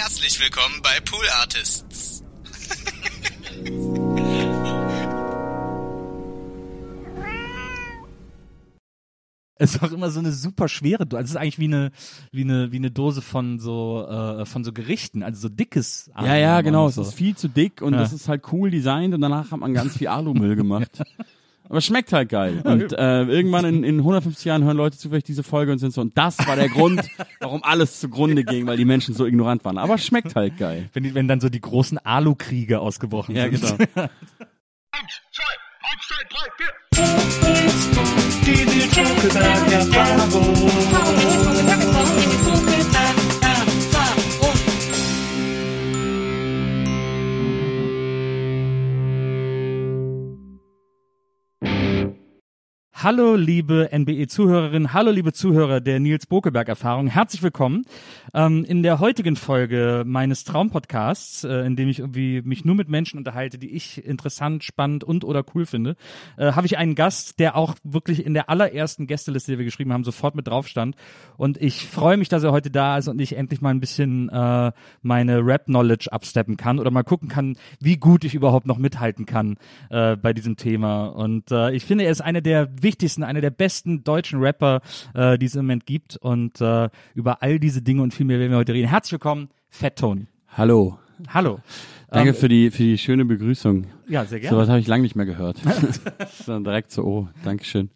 Herzlich willkommen bei Pool Artists. Es ist auch immer so eine super schwere Dose. Also es ist eigentlich wie eine, wie eine, wie eine Dose von so, äh, von so Gerichten, also so dickes. Ja, ja, Alu genau. und Es so. ist viel zu dick und Ja. das ist halt cool designt und danach hat man ganz viel Alumüll gemacht. Aber es schmeckt halt geil. Und äh, irgendwann in, in 150 Jahren hören Leute zufällig diese Folge und sind so, und das war der Grund, warum alles zugrunde ging, weil die Menschen so ignorant waren. Aber es schmeckt halt geil. Wenn, die, wenn dann so die großen Alu-Kriege ausgebrochen Ja, sind. genau. Hallo liebe NBE-Zuhörerinnen, hallo liebe Zuhörer der Nils Bokeberg-Erfahrung, herzlich willkommen ähm, in der heutigen Folge meines Traumpodcasts, äh, in dem ich irgendwie mich nur mit Menschen unterhalte, die ich interessant, spannend und oder cool finde, äh, habe ich einen Gast, der auch wirklich in der allerersten Gästeliste, die wir geschrieben haben, sofort mit drauf stand. Und ich freue mich, dass er heute da ist und ich endlich mal ein bisschen äh, meine Rap-Knowledge absteppen kann oder mal gucken kann, wie gut ich überhaupt noch mithalten kann äh, bei diesem Thema. Und äh, ich finde, er ist einer der wichtigsten, einer der besten deutschen Rapper, äh, die es im Moment gibt. Und äh, über all diese Dinge und viel mehr werden wir heute reden. Herzlich willkommen, Fat Tony. Hallo. Hallo. Danke Ähm, für die für die schöne Begrüßung. Ja, sehr gerne. Sowas habe ich lange nicht mehr gehört. Dann direkt so, oh, Dankeschön.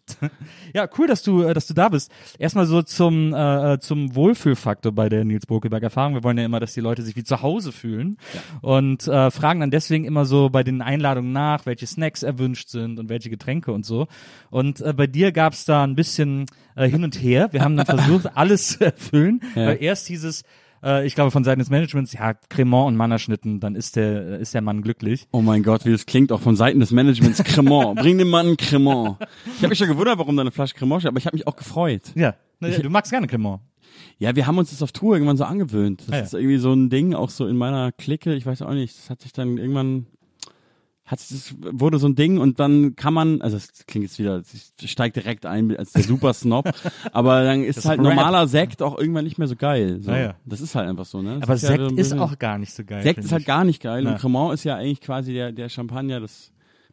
Ja, cool, dass du, äh, dass du da bist. Erstmal so zum äh, zum Wohlfühlfaktor bei der Nils Bokelberg Erfahrung. Wir wollen ja immer, dass die Leute sich wie zu Hause fühlen und äh, fragen dann deswegen immer so bei den Einladungen nach, welche Snacks erwünscht sind und welche Getränke und so. Und äh, bei dir gab's da ein bisschen äh, hin und her. Wir haben dann versucht, alles zu erfüllen. Ja. Weil erst dieses äh, ich glaube von Seiten des Managements, ja, Cremant und Mannerschnitten, dann ist der, ist der Mann glücklich. Oh mein Gott, wie das klingt auch von Seiten des Managements. Cremant. Bring dem Mann Cremant. Ich habe mich schon gewundert, warum da eine Flasche Cremant steht, aber ich habe mich auch gefreut. Ja, du magst gerne Cremant. Ja, wir haben uns das auf Tour irgendwann so angewöhnt. Das Ah, ja. ist irgendwie so ein Ding, auch so in meiner Clique, ich weiß auch nicht, das hat sich dann irgendwann, hat es wurde so ein Ding und dann kann man, also es klingt jetzt wieder, ich steigt direkt ein als der Super Snob, aber dann ist Das halt Rap. normaler Sekt auch irgendwann nicht mehr so geil. So. Ah, ja. Das ist halt einfach so, ne? Das Aber ist ja Sekt so ein ist auch gar nicht so geil. Sekt ist halt ich. gar nicht geil Ja. und Cremant ist ja eigentlich quasi der, der Champagner des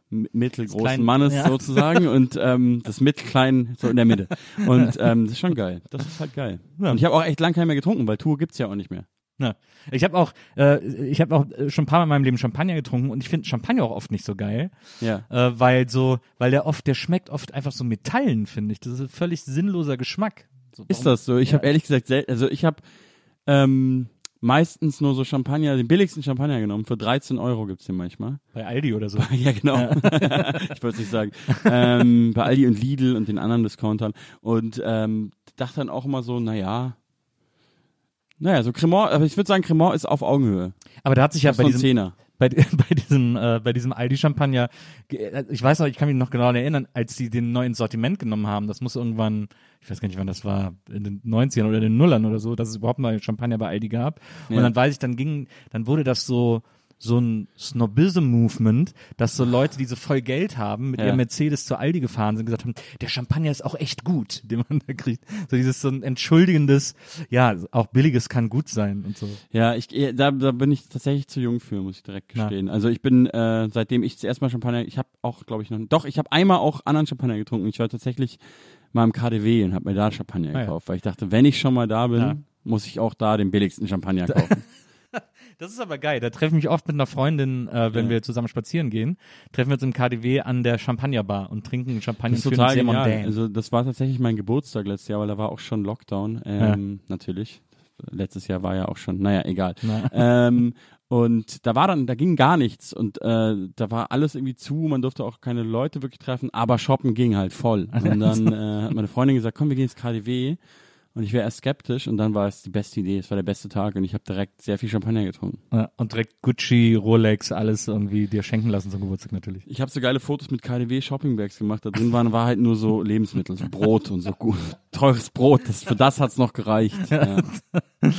mittelgroßen kleinen- Mannes ja. sozusagen und ähm, das mittelklein so in der Mitte. Und ähm, das ist schon geil. Das ist halt geil. Ja. Und ich habe auch echt lange keinen mehr getrunken, weil Tour gibt's ja auch nicht mehr. Ja. Ich habe auch, äh, ich habe auch äh, schon ein paar Mal in meinem Leben Champagner getrunken und ich finde Champagner auch oft nicht so geil, Ja. äh, weil so, weil der oft, der schmeckt oft einfach so Metallen, finde ich. Das ist ein völlig sinnloser Geschmack. So, Ist das so? Ich Ja. habe ehrlich gesagt, sel also ich habe ähm, meistens nur so Champagner, den billigsten Champagner genommen. Für 13 Euro gibt's den manchmal. bei Aldi oder so? ja, genau. ich wollte es nicht sagen. Ähm, bei Aldi und Lidl und den anderen Discountern. Und ähm, dachte dann auch immer so, naja, naja, so Cremant, aber ich würde sagen, Cremant ist auf Augenhöhe. Aber da hat sich ja bei diesem, Zehner. bei, bei diesem, äh, bei diesem Aldi Champagner, ge- äh, ich weiß noch, ich kann mich noch genau erinnern, als sie den neuen Sortiment genommen haben, das muss irgendwann, ich weiß gar nicht, wann das war, in den 90ern oder in den Nullern oder so, dass es überhaupt mal Champagner bei Aldi gab. Und Ja. dann weiß ich, dann ging, dann wurde das so, so ein Snobism-Movement, dass so Leute, die so voll Geld haben, mit Ja. ihrem Mercedes zu Aldi gefahren sind, gesagt haben, der Champagner ist auch echt gut, den man da kriegt. So dieses so ein entschuldigendes, ja, auch billiges kann gut sein und so. Ja, ich da, da bin ich tatsächlich zu jung für, muss ich direkt gestehen. Also ich bin, äh, seitdem ich zuerst mal Champagner, ich habe auch, glaube ich, noch, doch, ich habe einmal auch anderen Champagner getrunken. Ich war tatsächlich mal im KDW und habe mir da Champagner Ah, ja. gekauft, weil ich dachte, wenn ich schon mal da bin, Ja. muss ich auch da den billigsten Champagner kaufen. Das ist aber geil. Da treffe ich mich oft mit einer Freundin, äh, wenn Ja. wir zusammen spazieren gehen. Treffen wir uns im KDW an der Champagnerbar und trinken Champagner Das ist total genial. Also das war tatsächlich mein Geburtstag letztes Jahr, weil da war auch schon Lockdown. Ähm, Natürlich. Letztes Jahr war ja auch schon, naja, egal. Na. ähm, und da war dann, da ging gar nichts und äh, da war alles irgendwie zu, man durfte auch keine Leute wirklich treffen, aber shoppen ging halt voll. Und dann äh, hat meine Freundin gesagt, komm, wir gehen ins KDW. Und ich wäre erst skeptisch und dann war es die beste Idee, es war der beste Tag und ich habe direkt sehr viel Champagner getrunken. Ja, und direkt Gucci, Rolex, alles irgendwie dir schenken lassen zum Geburtstag natürlich. Ich habe so geile Fotos mit KDW Shoppingbags gemacht. Da drin waren war halt nur so Lebensmittel, so Brot und so gut teures Brot. Das, für das hat's noch gereicht. Ja.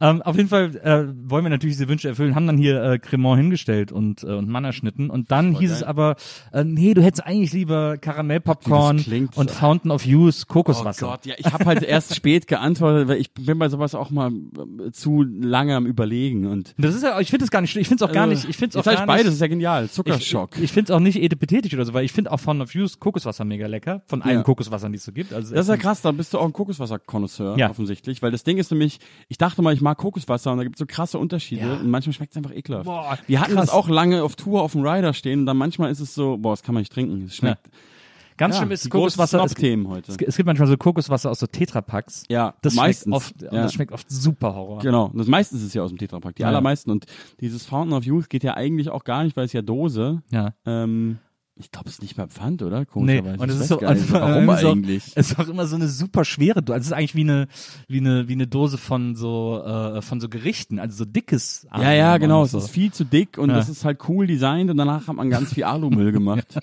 Ähm, auf jeden Fall äh, wollen wir natürlich diese Wünsche erfüllen, haben dann hier äh, Cremant hingestellt und, äh, und Mann erschnitten und dann hieß es aber, äh, nee, du hättest eigentlich lieber Karamellpopcorn und Fountain of Youth Oh Kokoswasser. Gott, ja, ich habe halt erst spät geantwortet, weil ich bin bei sowas auch mal äh, zu lange am Überlegen und Das ist ja, ich finde es gar nicht, ich finde es auch gar nicht, ich finde es auch gar ich beides, nicht. ist ja genial. Ich, Zuckerschock. ich finde es auch nicht etepetetisch oder so, weil ich finde auch Fountain of Youth Kokoswasser mega lecker, von allen Ja. Kokoswassern, die es so gibt. Also das ist ja krass, da bist du auch ein Kokoswasser-Konnoisseur Ja. offensichtlich, weil das Ding ist nämlich, ich dachte mal, ich mag Kokoswasser und da gibt es so krasse Unterschiede Ja. und manchmal schmeckt es einfach ekelhaft. Boah, Wir hatten krass. das auch lange auf Tour auf dem Rider stehen und dann manchmal ist es so, boah, das kann man nicht trinken. Es schmeckt. Ganz Ja, schlimm ist Kokoswasser. Es, heute. es, gibt manchmal so Kokoswasser aus so Tetrapacks. Ja, das meistens. schmeckt oft, Ja. das schmeckt oft super Horror. Genau, das meiste ist es ja aus dem Tetrapack, die Ja. allermeisten. Und dieses Fountain of Youth geht ja eigentlich auch gar nicht, weil es ja Dose. Ja. Ähm, ich glaube, es ist nicht mehr Pfand, oder? Nee, Komischerweise. und es ist so, und warum so, eigentlich? Es ist auch immer so eine super schwere Dose. Also es ist eigentlich wie eine, wie eine, wie eine Dose von so, äh, von so Gerichten, also so dickes. Ja, ja, Alu- genau. und Es so. ist viel zu dick und Ja. das ist halt cool designt und danach hat man ganz viel Alumüll gemacht.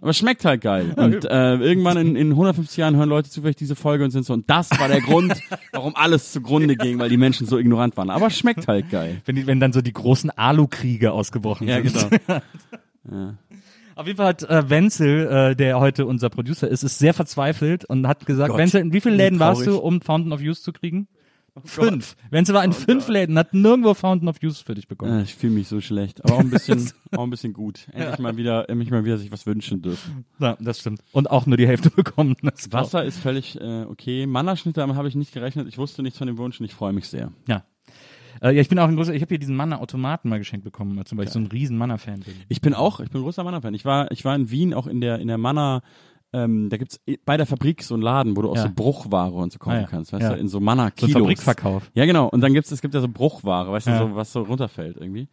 Aber es schmeckt halt geil. Und äh, irgendwann in, in 150 Jahren hören Leute zufällig diese Folge und sind so, und das war der Grund, warum alles zugrunde ging, weil die Menschen so ignorant waren. Aber es schmeckt halt geil. Wenn, die, wenn dann so die großen Alu-Kriege ausgebrochen Ja, sind. genau. Auf jeden Fall hat äh, Wenzel, äh, der heute unser Producer ist, ist sehr verzweifelt und hat gesagt, Gott, Wenzel, in wie vielen Läden warst du, um Fountain of Youth zu kriegen? Fünf. Wenzel war in fünf Läden, hat nirgendwo Fountain of Youth für dich bekommen. Äh, Ich fühle mich so schlecht, aber auch ein bisschen, auch ein bisschen gut. Endlich mal wieder, endlich mal wieder sich was wünschen dürfen. Ja, das stimmt. Und auch nur die Hälfte bekommen. Das Wasser ist völlig äh, okay. Mannerschnitte damit habe ich nicht gerechnet. Ich wusste nichts von dem Wunsch und ich freue mich sehr. Ja. Äh, ja, ich bin auch ein großer, ich habe hier diesen Manna-Automaten mal geschenkt bekommen, zum Beispiel so ein riesen Manna-Fan bin. Ich bin auch, ich bin großer Manner-Fan. Ich war, ich war in Wien auch in der in der Manner. Ähm, da gibt's bei der Fabrik so einen Laden, wo du auch Ja. so Bruchware und so kaufen Ah, ja. kannst, weißt Ja. du, in so Manner So ein Kilos. Fabrikverkauf. Ja, genau. Und dann gibt's, es gibt ja so Bruchware, weißt du, so, was so runterfällt irgendwie.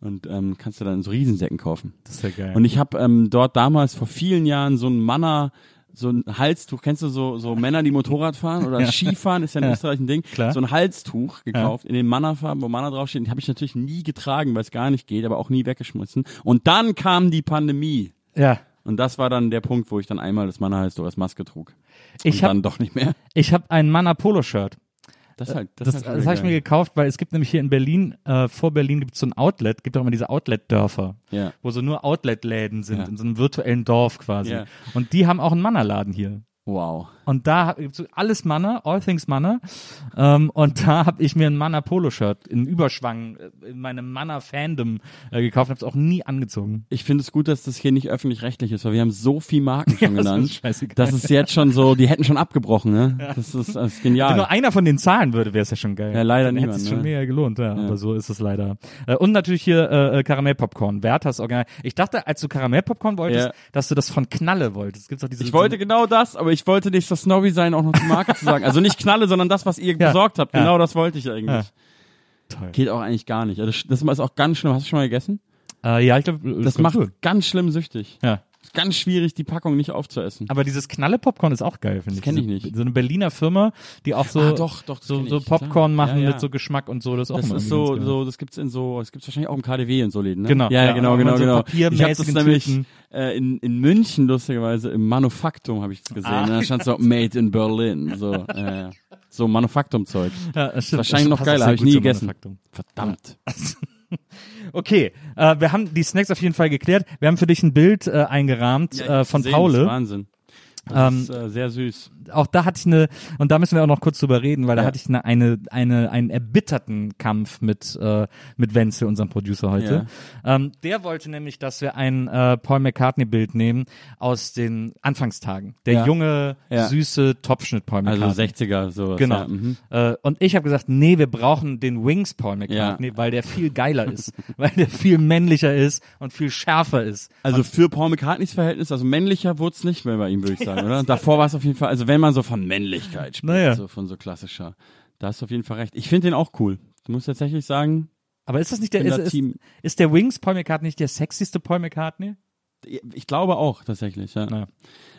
Und ähm, kannst du dann in so Riesensäcken kaufen. Das ist ja geil. Und ich habe ähm, dort damals vor vielen Jahren so ein Manner, so ein Halstuch, kennst du so, so Männer, die Motorrad fahren oder Skifahren, ist ja in Ja. Österreich ein Ding, Klar. so ein Halstuch gekauft in den Mannerfarben, wo Manner draufsteht. Die habe ich natürlich nie getragen, weil es gar nicht geht, aber auch nie weggeschmissen. Und dann kam die Pandemie. ja. Und das war dann der Punkt, wo ich dann einmal das Mannerhalstuch als Maske trug. Ich Und hab- dann doch nicht mehr. Ich habe ein Manna Polo-Shirt. Das, halt, Das, das, halt habe ich mir gekauft, weil es gibt nämlich hier in Berlin, äh, vor Berlin gibt es so ein Outlet, gibt auch immer diese Outlet-Dörfer, Ja. wo so nur Outlet-Läden sind, Ja. in so einem virtuellen Dorf quasi. Ja. Und die haben auch einen Manna-Laden hier. Wow. Und da gibt's alles Manna, all things Manna. Ähm, und da habe ich mir ein Manna Polo-Shirt in Überschwang äh, in meinem Manna-Fandom äh, gekauft und habe es auch nie angezogen. Ich finde es gut, dass das hier nicht öffentlich-rechtlich ist, weil wir haben so viel Marken schon das ist genannt. scheißegal. Das ist jetzt schon so, die hätten schon abgebrochen, ne? Das, ist, das ist Wenn genial. nur einer von den Zahlen würde, wäre es ja schon geil. Ja, leider Dann hätte es schon ne? mega gelohnt, ja, Aber so ist es leider. Äh, und natürlich hier äh, äh, Karamellpopcorn. Werthers Original. Ich dachte, als du Karamellpopcorn wolltest, Ja. dass du das von Knalle wolltest. Gibt's auch diese Ich wollte genau das, aber ich wollte nicht so snobby sein, auch noch die Marke zu sagen. Also nicht Knalle, sondern das, was ihr Ja. besorgt habt. Ja. Genau das wollte ich eigentlich. Ja. Toll. Geht auch eigentlich gar nicht. Also das ist auch ganz schlimm. Hast du schon mal gegessen? Äh, ja, ich glaube, Das macht ganz schlimm süchtig. Ja. Ganz schwierig, die Packung nicht aufzuessen. Aber dieses Knalle-Popcorn ist auch geil, finde ich. Das kenn ich nicht. So eine Berliner Firma, die auch so, Ah, doch, doch, das so, so ich, Popcorn klar. machen Ja, ja. mit so Geschmack und so. Das Das ist so, so, das gibt's in so, das gibt's wahrscheinlich auch im KDW und so Läden, ne? Genau. Ja, ja genau, genau, so genau. Ich habe das nämlich äh, in, in München lustigerweise im Manufaktum habe ich es gesehen. Ah. Da stand so Made in Berlin, so, äh, so Manufaktum-Zeug. Ja, das. Wahrscheinlich Das noch geiler, habe ich nie gegessen. Verdammt. Okay, äh, wir haben die Snacks auf jeden Fall geklärt. Wir haben für dich ein Bild äh, eingerahmt äh, von Paule. Wahnsinn. Das Ähm, ist äh, sehr süß. Auch da hatte ich eine, und da müssen wir auch noch kurz drüber reden, weil da Ja. hatte ich eine, eine, eine, einen erbitterten Kampf mit, äh, mit Wenzel, unserem Producer heute. Ähm, der wollte nämlich, dass wir ein äh, Paul McCartney-Bild nehmen aus den Anfangstagen. Der Ja. junge, Ja. süße Topschnitt Paul McCartney. Also 60er, sowas. Genau. Ja, mhm. Äh, und ich habe gesagt, nee, wir brauchen den Wings Paul McCartney, weil der viel geiler ist, weil der viel männlicher ist und viel schärfer ist. Also für Paul McCartneys Verhältnis, also männlicher wurde es nicht mehr bei ihm, würde ich sagen, oder? Davor war es auf jeden Fall, also wenn man so von Männlichkeit spricht, Naja. so von so klassischer, da hast du auf jeden Fall recht. Ich finde den auch cool. Ich muss tatsächlich sagen, Aber ist das nicht der, ist, ist, Team- ist der Wings Paul McCartney nicht der sexyste Paul McCartney? ich glaube auch tatsächlich, ja. Naja.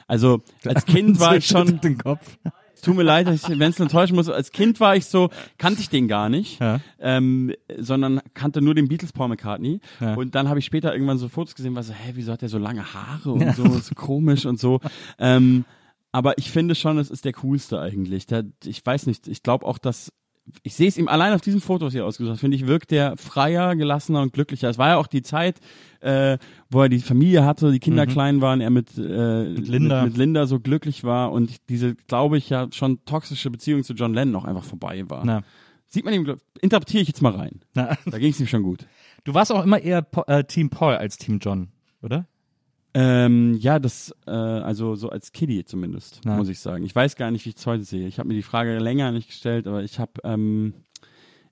Also als Kind war ich schon, den Kopf. tut mir leid, ich Wenzel enttäuschen muss, als Kind war ich so, kannte ich den gar nicht, Ja. ähm, sondern kannte nur den Beatles Paul McCartney. Ja. Und dann habe ich später irgendwann so Fotos gesehen, war so, hä, wieso hat der so lange Haare und so, so komisch und so. Ähm, aber ich finde schon, es ist der coolste eigentlich. Der, ich weiß nicht, ich glaube auch, dass ich sehe es ihm allein auf diesem Foto, was ihr ausgesucht finde ich, wirkt der freier, gelassener und glücklicher. Es war ja auch die Zeit, äh, wo er die Familie hatte, die Kinder klein waren, er mit, äh, Mhm. Mit Linda. Mit, mit Linda so glücklich war und diese, glaube ich, ja schon toxische Beziehung zu John Lennon auch einfach vorbei war. Na. Sieht man ihm, interpretiere ich jetzt mal rein. Na. Da ging es ihm schon gut. Du warst auch immer eher Po- äh, Team Paul als Team John, oder? Ähm, ja, das, äh, also so als Kiddie zumindest, Ja. muss ich sagen. Ich weiß gar nicht, wie ich es heute sehe. Ich habe mir die Frage länger nicht gestellt, aber ich habe, ähm,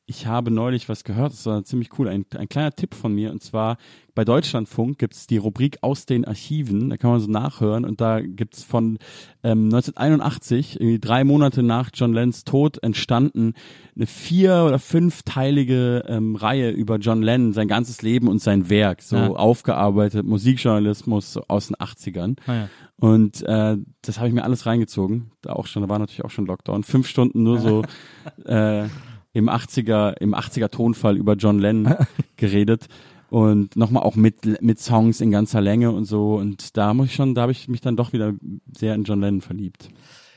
ich habe neulich was gehört, das war ziemlich cool, ein, ein kleiner Tipp von mir, und zwar bei Deutschlandfunk gibt's die Rubrik aus den Archiven, da kann man so nachhören, und da gibt's von ähm, 1981, irgendwie drei Monate nach John Lennons Tod, entstanden eine vier- oder fünfteilige ähm, Reihe über John Lennon, sein ganzes Leben und sein Werk, so Ja. aufgearbeitet, Musikjournalismus aus den 80ern. Naja. Und äh, das habe ich mir alles reingezogen. Da auch schon, da war natürlich auch schon Lockdown. Fünf Stunden nur so äh, im 80er, im 80er Tonfall über John Lennon geredet. Und nochmal auch mit, mit Songs in ganzer Länge und so. Und da muss ich schon, da habe ich mich dann doch wieder sehr in John Lennon verliebt.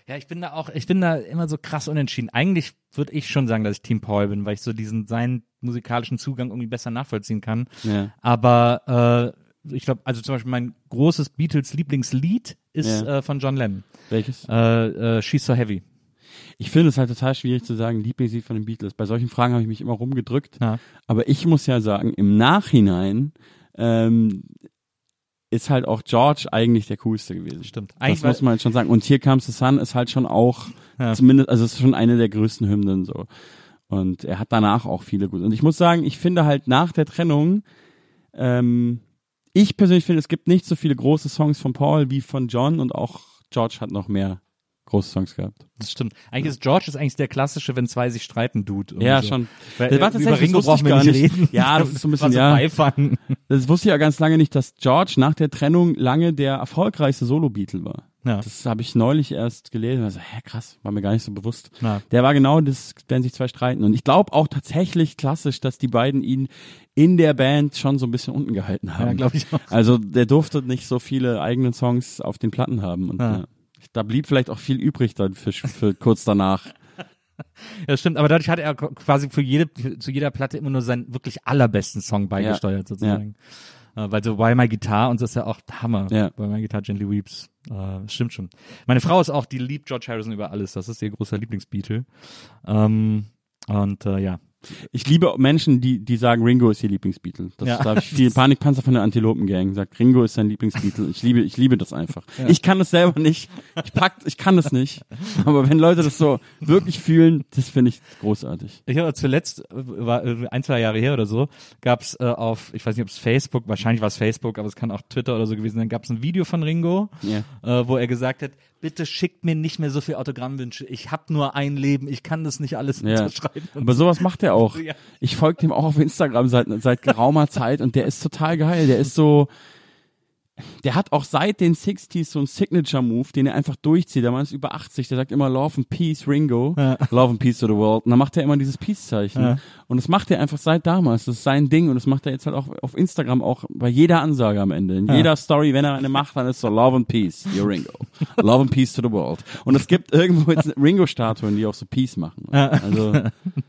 Ja, ich bin da auch, ich bin da immer so krass unentschieden. Eigentlich würde ich schon sagen, dass ich Team Paul bin, weil ich so diesen, seinen musikalischen Zugang irgendwie besser nachvollziehen kann. Ja. Aber äh, ich glaube, also zum Beispiel mein großes Beatles-Lieblingslied ist Ja. äh, von John Lennon. Welches? Äh, äh, She's So Heavy. Ich finde es halt total schwierig zu sagen, Lieblingslied von den Beatles. Bei solchen Fragen habe ich mich immer rumgedrückt. Ja. Aber ich muss ja sagen, im Nachhinein ähm, ist halt auch George eigentlich der coolste gewesen. Stimmt. Das Eigentlich muss man halt schon sagen. Und Here Comes the Sun ist halt schon auch, Ja. zumindest, also es ist schon eine der größten Hymnen so. Und er hat danach auch viele gute. Und ich muss sagen, ich finde halt nach der Trennung, ähm, ich persönlich finde, es gibt nicht so viele große Songs von Paul wie von John und auch George hat noch mehr große Songs gehabt. Das stimmt. Eigentlich ist George ist eigentlich der klassische, wenn zwei sich streiten, Dude. Ja, so. schon. Weil, Das war äh, tatsächlich- über das Ringo brauchen wir gar nicht reden. Ja, das ist so ein bisschen- so ja. Beifang. Das wusste ich ja ganz lange nicht, dass George nach der Trennung lange der erfolgreichste Solo-Beatle war. Ja. Das habe ich neulich erst gelesen. Also, hä, krass, war mir gar nicht so bewusst. Ja. Der war genau das, wenn sich zwei streiten. Und ich glaube auch tatsächlich klassisch, dass die beiden ihn in der Band schon so ein bisschen unten gehalten haben. Ja, glaube ich auch. Also der durfte nicht so viele eigene Songs auf den Platten haben. Und Ja. Ja. da blieb vielleicht auch viel übrig dann für, für kurz danach. Ja, stimmt, aber dadurch hat er quasi für jede, zu jeder Platte immer nur seinen wirklich allerbesten Song beigesteuert, sozusagen. Äh, weil so Why My Guitar und das ist ja auch Hammer. Ja. Why My Guitar Gently Weeps. Äh, stimmt schon. Meine Frau ist auch, die liebt George Harrison über alles. Das ist ihr großer Lieblingsbeatle. Ähm, und äh, ja. Ich liebe Menschen, die, die sagen, Ringo ist ihr Lieblingsbeatle. Das Ja. da habe ich viel Panikpanzer von der Antilopengang sagt, Ringo ist sein Lieblingsbeatle. Ich liebe, ich liebe das einfach. Ich kann das selber nicht. Ich pack, ich kann das nicht. Aber wenn Leute das so wirklich fühlen, das finde ich großartig. Ich habe zuletzt, war äh, ein, zwei Jahre her oder so, gab's äh, auf, ich weiß nicht, ob es Facebook, wahrscheinlich war es Facebook, aber es kann auch Twitter oder so gewesen sein, gab's ein Video von Ringo, Ja. äh, wo er gesagt hat, bitte schickt mir nicht mehr so viel Autogrammwünsche. Ich habe nur ein Leben, ich kann das nicht alles Ja. unterschreiben. Aber sowas macht er auch. Ich folge dem auch auf Instagram seit, seit geraumer Zeit und der ist total geil. Der ist so, der hat auch seit den 60s so einen Signature-Move, den er einfach durchzieht. Der Mann ist über 80, der sagt immer Love and Peace, Ringo. Love and Peace to the World. Und dann macht er immer dieses Peace-Zeichen. Ja. Und das macht er einfach seit damals. Das ist sein Ding und das macht er jetzt halt auch auf Instagram auch bei jeder Ansage am Ende. In jeder Story, wenn er eine macht, dann ist so Love and Peace, you're Ringo. Love and Peace to the World. Und es gibt irgendwo jetzt Ringo-Statuen, die auch so Peace machen. Also,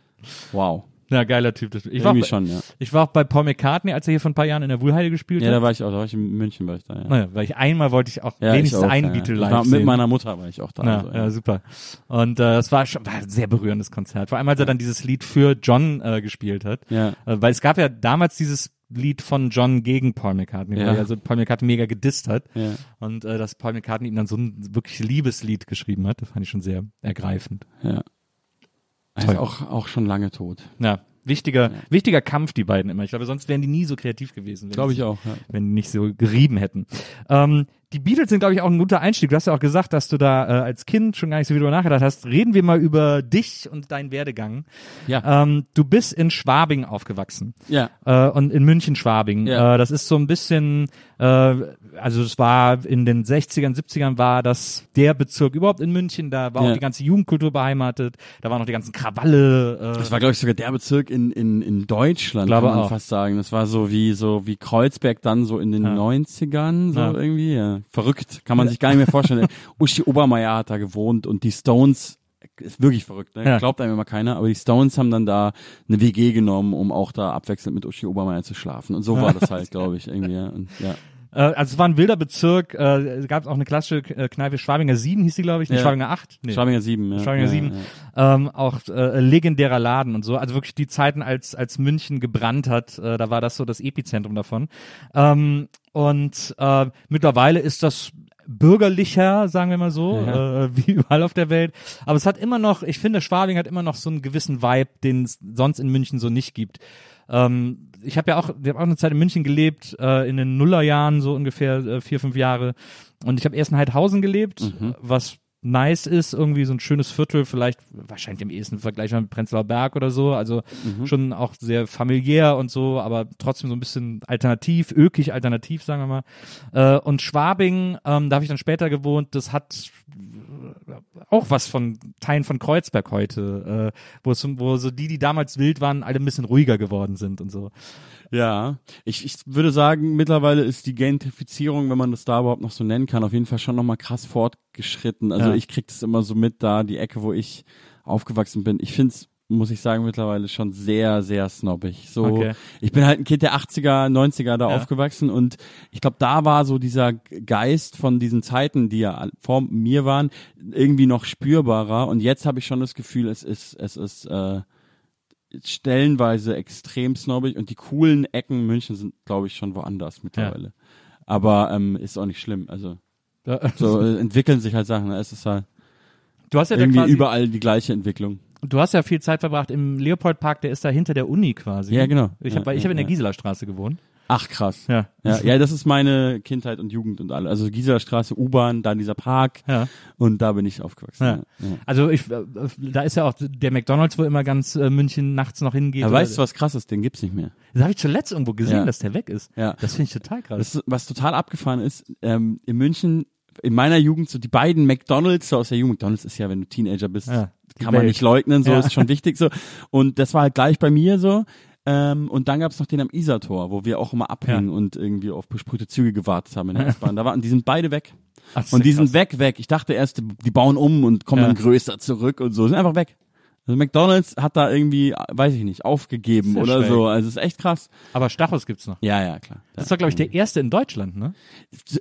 wow. Ja, geiler Typ. Das- Ich war, auch Irgendwie bei, schon, ja. ich war auch bei Paul McCartney, als er hier vor ein paar Jahren in der Wuhlheide gespielt Ja, hat. da war ich auch, da war ich in München, war ich da, ja. naja, weil ich einmal wollte ich auch Ja, wenigstens ich auch, einen ja. Beatle live war, sehen. Mit meiner Mutter war ich auch da. Ja, also, ja, super. Und äh, das war schon war ein sehr berührendes Konzert. Vor allem, als er dann dieses Lied für John äh, gespielt hat. Ja. Äh, weil es gab ja damals dieses Lied von John gegen Paul McCartney, Ja. weil er also Paul McCartney mega gedisst hat. Ja. Und äh, dass Paul McCartney ihm dann so ein wirklich Liebeslied geschrieben hat, das fand ich schon sehr ergreifend. Ja. Er ist auch, auch schon lange tot. Ja, wichtiger, wichtiger Kampf, die beiden immer. Ich glaube, sonst wären die nie so kreativ gewesen. Glaube ich auch, ja. wenn die nicht so gerieben hätten. Ähm, die Beatles sind, glaube ich, auch ein guter Einstieg. Du hast ja auch gesagt, dass du da äh, als Kind schon gar nicht so viel drüber nachgedacht hast. Reden wir mal über dich und deinen Werdegang. Ja. Ähm, du bist in Schwabing aufgewachsen. Ja. Äh, und in München-Schwabing. Ja. Äh, das ist so ein bisschen, äh, also es war in den 60ern, 70ern war das der Bezirk überhaupt in München. Da war Ja. auch die ganze Jugendkultur beheimatet. Da waren noch die ganzen Krawalle. Äh, Das war, glaube ich, sogar der Bezirk in, in, in Deutschland, Glaube kann man auch. fast sagen. Das war so wie, so wie Kreuzberg dann so in den Ja. 90ern, so Ja. irgendwie, ja. Verrückt, kann man sich gar nicht mehr vorstellen. Uschi Obermeier hat da gewohnt und die Stones, ist wirklich verrückt, ne? Ja. Glaubt einem immer keiner, aber die Stones haben dann da eine WG genommen, um auch da abwechselnd mit Uschi Obermeier zu schlafen. Und so war das halt, glaube ich, irgendwie, ja. Und, ja. Äh, also es war ein wilder Bezirk, äh, es gab auch eine klassische äh, Kneipe, Schwabinger 7 hieß die, glaube ich, nicht Ja. Schwabinger 8. Nee. Schwabinger 7, ja. Schwabinger ja, 7, Ja. ähm, auch äh, legendärer Laden und so. Also wirklich die Zeiten, als als München gebrannt hat, äh, da war das so das Epizentrum davon. Ähm, und äh, mittlerweile ist das bürgerlicher, sagen wir mal so, Ja. äh, wie überall auf der Welt. Aber es hat immer noch, ich finde, Schwabing hat immer noch so einen gewissen Vibe, den es sonst in München so nicht gibt. Ähm, ich habe ja auch, ich habe auch eine Zeit in München gelebt, äh, in den Nullerjahren, so ungefähr äh, vier, fünf Jahre. Und ich habe erst in Heidhausen gelebt, was nice ist, irgendwie so ein schönes Viertel, vielleicht wahrscheinlich am ehesten vergleichbar mit Prenzlauer Berg oder so, also schon auch sehr familiär und so, aber trotzdem so ein bisschen alternativ, ökig alternativ, sagen wir mal. Äh, und Schwabing, ähm, da habe ich dann später gewohnt, das hat auch was von Teilen von Kreuzberg heute, äh, wo es wo so die, die damals wild waren, alle ein bisschen ruhiger geworden sind und so. Ja, ich, ich würde sagen, mittlerweile ist die Gentrifizierung, wenn man das da überhaupt noch so nennen kann, auf jeden Fall schon nochmal krass fortgeschritten. Also Ja. ich krieg das immer so mit da, die Ecke, wo ich aufgewachsen bin. Ich find's muss ich sagen, mittlerweile schon sehr, sehr snobbig. So, Okay. ich bin halt ein Kind der 80er, 90er da Ja. aufgewachsen und ich glaube, da war so dieser Geist von diesen Zeiten, die ja vor mir waren, irgendwie noch spürbarer und jetzt habe ich schon das Gefühl, es ist, es ist, äh, stellenweise extrem snobbig und die coolen Ecken München sind, glaube ich, schon woanders mittlerweile. Aber ähm, ist auch nicht schlimm. Also so äh, entwickeln sich halt Sachen. ne? Es ist halt Du hast ja irgendwie quasi, überall die gleiche Entwicklung. Du hast ja viel Zeit verbracht im Leopoldpark, der ist da hinter der Uni quasi. Ja, genau. Ich Ja, habe ich ja, hab in der. Gisela Straße gewohnt. Ach krass. Ja. Ja, ja, das ist meine Kindheit und Jugend und alle. Also Gisela Straße, U-Bahn, dann dieser Park Ja. und da bin ich aufgewachsen. Ja. Ja. Also ich, äh, da ist ja auch der McDonalds, wo immer ganz äh, München nachts noch hingeht. Ja, oder- weißt du, was krass ist? Den gibt's nicht mehr. Das habe ich zuletzt irgendwo gesehen, dass der weg ist. Ja. Das finde ich total krass. Das, was total abgefahren ist, ähm, in München, in meiner Jugend, so die beiden McDonalds so aus der Jugend, McDonalds ist ja, wenn du Teenager bist, Ja, kann man nicht leugnen, so Ja. ist schon wichtig so. Und das war halt gleich bei mir so. Ähm, und dann gab's noch den am Isartor, wo wir auch immer abhängen Ja. und irgendwie auf besprühte Züge gewartet haben in der S-Bahn. Da waren, die sind beide weg. Ach, Und die sind krass. weg, weg. Ich dachte erst, die- bauen um und kommen Ja. dann größer zurück und so. Sind einfach weg. Also McDonalds hat da irgendwie, weiß ich nicht, aufgegeben oder schräg. so. Also es ist echt krass. Aber Stachus gibt's noch. Ja, ja, klar. Das ist doch, glaube ich, der erste in Deutschland, ne?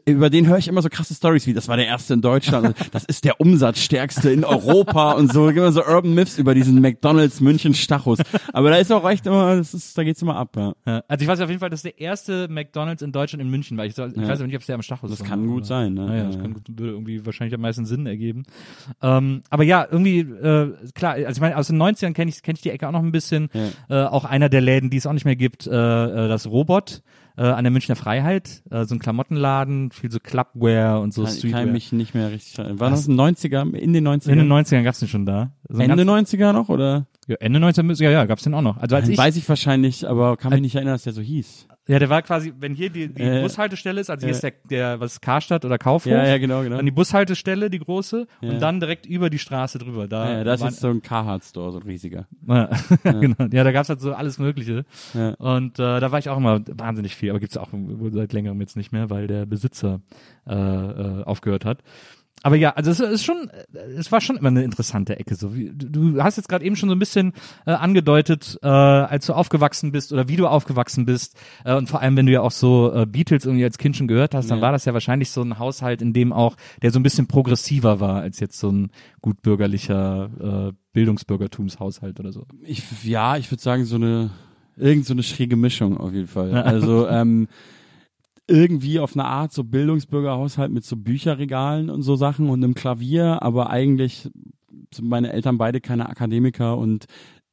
über den höre ich immer so krasse Stories wie, das war der erste in Deutschland, das ist der umsatzstärkste in Europa und so, immer so Urban Myths über diesen McDonalds München Stachus. Aber da ist auch echt immer, das ist, da geht's immer ab, ja. Ja. Also ich weiß auf jeden Fall, dass der erste McDonalds in Deutschland in München war. Ich, soll, ich Ja. weiß aber nicht, ob es der am Stachus Das war. kann gut sein, ne? Naja, das Ja, kann, gut- würde irgendwie wahrscheinlich am meisten Sinn ergeben. Ähm, aber ja, irgendwie, äh, klar, also ich meine, aus den 90ern kenne ich, kenn ich die Ecke auch noch ein bisschen. Äh, auch einer der Läden, die es auch nicht mehr gibt, äh, äh, das Robot äh, an der Münchner Freiheit. Äh, so ein Klamottenladen, viel so Clubwear und so Kann, Streetwear. kann mich nicht mehr richtig erinnern. War das in den 90er, in den 90ern? in den 90ern gab's den schon da. So Ende ganz- 90er noch, oder? ja, Ende 90er, müssen- ja, ja, gab's den auch noch. Also als ich, Weiß ich wahrscheinlich, aber kann mich nicht erinnern, dass der so hieß. Ja, der war quasi, wenn hier die, die Äh, Bushaltestelle ist, also hier äh. ist der, der, was Karstadt oder Kaufhof. Ja, ja, genau, genau. Dann die Bushaltestelle, die große, Ja. und dann direkt über die Straße drüber. Da, Ja, ja, da ist jetzt so ein Carhartt-Store, so ein riesiger. Ja, genau. Ja, da gab's halt so alles Mögliche. Ja. Und äh, da war ich auch immer wahnsinnig viel, aber gibt's auch seit längerem jetzt nicht mehr, weil der Besitzer äh, äh, aufgehört hat. Aber ja, also es ist schon, es war schon immer eine interessante Ecke. So wie du hast jetzt gerade eben schon so ein bisschen äh, angedeutet, äh, als du aufgewachsen bist oder wie du aufgewachsen bist äh, und vor allem, wenn du ja auch so äh, Beatles irgendwie als Kind schon gehört hast, dann Ja. war das ja wahrscheinlich so ein Haushalt, in dem auch der so ein bisschen progressiver war als jetzt so ein gutbürgerlicher äh, Bildungsbürgertumshaushalt oder so. Ich, ja, ich würde sagen, so eine, irgend so eine schräge Mischung auf jeden Fall. Also, ähm, irgendwie auf eine Art so Bildungsbürgerhaushalt mit so Bücherregalen und so Sachen und einem Klavier, aber eigentlich sind meine Eltern beide keine Akademiker und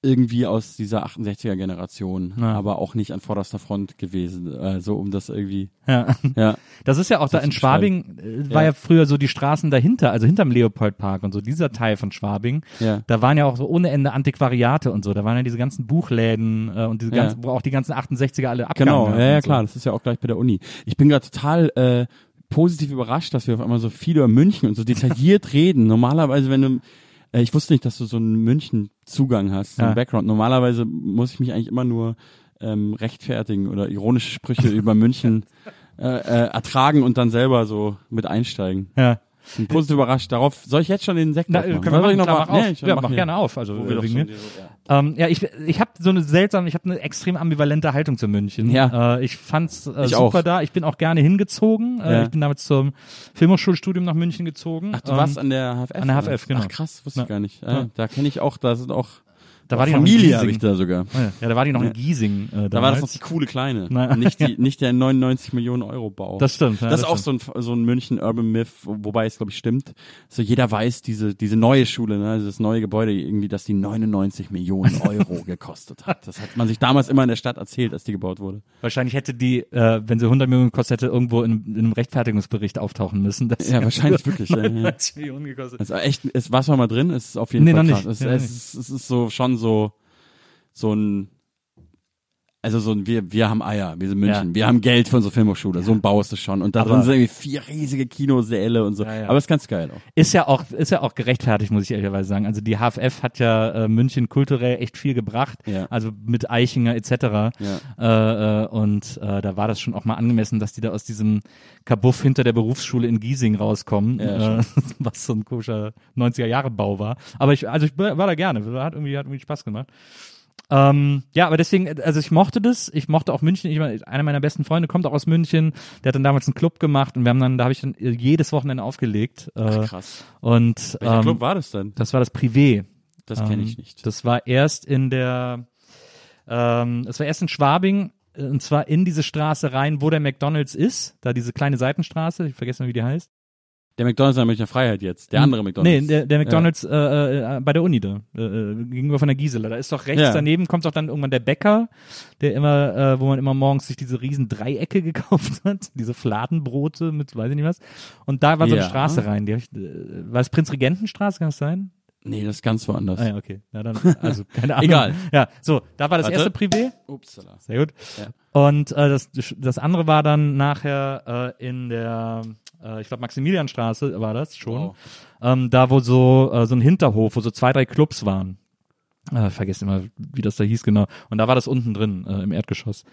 irgendwie aus dieser 68er Generation, Ja. aber auch nicht an vorderster Front gewesen, äh, so um das irgendwie, Ja. ja. Das ist ja auch da zu in Schwabing, äh, war Ja. ja früher so die Straßen dahinter, also hinterm Leopoldpark und so, dieser Teil von Schwabing. Ja. Da waren ja auch so ohne Ende Antiquariate und so. Da waren ja diese ganzen Buchläden äh, und diese ganzen, wo auch die ganzen 68er alle abgegangen Genau, ja, ja so. klar, das ist ja auch gleich bei der Uni. Ich bin gerade total äh, positiv überrascht, dass wir auf einmal so viel über München und so detailliert reden. Normalerweise, wenn du, ich wusste nicht, dass du so einen München-Zugang hast, so einen Ja. Background. Normalerweise muss ich mich eigentlich immer nur ähm, rechtfertigen oder ironische Sprüche über München äh, äh, ertragen und dann selber so mit einsteigen. Ja. Ich bin positiv überrascht. Darauf soll ich jetzt schon den Sekt Na, aufmachen? können wir Soll ich machen, klar, mal- mach auf. Nee, ich ja, mach gerne auf. Also doch wegen mir. hier so- ja. Ähm, ja, ich, ich habe so eine seltsame, ich habe eine extrem ambivalente Haltung zu München. Ja. Äh, ich fand's äh, Ich super auch. da. Ich bin auch gerne hingezogen. Äh, Ja. Ich bin damals zum Filmhochschulstudium nach München gezogen. Ach, du Ähm, warst an der HFF? an der? HFF, genau. Ach krass, wusste ich gar nicht. Äh. Da kenne ich auch, da sind auch da war die noch in Familie habe ich da sogar. Ja, da war die noch Ja. in Giesing. Äh, Da war das noch die coole kleine, nicht die, nicht der 99 Millionen Euro Bau. Das stimmt. Ja, das ist auch so ein, so ein München Urban Myth, wo- wobei es glaube ich stimmt. So jeder weiß diese diese neue Schule, ne, also das neue Gebäude irgendwie, dass die 99 Millionen Euro gekostet hat. Das hat man sich damals immer in der Stadt erzählt, als die gebaut wurde. Wahrscheinlich hätte die, äh, wenn sie 100 Millionen gekostet hätte, irgendwo in, in einem Rechtfertigungsbericht auftauchen müssen. Ja, wahrscheinlich wirklich, ja, ja. 99 Millionen gekostet. Also echt, es war mal drin, es ist auf jeden Nee, Fall noch krass. nicht. Es, Ja, es, nicht. ist, es ist so schon so so ein also so ein, wir, wir haben Eier, wir sind München, Ja. wir haben Geld für unsere Filmhochschule, so ein Bau ist es schon. Und da drin sind irgendwie vier riesige Kinosäle und so. Ja, ja. Aber ist ganz geil auch. Ist ja auch, ist ja auch gerechtfertigt, muss ich ehrlicherweise sagen. Also die HFF hat ja äh, München kulturell echt viel gebracht. Ja. Also mit Eichinger etc. Ja. Äh, äh, und äh, da war das schon auch mal angemessen, dass die da aus diesem Kabuff hinter der Berufsschule in Giesing rauskommen, Ja, äh, was so ein koscher 90er Jahre Bau war. Aber ich, also ich war da gerne, hat irgendwie, hat irgendwie Spaß gemacht. Ähm, ja, aber deswegen, also ich mochte das, ich mochte auch München, ich, meine, einer meiner besten Freunde kommt auch aus München, der hat dann damals einen Club gemacht und wir haben dann, da habe ich dann jedes Wochenende aufgelegt. Äh, Krass. und Welcher ähm, Club war das denn? das war das Privé. Das kenne Ähm, ich nicht. Das war erst in der, ähm, das war erst in Schwabing, äh, und zwar in diese Straße rein, wo der McDonalds ist, da diese kleine Seitenstraße, ich vergesse mal, wie die heißt. Der McDonalds in der Münchner Freiheit jetzt. Der andere Nee, McDonalds. der, der McDonalds äh, äh, bei der Uni da, äh, äh, gegenüber von der Gisela. Da ist doch rechts Ja. daneben, kommt doch dann irgendwann der Bäcker, der immer, äh, wo man immer morgens sich diese riesen Dreiecke gekauft hat, diese Fladenbrote mit weiß ich nicht was. Und da war so eine Ja. Straße rein. Die hab ich, äh, war es Prinzregentenstraße, kann das sein? Nee, das ist ganz woanders. Ah ja, okay. Ja, dann, also keine Ahnung. Egal. Ja, so, da war das Warte. erste Privé. Upsala. Sehr gut. Ja. Und äh, das, das andere war dann nachher äh, in der, äh, ich glaube Maximilianstraße war das schon, Wow. ähm, da wo so äh, so ein Hinterhof, wo so zwei, drei Clubs waren. Äh, vergesse immer, wie das da hieß genau. Und da war das unten drin äh, im Erdgeschoss.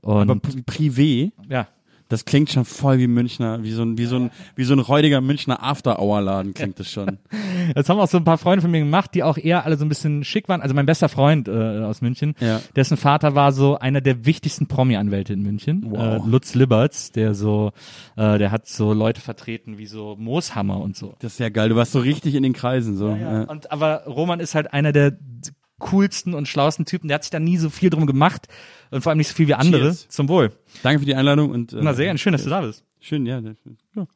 Und Aber Pri- Privé, ja, das klingt schon voll wie Münchner, wie so ein, wie so ein, wie so ein räudiger Münchner After-Hour-Laden klingt das schon. das haben auch so ein paar Freunde von mir gemacht, die auch eher alle so ein bisschen schick waren. Also mein bester Freund äh, aus München, Ja. dessen Vater war so einer der wichtigsten Promi-Anwälte in München, Wow. äh, Lutz Liberts, der so, äh, der hat so Leute vertreten wie so Mooshammer und so. Das ist ja geil. Du warst so richtig in den Kreisen, so. Ja. Und aber Roman ist halt einer der coolsten und schlauesten Typen. Der hat sich da nie so viel drum gemacht und vor allem nicht so viel wie andere. Cheers. Zum Wohl. Danke für die Einladung und, äh, Na sehr, gerne. schön, dass du da bist. Schön, ja. ja.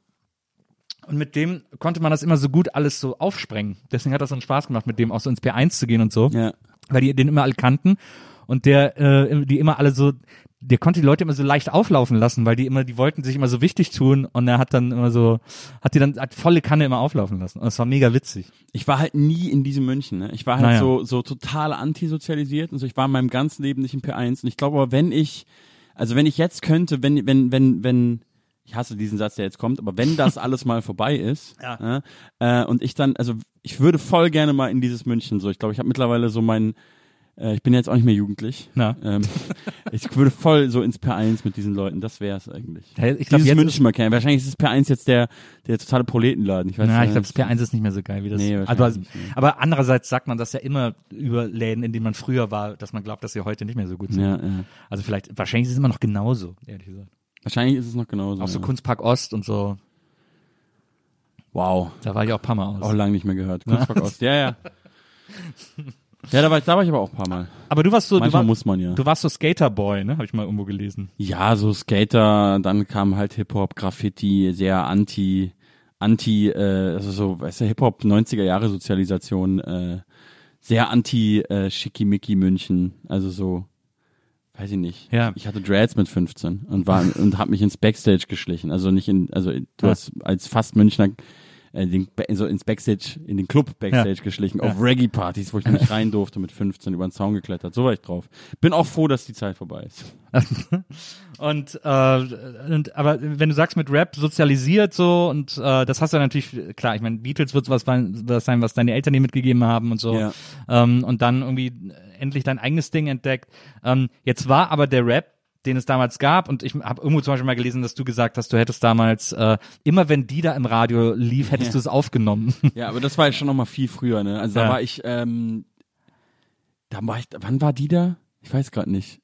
Und mit dem konnte man das immer so gut alles so aufsprengen. Deswegen hat das so einen Spaß gemacht, mit dem auch so ins P1 zu gehen und so. Ja. Weil die den immer alle kannten und der, äh, die immer alle so, der konnte die Leute immer so leicht auflaufen lassen, weil die immer, die wollten sich immer so wichtig tun und er hat dann immer so, hat die dann, hat volle Kanne immer auflaufen lassen. Und das war mega witzig. Ich war halt nie in diesem München, ne? Ich war halt Naja. so, so total antisozialisiert und so. Ich war in meinem ganzen Leben nicht im P1 und ich glaube aber, wenn ich, also wenn ich jetzt könnte, wenn, wenn, wenn, wenn, ich hasse diesen Satz, der jetzt kommt, aber wenn das alles mal vorbei ist, Ja. äh, äh, und ich dann, also ich würde voll gerne mal in dieses München so. Ich glaube, ich habe mittlerweile so mein, Äh, ich bin jetzt auch nicht mehr jugendlich. Na. Ähm, ich würde voll so ins P1 mit diesen Leuten. Das wäre es eigentlich. Ich glaub, Dieses München mal kennen. Wahrscheinlich ist das P1 jetzt der, der totale Proletenladen. Ich weiß Na, nicht. ich glaube, das P1 ist nicht mehr so geil wie das. Nee, aber, wahrscheinlich nicht. aber andererseits sagt man das ja immer über Läden, in denen man früher war, dass man glaubt, dass sie heute nicht mehr so gut sind. Ja, ja. Also vielleicht, wahrscheinlich ist es immer noch genauso, ehrlich gesagt. Wahrscheinlich ist es noch genauso. Auch so ja. Kunstpark Ost und so, Wow. da war ich auch ein paar Mal aus. Auch lange nicht mehr gehört. Kunstpark Ost. Ja, ja. Ja, da war, ich, da war ich aber auch ein paar Mal. aber du warst so, du, war, muss man ja. du warst so Skaterboy, ne? Habe ich mal irgendwo gelesen. Ja, so Skater, dann kam halt Hip-Hop, Graffiti, sehr anti, anti, äh, also so, weißt du, Hip-Hop 90er Jahre Sozialisation, äh, sehr anti äh, Schickimicki München, also so, weiß ich nicht. Ja. Ich hatte Dreads mit 15 und war und hab mich ins Backstage geschlichen, also nicht in, also du Ja. hast als fast Münchner äh, den, so ins Backstage, in den Club Backstage geschlichen, auf Reggae-Partys, wo ich nicht rein durfte, mit 15 über den Zaun geklettert. So war ich drauf. Bin auch froh, dass die Zeit vorbei ist. Und, äh, und aber wenn du sagst mit Rap sozialisiert so und äh, das hast du natürlich klar, ich meine Beatles wird was, was sein, was deine Eltern dir mitgegeben haben und so Ja. ähm, und dann irgendwie endlich dein eigenes Ding entdeckt. Ähm, jetzt war aber der Rap den es damals gab und ich habe irgendwo zum Beispiel mal gelesen, dass du gesagt hast, du hättest damals äh, immer wenn die da im Radio lief, hättest Ja. du es aufgenommen. Ja, aber das war ja schon noch mal viel früher, ne? Also Ja. da war ich, ähm, da war ich, wann war die da? Ich weiß gerade nicht.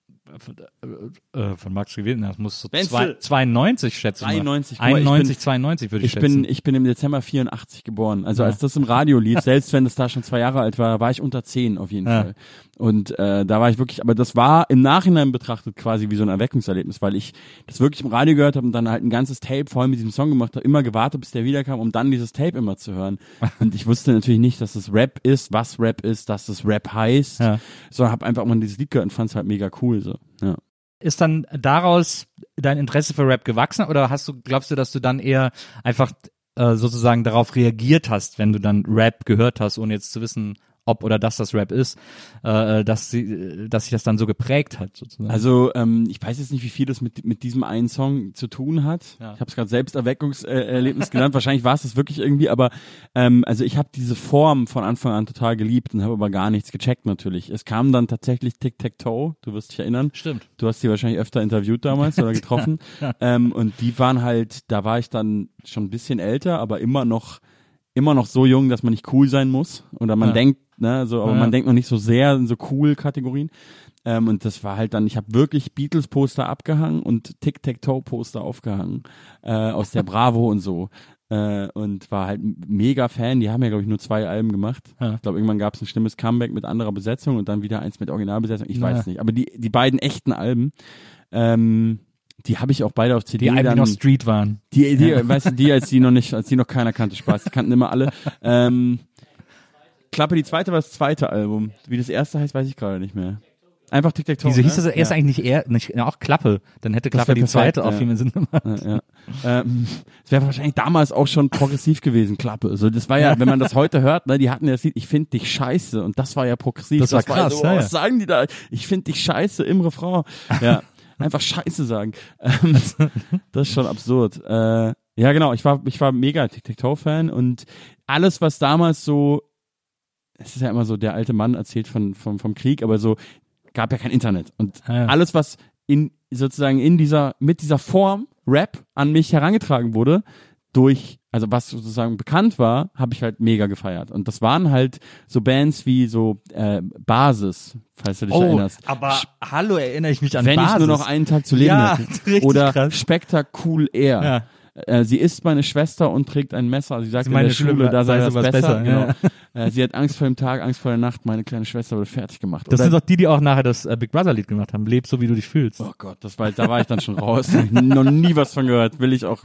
äh, von Max gewesen, das muss so zwei, 92 schätze ich mal. 93, guck mal, ich 91, bin- 92 würde ich, Ich schätzen. bin, ich bin im Dezember 84 geboren. Also Ja. als das im Radio lief, selbst wenn das da schon zwei Jahre alt war, war ich unter zehn auf jeden. Fall. Und äh, da war ich wirklich, aber das war im Nachhinein betrachtet quasi wie so ein Erweckungserlebnis, weil ich das wirklich im Radio gehört habe und dann halt ein ganzes Tape voll mit diesem Song gemacht habe, immer gewartet, bis der wiederkam, um dann dieses Tape immer zu hören. Und ich wusste natürlich nicht, dass es Rap ist, was Rap ist, dass es Rap heißt, Ja. sondern habe einfach mal dieses Lied gehört und fand es halt mega cool so. Ja. ist dann daraus dein Interesse für Rap gewachsen oder hast du, glaubst du, dass du dann eher einfach äh, sozusagen darauf reagiert hast, wenn du dann Rap gehört hast, ohne jetzt zu wissen, ob oder dass das Rap ist, äh, dass sie, dass sich das dann so geprägt hat, sozusagen. Also ähm, ich weiß jetzt nicht, wie viel das mit, mit diesem einen Song zu tun hat. Ja. Ich habe es gerade selbst Erweckungserlebnis genannt. Wahrscheinlich war es das wirklich irgendwie, aber ähm, also ich habe diese Form von Anfang an total geliebt und habe aber gar nichts gecheckt natürlich. Es kam dann tatsächlich Tic Tac Toe. Du wirst dich erinnern. Stimmt. Du hast die wahrscheinlich öfter interviewt damals oder getroffen. ähm, und die waren halt, da war ich dann schon ein bisschen älter, aber immer noch immer noch so jung, dass man nicht cool sein muss. Oder man Ja. denkt, ne, so, aber Ja. man denkt noch nicht so sehr in so cool Kategorien. Ähm, und das war halt dann, ich habe wirklich Beatles-Poster abgehangen und Tic-Tac-Toe-Poster aufgehangen äh, aus der Bravo und so. Äh, und war halt mega Fan. Die haben ja, glaube ich, nur zwei Alben gemacht. Ja. Ich glaube, irgendwann gab es ein schlimmes Comeback mit anderer Besetzung und dann wieder eins mit Originalbesetzung. Ich Ja. weiß nicht. Aber die, die beiden echten Alben, ähm, die habe ich auch beide auf CD. Die Alben, die noch Street waren. die, die, weißt du, die, als die noch nicht, als die noch keiner kannte, Spaß, die kannten immer alle. Ähm, Klappe, die zweite war das zweite Album. Wie das erste heißt, weiß ich gerade nicht mehr. Einfach Tic Tac Toe. Wieso hieß das ne? erst eigentlich nicht eher, nicht, ja, auch Klappe? Dann hätte Das Klappe die zweite auch ja. viel mehr Sinn gemacht. Ja, ja. Ähm, es wäre wahrscheinlich damals auch schon progressiv gewesen, Klappe. Also das war ja, wenn man das heute hört, ne, die hatten ja das Lied, ich finde dich scheiße und das war ja progressiv. Das war krass, so, ja, was ja. sagen die da? Ich finde dich scheiße im Refrain. Ja, einfach scheiße sagen. Ähm, das ist schon absurd. Äh, ja, genau, ich war, ich war mega Tic-Tac-Toe-Fan und alles, was damals so, es ist ja immer so, der alte Mann erzählt von, vom, vom Krieg, aber so, gab ja kein Internet. Und Ja. alles, was in, sozusagen in dieser, mit dieser Form Rap an mich herangetragen wurde, durch, also was sozusagen bekannt war, habe ich halt mega gefeiert. Und das waren halt so Bands wie so äh, Basis, falls du dich Oh, erinnerst. aber hallo, erinnere ich mich an Wenn Basis. ich nur noch einen Tag zu leben Ja, hätte. Oder krass. Spektacool Air. Ja. Äh, sie ist meine Schwester und trägt ein Messer. Sie sagt Sie in meine der Schule, Schule, da sei das besser. besser, genau. Ja. Äh, sie hat Angst vor dem Tag, Angst vor der Nacht. Meine kleine Schwester wurde fertig gemacht. Das Oder- sind doch die, die auch nachher das äh, Big Brother Lied gemacht haben. Leb so, wie du dich fühlst. Oh Gott, das war, da war ich dann schon raus. Noch nie was von gehört. Will ich auch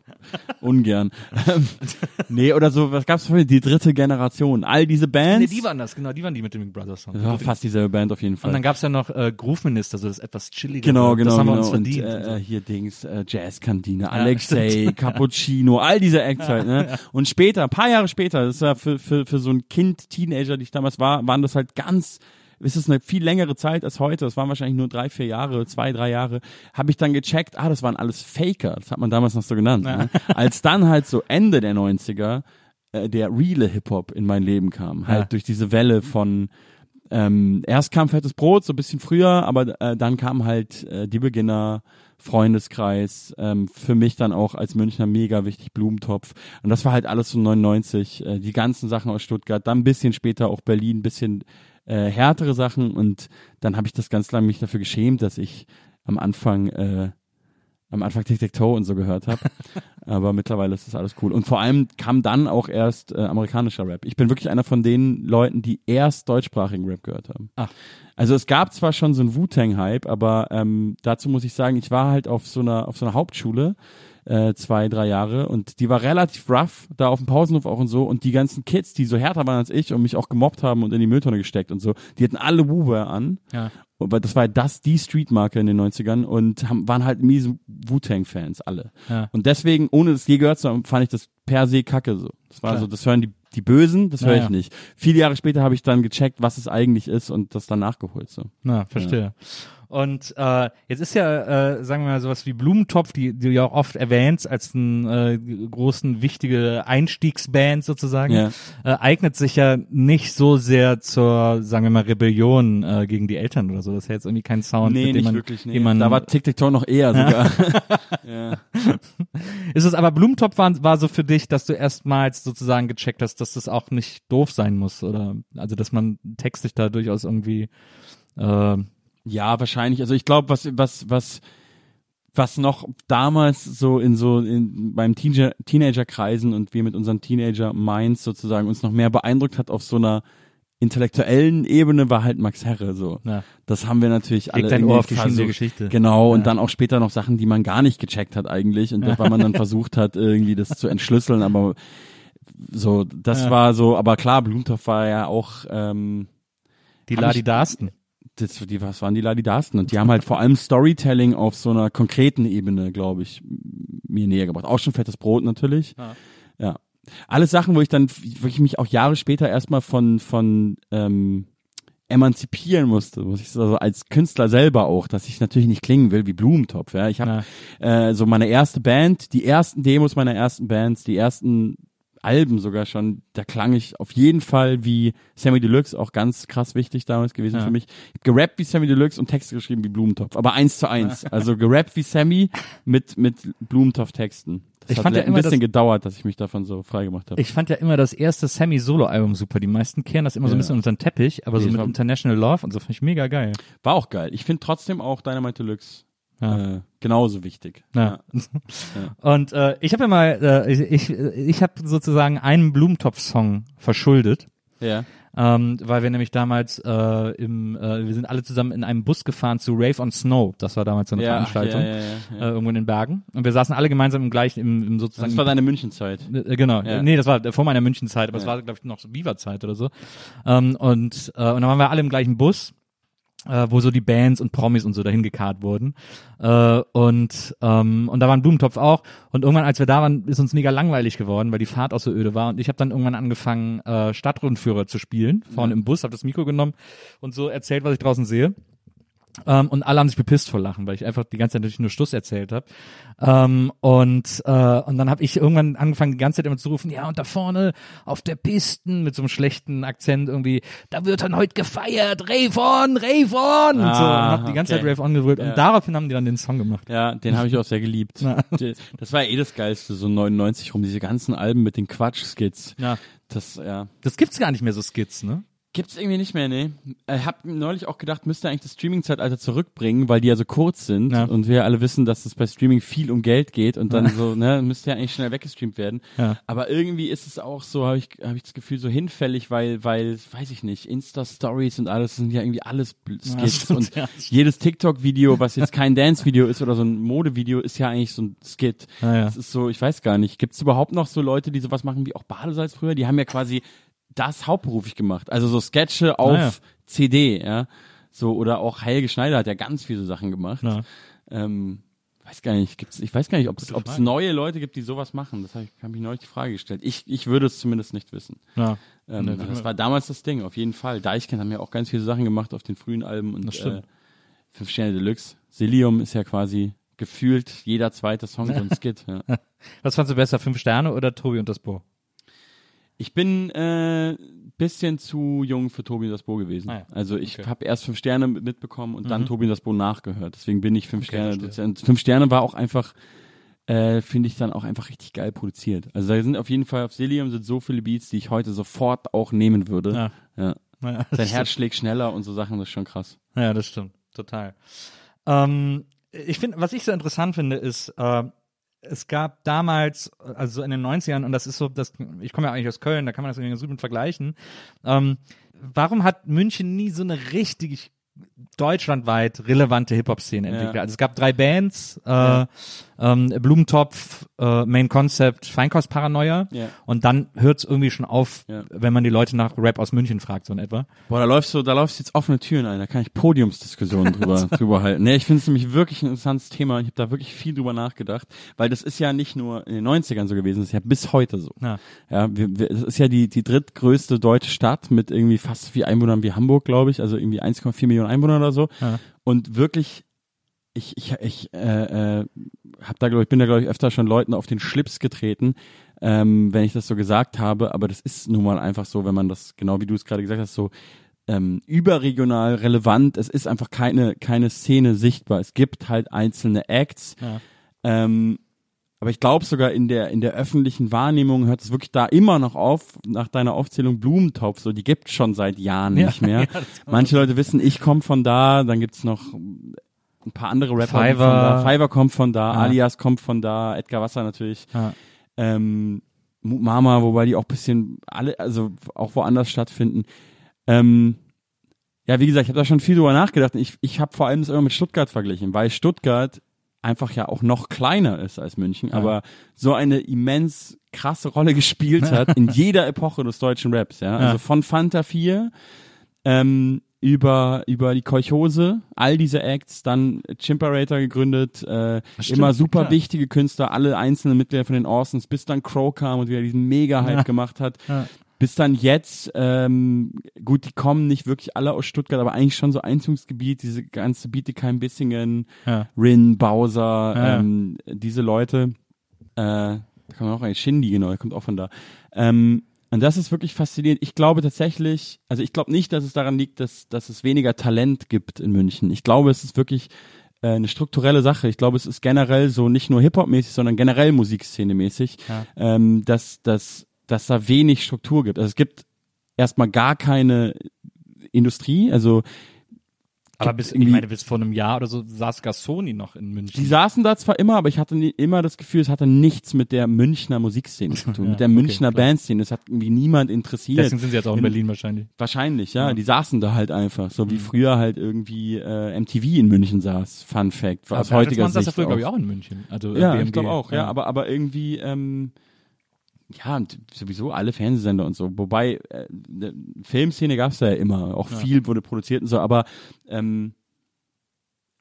ungern. Ähm, nee, oder so, was gab's für die dritte Generation? All diese Bands. Nee, die waren das, genau, die waren die mit dem Big Brother Song. war fast dieselbe Band auf jeden Fall. Und dann gab's ja noch äh, Groove Minister, so das etwas chillige. Genau, genau, Das haben wir genau. uns verdient. Und, und äh, hier Dings, äh, Jazzkantine, Alexei, Cappuccino, all diese Acts halt, ne? Und später, ein paar Jahre später, das war für, für, für so ein Kind, Teenager, die ich damals war, waren das halt ganz, ist es eine viel längere Zeit als heute, das waren wahrscheinlich nur drei, vier Jahre, zwei, drei Jahre, habe ich dann gecheckt, ah, das waren alles Faker, das hat man damals noch so genannt. Ne? Als dann halt so Ende der 90er äh, der reale Hip-Hop in mein Leben kam, halt Ja. durch diese Welle von ähm, erst kam Fettes Brot, so ein bisschen früher, aber äh, dann kam halt äh, die Beginner, Freundeskreis, ähm, für mich dann auch als Münchner mega wichtig Blumentopf. Und das war halt alles so 99, äh, die ganzen Sachen aus Stuttgart, dann ein bisschen später auch Berlin, ein bisschen äh, härtere Sachen und dann habe ich das ganz lange mich dafür geschämt, dass ich am Anfang äh, am Anfang Tic-Tac-Toe und so gehört habe. Aber mittlerweile ist das alles cool. Und vor allem kam dann auch erst äh, amerikanischer Rap. Ich bin wirklich einer von den Leuten, die erst deutschsprachigen Rap gehört haben. Ach. Also es gab zwar schon so einen Wu-Tang-Hype, aber ähm, dazu muss ich sagen, ich war halt auf so einer, auf so einer Hauptschule äh, zwei, drei Jahre und die war relativ rough, da auf dem Pausenhof auch und so und die ganzen Kids, die so härter waren als ich und mich auch gemobbt haben und in die Mülltonne gesteckt und so, die hatten alle Wu-Wear an. Ja. Aber das war das, die Streetmarke in den 90ern und haben, waren halt miese Wu-Tang-Fans, alle. Ja. Und deswegen, ohne es je gehört zu haben, fand ich das per se kacke so. Das war Klar. so, das hören die, die Bösen, das höre Ja, ich ja. nicht. Viele Jahre später habe ich dann gecheckt, was es eigentlich ist und das dann nachgeholt so. Na, verstehe. Und äh, jetzt ist ja, äh, sagen wir mal, sowas wie Blumentopf, die, die du ja auch oft erwähnst, als ein äh, großen, wichtige Einstiegsband sozusagen, Ja. äh, eignet sich ja nicht so sehr zur, sagen wir mal, Rebellion äh, gegen die Eltern oder so. Das ist ja jetzt irgendwie kein Sound, Nee, mit dem nicht man, wirklich, nee. man da war Tic-Tac-Toe noch eher sogar. ja. Ist es aber Blumentopf war, war so für dich, dass du erstmals sozusagen gecheckt hast, dass das auch nicht doof sein muss oder also dass man textlich da durchaus irgendwie äh, Ja, wahrscheinlich. Also ich glaube, was, was, was, was noch damals so in so in, beim Teenager, Teenagerkreisen und wir mit unseren Teenager-Minds sozusagen uns noch mehr beeindruckt hat auf so einer intellektuellen Ebene war halt Max Herre so. Ja. Das haben wir natürlich alle dein Ohr auf die Schiene der versucht. Geschichte. Genau, und Ja. dann auch später noch Sachen, die man gar nicht gecheckt hat eigentlich und weil man dann versucht hat, irgendwie das zu entschlüsseln, aber so, das Ja. war so, aber klar, Blumentopf war ja auch ähm, die Ladidasten. Das, die, was waren die Ladidasten? Und die haben halt vor allem Storytelling auf so einer konkreten Ebene, glaube ich, mir näher gebracht. Auch schon fettes Brot natürlich. Ja. Ja. Alles Sachen, wo ich dann wirklich mich auch Jahre später erstmal von, von ähm, emanzipieren musste, muss ich so als Künstler selber auch, dass ich natürlich nicht klingen will wie Blumentopf. Ja, ich habe äh, so meine erste Band, die ersten Demos meiner ersten Bands, die ersten Alben sogar schon, da klang ich auf jeden Fall wie Sammy Deluxe, auch ganz krass wichtig damals gewesen Ja. für mich. Ich hab gerappt wie Sammy Deluxe und Texte geschrieben wie Blumentopf, aber eins zu eins. Also gerappt wie Sammy mit, mit Blumentopf-Texten. Das Ich hat fand ja ein immer, bisschen dass- gedauert, dass ich mich davon so frei gemacht habe. Ich fand ja immer das erste Sammy-Solo-Album super. Die meisten kehren das immer so ein bisschen unter den Teppich, aber Nee, so mit International Love und so finde ich mega geil. War auch geil. Ich finde trotzdem auch Dynamite Deluxe Ja. äh, genauso wichtig. Ja. Und äh, ich habe ja mal, äh, ich, ich, ich habe sozusagen einen Blumentopf-Song verschuldet. Ja. Ähm, weil wir nämlich damals äh, im, äh, wir sind alle zusammen in einem Bus gefahren zu Rave on Snow. Das war damals so eine Ja, Veranstaltung ja, ja, ja, ja. Äh, irgendwo in den Bergen. Und wir saßen alle gemeinsam im gleichen, im, im sozusagen. Das war deine Münchenzeit. Äh, Genau, Ja. nee, das war vor meiner Münchenzeit, aber es Ja. war, glaube ich, noch so Viva-Zeit oder so. Ähm, und, äh, und dann waren wir alle im gleichen Bus, äh, wo so die Bands und Promis und so dahin gekarrt wurden. Äh, und, ähm, und da war ein Blumentopf auch. Und irgendwann, als wir da waren, ist uns mega langweilig geworden, weil die Fahrt auch so öde war. Und ich habe dann irgendwann angefangen, äh, Stadtrundführer zu spielen, vorne im Bus, habe das Mikro genommen und so erzählt, was ich draußen sehe. Ähm, und alle haben sich bepisst vor Lachen, weil ich einfach die ganze Zeit natürlich nur Stuss erzählt habe. Ähm, und, äh, und dann habe ich irgendwann angefangen, die ganze Zeit immer zu rufen, ja, und da vorne auf der Pisten mit so einem schlechten Akzent irgendwie, da wird dann heute gefeiert, Rave on, Rave on! und so. Und Ah, hab die ganze okay. Zeit Rave on gebrüllt. Ja. Und daraufhin haben die dann den Song gemacht. Ja, den habe ich auch sehr geliebt. Das war ja eh das Geilste, so 99 rum, diese ganzen Alben mit den Quatsch-Skits. Ja. Das, ja. Das gibt's gar nicht mehr so Skits, ne? Gibt's irgendwie nicht mehr, ne? Ich hab neulich auch gedacht, müsste eigentlich das Streaming-Zeitalter zurückbringen, weil die ja so kurz sind Ja. und wir alle wissen, dass es bei Streaming viel um Geld geht und dann so, ne, müsste ja eigentlich schnell weggestreamt werden. Ja. Aber irgendwie ist es auch so, habe ich, hab ich das Gefühl, so hinfällig, weil, weil, weiß ich nicht, Insta-Stories und alles sind ja irgendwie alles Ja, Skits und ja. jedes TikTok-Video, was jetzt kein Dance-Video ist oder so ein Mode-Video, ist ja eigentlich so ein Skit. Ja, ja. Das ist so, ich weiß gar nicht, gibt's überhaupt noch so Leute, die sowas machen wie auch Badesalz früher? Die haben ja quasi das hauptberuflich gemacht. Also so Sketche auf Naja. CD, ja. So, oder auch Helge Schneider hat ja ganz viele Sachen gemacht. Ja. Ähm, weiß gar nicht, gibt's, ich weiß gar nicht, ob es neue Leute gibt, die sowas machen. Das habe ich, hab ich neulich die Frage gestellt. Ich, ich würde es zumindest nicht wissen. Ja. Ähm, Nee, das war damals das Ding, auf jeden Fall. Deichkind haben ja auch ganz viele Sachen gemacht auf den frühen Alben und äh, Fünf Sterne Deluxe. Silium ist ja quasi gefühlt jeder zweite Song so ein Skit. Ja. Was fandst du besser, fünf Sterne oder Tobi und das Bo? Ich bin äh, bisschen zu jung für Tobi das Bo gewesen. Ah ja. Also ich Okay. habe erst fünf Sterne mit- mitbekommen und dann Mhm. Tobi das Bo nachgehört. Deswegen bin ich fünf Okay, Sterne. Und fünf Sterne war auch einfach, äh, finde ich dann auch einfach richtig geil produziert. Also da sind auf jeden Fall auf Cilium sind so viele Beats, die ich heute sofort auch nehmen würde. Ja. Ja. Ja, Sein. Herz schlägt schneller und so Sachen, das ist schon krass. Ja, das stimmt. Total. Ähm, ich finde, was ich so interessant finde, ist, äh, es gab damals, also so in den 90ern, und das ist so, das, ich komme ja eigentlich aus Köln, da kann man das irgendwie ganz gut mit vergleichen. Ähm, warum hat München nie so eine richtig deutschlandweit relevante Hip-Hop-Szene entwickelt? Ja. Also es gab drei Bands, äh, ähm, Blumentopf, äh, Main Concept, Feinkost Paranoia. Ja. Und dann hört es irgendwie schon auf, Ja. wenn man die Leute nach Rap aus München fragt, so in etwa. Boah, da läufst du, da läufst du jetzt offene Türen ein. Da kann ich Podiumsdiskussionen drüber, drüber halten. Nee, ich finde es nämlich wirklich ein interessantes Thema. Ich habe da wirklich viel drüber nachgedacht, weil das ist ja nicht nur in den 90ern so gewesen, das ist ja bis heute so. Ja. Ja, wir, wir, das ist ja die, die drittgrößte deutsche Stadt mit irgendwie fast viel Einwohnern wie Hamburg, glaube ich. Also irgendwie 1,4 Millionen Einwohner oder so. Ja. Und wirklich, ich, ich, ich äh, äh, hab da, glaube ich, bin da, glaube ich, öfter schon Leuten auf den Schlips getreten, ähm, wenn ich das so gesagt habe. Aber das ist nun mal einfach so, wenn man das, genau wie du es gerade gesagt hast, so ähm, überregional relevant. Es ist einfach keine, keine Szene sichtbar. Es gibt halt einzelne Acts. Ja. Ähm, aber ich glaube sogar in der in der öffentlichen Wahrnehmung hört es wirklich da immer noch auf, nach deiner Aufzählung Blumentopf, so die gibt schon seit Jahren Ja, nicht mehr. ja, Manche Leute wissen, ich komme von da, dann gibt's noch ein paar andere Rapper Fiverr. von da. Fiverr kommt von da, Ja. Alias kommt von da, Edgar Wasser natürlich. Ähm, Mama, wobei die auch bisschen alle, also auch woanders stattfinden. Ähm, ja, wie gesagt, ich habe da schon viel drüber nachgedacht. Ich, ich habe vor allem das immer mit Stuttgart verglichen, weil Stuttgart einfach ja auch noch kleiner ist als München, aber so eine immens krasse Rolle gespielt hat in jeder Epoche des deutschen Raps, ja. Also Ja. von Fanta 4 ähm, über, über die Kolchose, all diese Acts, dann Chimperator gegründet, äh, Stimmt, immer super klar. wichtige Künstler, alle einzelnen Mitglieder von den Orsons, bis dann Crow kam und wieder diesen Mega-Hype Ja. gemacht hat. Ja. Bis dann jetzt, ähm, gut, die kommen nicht wirklich alle aus Stuttgart, aber eigentlich schon so Einzugsgebiet, diese ganze Bietigheim, Bissingen, Ja. Rin, Bowser, Ja. ähm, diese Leute, äh, da kann man auch ein Shindy, genau, der kommt auch von da. Ähm, und das ist wirklich faszinierend. Ich glaube tatsächlich, also ich glaube nicht, dass es daran liegt, dass, dass es weniger Talent gibt in München. Ich glaube, es ist wirklich äh, eine strukturelle Sache. Ich glaube, es ist generell so nicht nur Hip-Hop-mäßig, sondern generell Musikszene-mäßig, Ja. ähm, dass, dass, dass da wenig Struktur gibt. Also es gibt erstmal gar keine Industrie, also Aber bis, ich meine, bis vor einem Jahr oder so saß Gassoni noch in München. Die saßen da zwar immer, aber ich hatte nie, immer das Gefühl, es hatte nichts mit der Münchner Musikszene zu tun, Ja, mit der okay, Münchner klar. Bandszene. Es hat irgendwie niemand interessiert. Deswegen sind sie jetzt auch in Berlin wahrscheinlich. Wahrscheinlich, ja. Ja. Die saßen da halt einfach, so wie Mhm. früher halt irgendwie äh, MTV in München saß. Fun Fact. Aus Aber heutiger Bertelsmann saß Sicht. ja früher, glaube ich, auch. in München. Also Ja, BMG. ich glaube auch, ja. Aber, aber irgendwie, ähm, ja, und sowieso alle Fernsehsender und so. Wobei, äh, ne, Filmszene gab's da ja immer. Auch Ja. viel wurde produziert und so, aber ähm,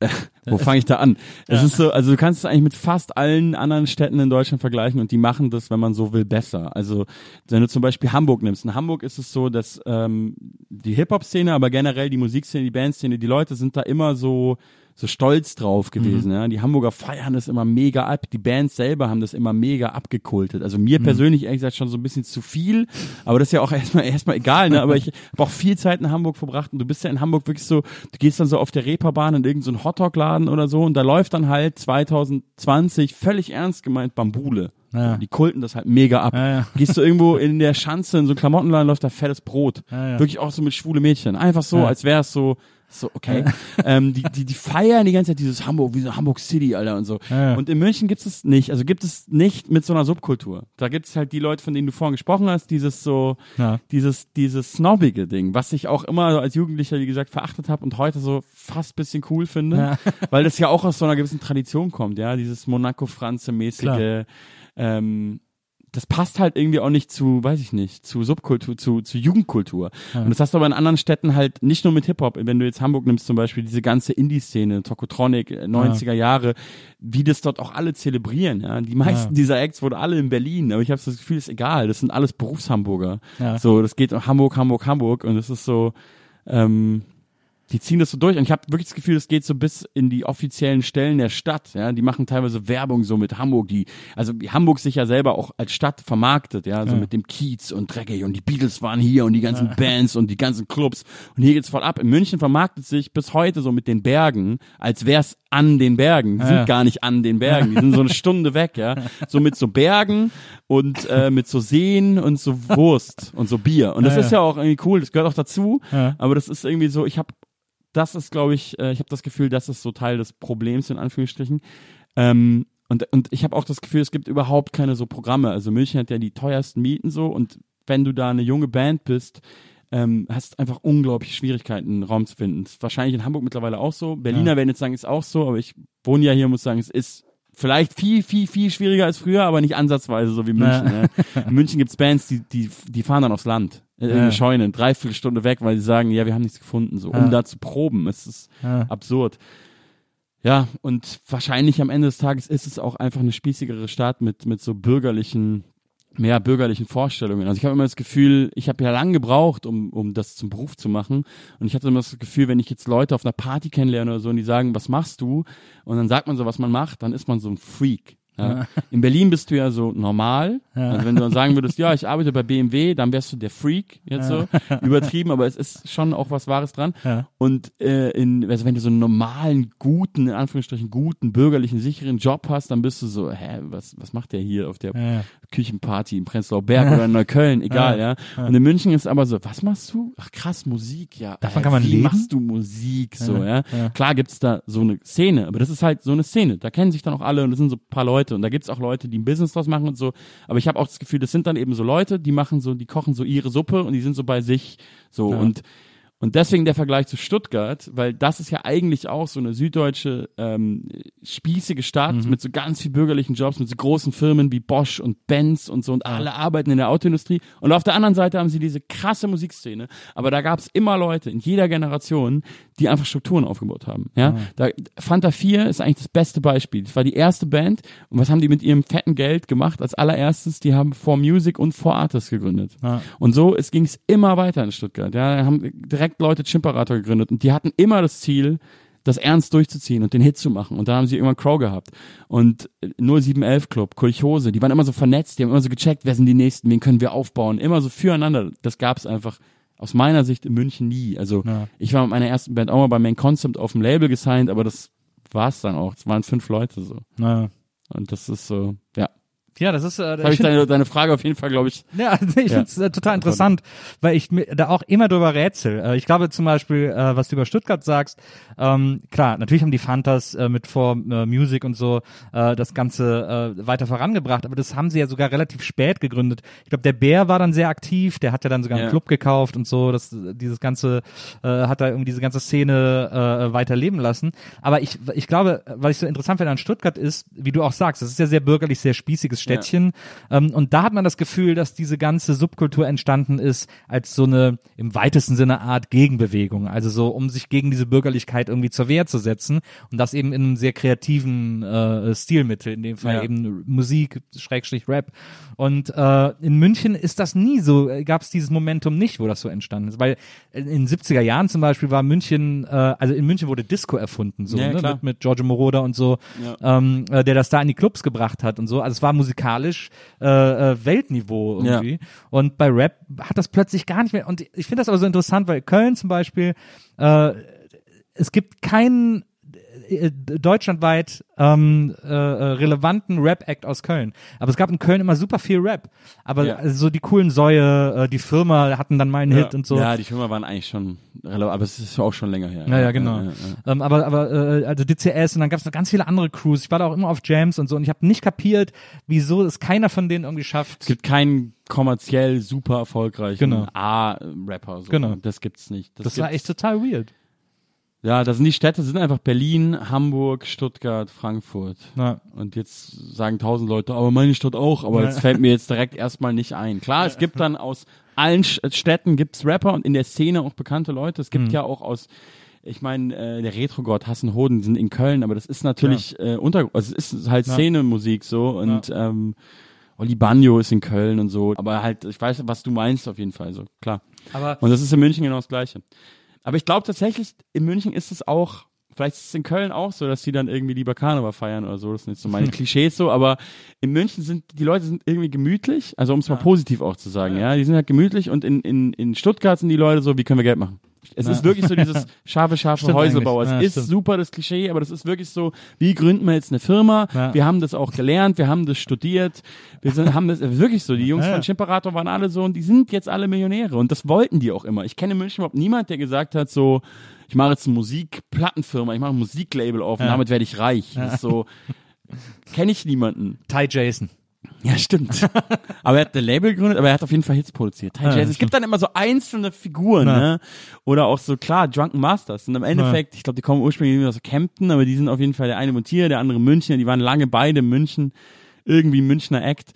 wo fange ich da an? Es Ja. ist so, also du kannst es eigentlich mit fast allen anderen Städten in Deutschland vergleichen und die machen das, wenn man so will, besser. Also wenn du zum Beispiel Hamburg nimmst, in Hamburg ist es so, dass ähm, die Hip-Hop-Szene, aber generell die Musikszene, die Bandszene, die Leute sind da immer so so stolz drauf gewesen. Ja? Die Hamburger feiern das immer mega ab. Die Bands selber haben das immer mega abgekultet. Also mir persönlich ehrlich gesagt schon so ein bisschen zu viel, aber das ist ja auch erstmal erstmal egal. Ne? Aber ich habe auch viel Zeit in Hamburg verbracht und du bist ja in Hamburg wirklich so, du gehst dann so auf der Reeperbahn in irgendeinen so Hotdog-Laden oder so und da läuft dann halt 2020 völlig ernst gemeint Bambule. Ja. Die kulten das halt mega ab. Ja, ja. Gehst du irgendwo in der Schanze in so einen Klamottenladen, läuft da fettes Brot. Wirklich auch so mit schwule Mädchen. Einfach so, als wäre es so, so, okay. ähm, die, die, die feiern die ganze Zeit dieses Hamburg, wie so Hamburg City, Alter, und so. Ja, ja. Und in München gibt es nicht. Also gibt es nicht mit so einer Subkultur. Da gibt es halt die Leute, von denen du vorhin gesprochen hast, dieses so, Ja. dieses, dieses snobbige Ding, was ich auch immer als Jugendlicher, wie gesagt, verachtet habe und heute so fast bisschen cool finde, weil das ja auch aus so einer gewissen Tradition kommt, ja, dieses Monaco-Franze-mäßige, ähm, das passt halt irgendwie auch nicht zu, weiß ich nicht, zu Subkultur, zu, zu Jugendkultur. Und das hast du aber in anderen Städten halt nicht nur mit Hip-Hop. Wenn du jetzt Hamburg nimmst zum Beispiel, diese ganze Indie-Szene, Tokotronic, äh, 90er Jahre, wie das dort auch alle zelebrieren. Ja? Die meisten Ja. dieser Acts wurden alle in Berlin, aber ich habe das Gefühl, ist egal. Das sind alles Berufshamburger. Ja. So, das geht um Hamburg, Hamburg, Hamburg und es ist so, ähm, die ziehen das so durch und ich habe wirklich das Gefühl, es geht so bis in die offiziellen Stellen der Stadt. Ja, die machen teilweise Werbung so mit Hamburg, die also Hamburg sich ja selber auch als Stadt vermarktet, ja, so Ja. mit dem Kiez und Reggae und die Beatles waren hier und die ganzen Bands und die ganzen Clubs und hier geht's voll ab. In München vermarktet sich bis heute so mit den Bergen, als wär's an den Bergen. Die Ja. sind gar nicht an den Bergen, die sind so eine Stunde weg, ja, so mit so Bergen und äh, mit so Seen und so Wurst und so Bier und das Ja, ist ja auch irgendwie cool, das gehört auch dazu, Ja. aber das ist irgendwie so, ich habe das ist, glaube ich, äh, ich habe das Gefühl, das ist so Teil des Problems in Anführungsstrichen. Ähm, und, und ich habe auch das Gefühl, es gibt überhaupt keine so Programme. Also München hat ja die teuersten Mieten so und wenn du da eine junge Band bist, ähm, hast einfach unglaublich Schwierigkeiten, einen Raum zu finden. Ist wahrscheinlich in Hamburg mittlerweile auch so. Berliner werden jetzt sagen, ist auch so, aber ich wohne ja hier, muss sagen, es ist vielleicht viel, viel, viel schwieriger als früher, aber nicht ansatzweise so wie München. Ja. In München gibt's Bands, die, die, die fahren dann aufs Land. In Ja. eine Scheune, eine Dreiviertelstunde weg, weil sie sagen, ja, wir haben nichts gefunden, so, um Ja. da zu proben. Es ist Ja. absurd. Ja, und wahrscheinlich am Ende des Tages ist es auch einfach eine spießigere Stadt mit, mit so bürgerlichen, mehr bürgerlichen Vorstellungen. Also ich habe immer das Gefühl, ich habe ja lange gebraucht, um, um das zum Beruf zu machen. Und ich hatte immer das Gefühl, wenn ich jetzt Leute auf einer Party kennenlerne oder so und die sagen, was machst du? Und dann sagt man so, was man macht, dann ist man so ein Freak. Ja. In Berlin bist du ja so normal. Also wenn du dann sagen würdest, ja, ich arbeite bei BMW, dann wärst du der Freak, jetzt so übertrieben, aber es ist schon auch was Wahres dran. Ja. Und äh, in, also wenn du so einen normalen, guten, in Anführungsstrichen guten, bürgerlichen, sicheren Job hast, dann bist du so, hä, was, was macht der hier auf der Ja. Küchenparty in Prenzlauer Berg oder in Neukölln, egal, ja. Und in München ist aber so, was machst du? Ach krass, Musik, ja. Davon Äh, kann man wie leben? machst du Musik, so, ja. ja. Klar gibt's da so eine Szene, aber das ist halt so eine Szene. Da kennen sich dann auch alle und das sind so ein paar Leute und da gibt's auch Leute, die ein Business draus machen und so. Aber ich habe auch das Gefühl, das sind dann eben so Leute, die machen so, die kochen so ihre Suppe und die sind so bei sich, so. Und und deswegen der Vergleich zu Stuttgart, weil das ist ja eigentlich auch so eine süddeutsche ähm, spießige Stadt mit so ganz viel bürgerlichen Jobs, mit so großen Firmen wie Bosch und Benz und so und alle arbeiten in der Autoindustrie. Und auf der anderen Seite haben sie diese krasse Musikszene. Aber da gab es immer Leute in jeder Generation, die einfach Strukturen aufgebaut haben. Ja, da, Fanta 4 ist eigentlich das beste Beispiel. Das war die erste Band. Und was haben die mit ihrem fetten Geld gemacht? Als allererstes, die haben For Music und For Artists gegründet. Ja. Und so es ging es immer weiter in Stuttgart. Ja, haben direkt Leute Chimperator gegründet und die hatten immer das Ziel, das ernst durchzuziehen und den Hit zu machen. Und da haben sie irgendwann Crow gehabt. Und äh, 0711 Club, Kolchose, die waren immer so vernetzt, die haben immer so gecheckt, wer sind die Nächsten, wen können wir aufbauen. Immer so füreinander. Das gab es einfach aus meiner Sicht in München nie. Also Ja. ich war mit meiner ersten Band auch mal bei Main Concept auf dem Label gesigned, aber das war's dann auch. Es waren fünf Leute so. Ja. Und das ist so, ja. Das ist. Äh, Habe ich deine, deine Frage auf jeden Fall, glaube ich, Ja, also ich Ja. find's äh, total interessant, weil ich mir da auch immer drüber rätsel. Äh, ich glaube zum Beispiel, äh, was du über Stuttgart sagst, ähm, klar, natürlich haben die Fantas äh, mit For äh, Music und so äh, das Ganze äh, weiter vorangebracht, aber das haben sie ja sogar relativ spät gegründet. Ich glaube, der Bär war dann sehr aktiv, der hat ja dann sogar einen Ja. Club gekauft und so, das dieses ganze äh, hat da irgendwie diese ganze Szene äh, weiterleben lassen. Aber ich ich glaube, was ich so interessant finde an Stuttgart ist, wie du auch sagst, das ist ja sehr bürgerlich, sehr spießiges Städtchen. Ähm, und da hat man das Gefühl, dass diese ganze Subkultur entstanden ist als so eine im weitesten Sinne Art Gegenbewegung. Also so, um sich gegen diese Bürgerlichkeit irgendwie zur Wehr zu setzen. Und das eben in einem sehr kreativen äh, Stilmittel, in dem Fall Ja. eben Musik, Schrägstrich Rap. Und äh, in München ist das nie so, gab es dieses Momentum nicht, wo das so entstanden ist. Weil in den 70er Jahren zum Beispiel war München, äh, also in München wurde Disco erfunden, so Ja, ne? mit, mit Giorgio Moroder und so, ähm, äh, der das da in die Clubs gebracht hat und so. Also es war musikalisch äh, äh, Weltniveau irgendwie. Und bei Rap hat das plötzlich gar nicht mehr. Und ich finde das aber so interessant, weil Köln zum Beispiel, äh, es gibt keinen äh, deutschlandweit ähm, äh, äh, relevanten Rap-Act aus Köln. Aber es gab in Köln immer super viel Rap. Aber Ja. also so die coolen Säue, äh, die Firma hatten dann mal einen Hit und so. Ja, die Firma waren eigentlich schon relevant, aber es ist auch schon länger her. Ja, ja, genau. Ja, ja, ja. Ähm, aber aber äh, also DCS und dann gab es noch ganz viele andere Crews. Ich war da auch immer auf Jams und so und ich habe nicht kapiert, wieso es keiner von denen irgendwie schafft. Es gibt keinen kommerziell super erfolgreichen Genau. A-Rapper. So. Genau. Das gibt's nicht. das war gibt's- echt total weird. Ja, das sind die Städte, sind einfach Berlin, Hamburg, Stuttgart, Frankfurt. Ja. Und jetzt sagen tausend Leute, aber meine Stadt auch, aber Ja. jetzt fällt mir jetzt direkt erstmal nicht ein. Klar, es gibt dann aus allen Sch- Städten gibt's Rapper und in der Szene auch bekannte Leute. Es Mhm. gibt ja auch aus ich meine, äh, der Retro-Gott Hassen Hoden sind in Köln, aber das ist natürlich äh, unter, also es ist halt. Szene-Musik so und ähm, Oli Banjo ist in Köln und so, aber halt, ich weiß, was du meinst auf jeden Fall, so klar. Aber Und das ist in München genau das Gleiche. Aber ich glaube tatsächlich, in München ist es auch, vielleicht ist es in Köln auch so, dass die dann irgendwie lieber Karneval feiern oder so. Das sind jetzt so meine Klischees so, aber in München sind die Leute sind irgendwie gemütlich, also um es mal positiv auch zu sagen, ja. Die sind halt gemütlich und in, in, in Stuttgart sind die Leute so, wie können wir Geld machen? Es ist wirklich so dieses scharfe, scharfe Stimmt Häuselbauer. Es. Ja, ist stimmt. super das Klischee, aber das ist wirklich so, wie gründen wir jetzt eine Firma? Ja. Wir haben das auch gelernt, wir haben das studiert, wir sind, haben das wirklich so. Die Jungs Ja, ja. von Chimperator waren alle so und die sind jetzt alle Millionäre und das wollten die auch immer. Ich kenne in München überhaupt niemand, der gesagt hat so, ich mache jetzt eine Musikplattenfirma, ich mache ein Musiklabel auf und Ja. damit werde ich reich. Das ist so, kenne ich niemanden. Ty Jason. Ja, stimmt. aber er hat ein Label gegründet, aber er hat auf jeden Fall Hits produziert. Ja. Es gibt dann immer so einzelne Figuren, Ja. ne? Oder auch so, klar, Drunken Masters. Und im Endeffekt, ich glaube, die kommen ursprünglich aus Kempten, aber die sind auf jeden Fall der eine Montier, der andere Münchner. Die waren lange beide in München. Irgendwie Münchner Act.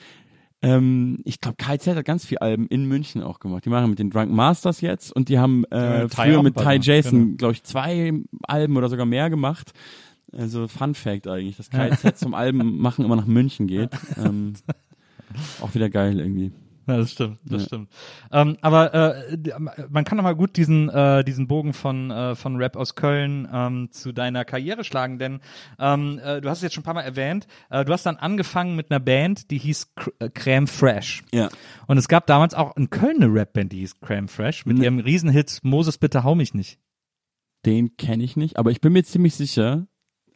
Ähm, ich glaube, KZ hat ganz viel Alben in München auch gemacht. Die machen mit den Drunken Masters jetzt und die haben äh, Ja, früher mit Ty Jason, genau. glaube ich, zwei Alben oder sogar mehr gemacht. Also Fun Fact eigentlich, dass KZ zum Alben machen immer nach München geht. Ähm, auch wieder geil irgendwie. Ja, das stimmt, das Ja. stimmt. Ähm, aber äh, man kann doch mal gut diesen äh, diesen Bogen von äh, von Rap aus Köln ähm, zu deiner Karriere schlagen, denn ähm, äh, du hast es jetzt schon ein paar Mal erwähnt. Äh, du hast dann angefangen mit einer Band, die hieß äh, Crème Fresh. Ja. Und es gab damals auch in Köln eine Rapband, die hieß Crème Fresh mit Ne. ihrem Riesenhit Moses bitte hau mich nicht. Den kenne ich nicht, aber ich bin mir ziemlich sicher,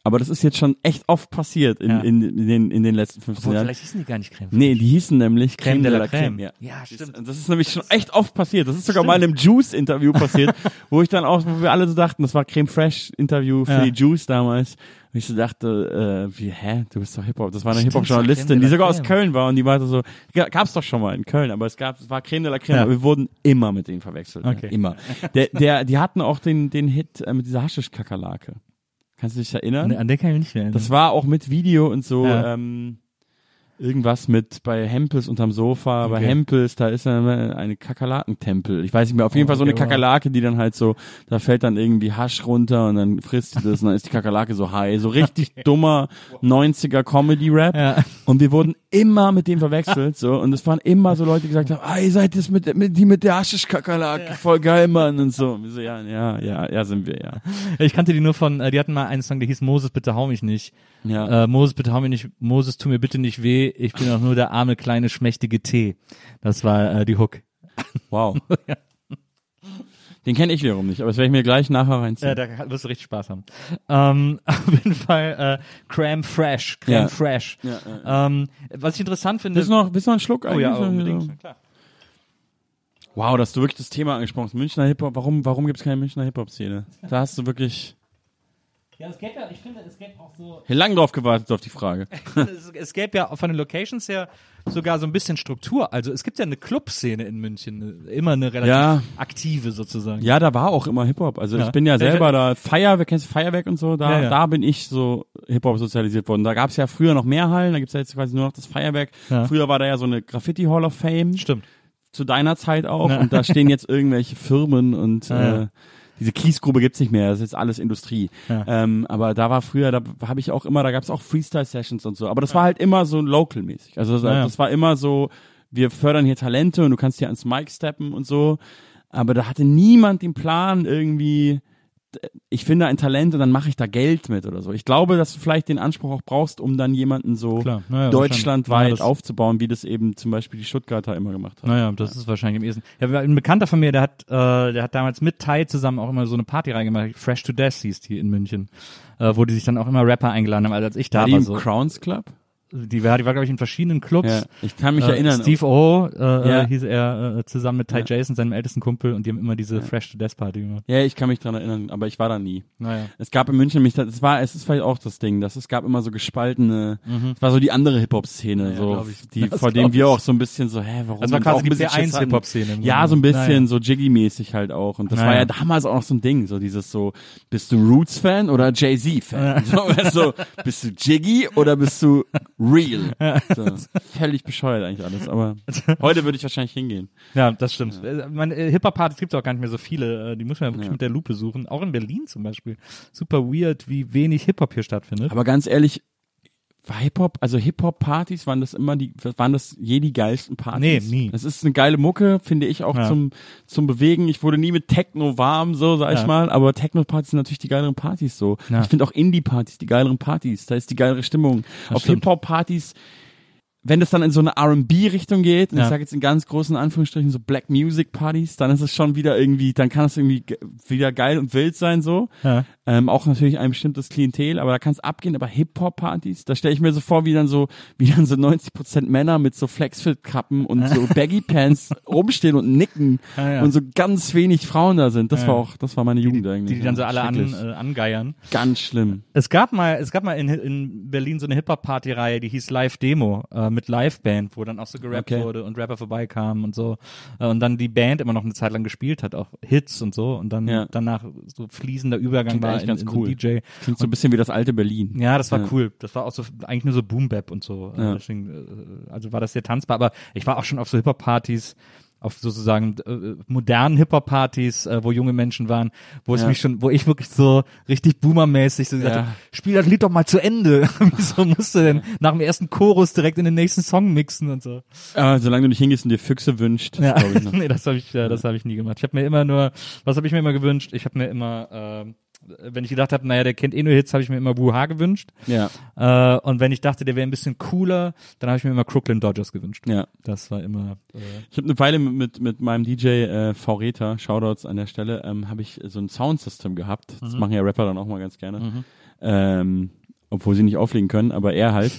aber das ist jetzt schon echt oft passiert in, Ja. in, in, den, in den letzten 15 Obwohl, Jahren. vielleicht hießen die gar nicht Fresh. Nee, die hießen nämlich Crème de la Crème. Ja. Ja, stimmt. Das ist nämlich schon echt oft passiert. Das ist sogar mal in einem Juice-Interview passiert, wo ich dann auch, wo wir alle so dachten, das war Creme Fresh-Interview für Ja. die Juice damals. Und ich so dachte, äh, wie, hä, du bist doch Hip-Hop. Das war eine Stimmt, Hip-Hop-Journalistin, die la sogar aus. Köln war und die meinte so, ja, gab's doch schon mal in Köln, aber es gab, es war Creme de la Creme, Ja. aber wir wurden immer mit denen verwechselt. Okay. Ne? Immer. Der, der, die hatten auch den, den Hit äh, mit dieser Haschisch-Kakerlake. Kannst du dich erinnern? An den kann ich mich nicht mehr erinnern. Das war auch mit Video und so, Ja. ähm, irgendwas mit bei Hempels unterm Sofa, bei Okay. Hempels, da ist dann eine Kakerlakentempel. Ich weiß nicht mehr, auf jeden Oh, Fall so eine okay, wow. Kakerlake, die dann halt so, da fällt dann irgendwie Hasch runter und dann frisst sie das und dann ist die Kakerlake so high. So richtig dummer 90er Comedy-Rap. Ja. Und wir wurden immer mit dem verwechselt, so. Und es waren immer so Leute, die gesagt haben, ah, ihr seid das mit, mit die mit der Haschisch-Kakerlake, voll geil, Mann, und so. Und wir so, ja, ja, ja, ja, sind wir, ja. Ich kannte die nur von, äh, die hatten mal einen Song, der hieß Moses, bitte hau mich nicht. Ja. Äh, Moses, bitte hau mich nicht, Moses, tu mir bitte nicht weh, ich bin auch nur der arme, kleine, schmächtige T. Das war äh, die Hook. Wow. Den kenne ich wiederum nicht, aber das werde ich mir gleich nachher reinziehen. Äh, da wirst du richtig Spaß haben. Ähm, auf jeden Fall äh, Crème Fresh, Crème Ja. Fresh. Ja, ja, Ähm, was ich interessant finde. Bist du noch, bist du noch ein Schluck oh ja, eigentlich? unbedingt. na Klar. Wow, dass du wirklich das Thema angesprochen hast. Münchner Hip-Hop. Warum, warum gibt es keine Münchner Hip-Hop-Szene? Da hast du wirklich Ja, es gäbe ja, ich finde, es gäbe auch so, hier lang drauf gewartet auf die Frage. es, es gäbe ja von den Locations her sogar so ein bisschen Struktur. Also es gibt ja eine Clubszene in München, immer eine relativ Ja. aktive sozusagen. Ja, da war auch immer Hip-Hop. Also Ja. ich bin ja selber ich- da, Feuerwerk, kennst du Feuerwerk und so? Da, Ja, ja. da bin ich so Hip-Hop sozialisiert worden. Da gab es ja früher noch mehr Hallen, da gibt's ja jetzt quasi nur noch das Feuerwerk. Ja. Früher war da ja so eine Graffiti Hall of Fame. Stimmt. zu deiner Zeit auch Ja. und da stehen jetzt irgendwelche Firmen und Ja, ja. äh, diese Kiesgrube gibt's nicht mehr, das ist jetzt alles Industrie. Ja. Ähm, aber da war früher, da habe ich auch immer, da gab's auch Freestyle-Sessions und so. Aber das war halt immer so local-mäßig. Also das, Ja, ja. das war immer so, wir fördern hier Talente und du kannst hier ans Mic steppen und so. Aber da hatte niemand den Plan irgendwie, ich finde ein Talent und dann mache ich da Geld mit oder so. Ich glaube, dass du vielleicht den Anspruch auch brauchst, um dann jemanden so. Naja, deutschlandweit. Ja, aufzubauen, wie das eben zum Beispiel die Stuttgarter immer gemacht haben. Naja, das ist wahrscheinlich am ehesten. Ja, ein Bekannter von mir, der hat, äh, der hat damals mit Tai zusammen auch immer so eine Partyreihe gemacht, Fresh to Death hieß die in München, äh, wo die sich dann auch immer Rapper eingeladen haben, also als ich da War war. die im so. Crowns Club? Die war, die war glaube ich in verschiedenen Clubs. Ja, ich kann mich Äh, erinnern. Steve O äh, Ja. äh, hieß er äh, zusammen mit Ty Ja. Jason, seinem ältesten Kumpel, und die haben immer diese Fresh to Death Party gemacht. Ja, ich kann mich dran erinnern, aber ich war da nie. Naja. Es gab in München nämlich, das war, es ist vielleicht auch das Ding, dass es gab immer so gespaltene, es war so die andere Hip-Hop-Szene, Mhm. Ja, so, glaub ich. die, vor dem wir auch so ein bisschen so, hä, warum? Das war quasi auch ein bisschen Schiss hatten. P1-Hip-Hop-Szene. im Ja, so ein bisschen, Naja. so Jiggy-mäßig halt auch. Und das Naja. war ja damals auch so ein Ding, so dieses so, bist du Roots-Fan oder Jay-Z-Fan? So, weißt du, bist du Jiggy oder bist du real? So, völlig bescheuert eigentlich alles, aber heute würde ich wahrscheinlich hingehen. Ja, das stimmt. Ja. Meine äh, Hip-Hop-Partys gibt es auch gar nicht mehr so viele. Äh, Die muss man ja wirklich Ja. mit der Lupe suchen. Auch in Berlin zum Beispiel. Super weird, wie wenig Hip-Hop hier stattfindet. Aber ganz ehrlich, war Hip-Hop, also Hip-Hop-Partys waren das immer die, waren das je die geilsten Partys? Nee, nie. Das ist eine geile Mucke, finde ich auch Ja. zum, zum Bewegen. Ich wurde nie mit Techno warm, so sag ich Ja. mal, aber Techno-Partys sind natürlich die geileren Partys so. Ja. Ich finde auch Indie-Partys die geileren Partys, da ist die geilere Stimmung. Auf stimmt. Hip-Hop-Partys wenn das dann in so eine R&B-Richtung geht, und Ja. ich sage jetzt in ganz großen Anführungsstrichen so Black Music Partys, dann ist es schon wieder irgendwie, dann kann es irgendwie ge- wieder geil und wild sein so. Ja. Ähm, auch natürlich ein bestimmtes Klientel, aber da kann es abgehen. Aber Hip-Hop-Partys, da stelle ich mir so vor, wie dann so, wie dann so 90% Männer mit so Flexfit-Kappen und so Baggy-Pants rumstehen und nicken Ja, und so ganz wenig Frauen da sind. Das war auch, das war meine Jugend eigentlich. Die, die dann so alle an, äh, angeiern. Ganz schlimm. Es gab mal, es gab mal in, in Berlin so eine Hip-Hop-Party-Reihe, die hieß Live Demo, äh, mit Live-Band, wo dann auch so gerappt Okay. wurde und Rapper vorbeikamen und so. Äh, und dann die Band immer noch eine Zeit lang gespielt hat, auch Hits und so. Und dann Ja. danach so fließender Übergang Klingt war in, ganz in cool. so DJ. Klingt so ein bisschen wie das alte Berlin. Ja, das war Ja. cool. Das war auch so eigentlich nur so Boom Bap und so. Äh, Ja. Deswegen, äh, also war das sehr tanzbar. Aber ich war auch schon auf so Hip-Hop-Partys, auf sozusagen äh, modernen Hip-Hop-Partys, äh, wo junge Menschen waren, wo es Ja. mich schon, wo ich wirklich so richtig boomermäßig so gesagt Ja. habe, spiel das Lied doch mal zu Ende. Wieso musst du denn nach dem ersten Chorus direkt in den nächsten Song mixen und so? Aber solange du nicht hingehst und dir Füchse wünscht, Ja. glaub ich noch. nee, das habe ich, äh, das habe ich nie gemacht. Ich habe mir immer nur, was habe ich mir immer gewünscht? Ich habe mir immer, äh, wenn ich gedacht habe, naja, der kennt eh nur Hits, habe ich mir immer Wuha gewünscht. Ja, Äh, und wenn ich dachte, der wäre ein bisschen cooler, dann habe ich mir immer Crooklyn Dodgers gewünscht. ja. Das war immer. Äh, Ich habe eine Weile mit, mit, mit meinem DJ äh, V Reta, Shoutouts an der Stelle, ähm, habe ich so ein Soundsystem gehabt. Das machen ja Rapper dann auch mal ganz gerne. Ähm, obwohl sie nicht auflegen können, aber er halt.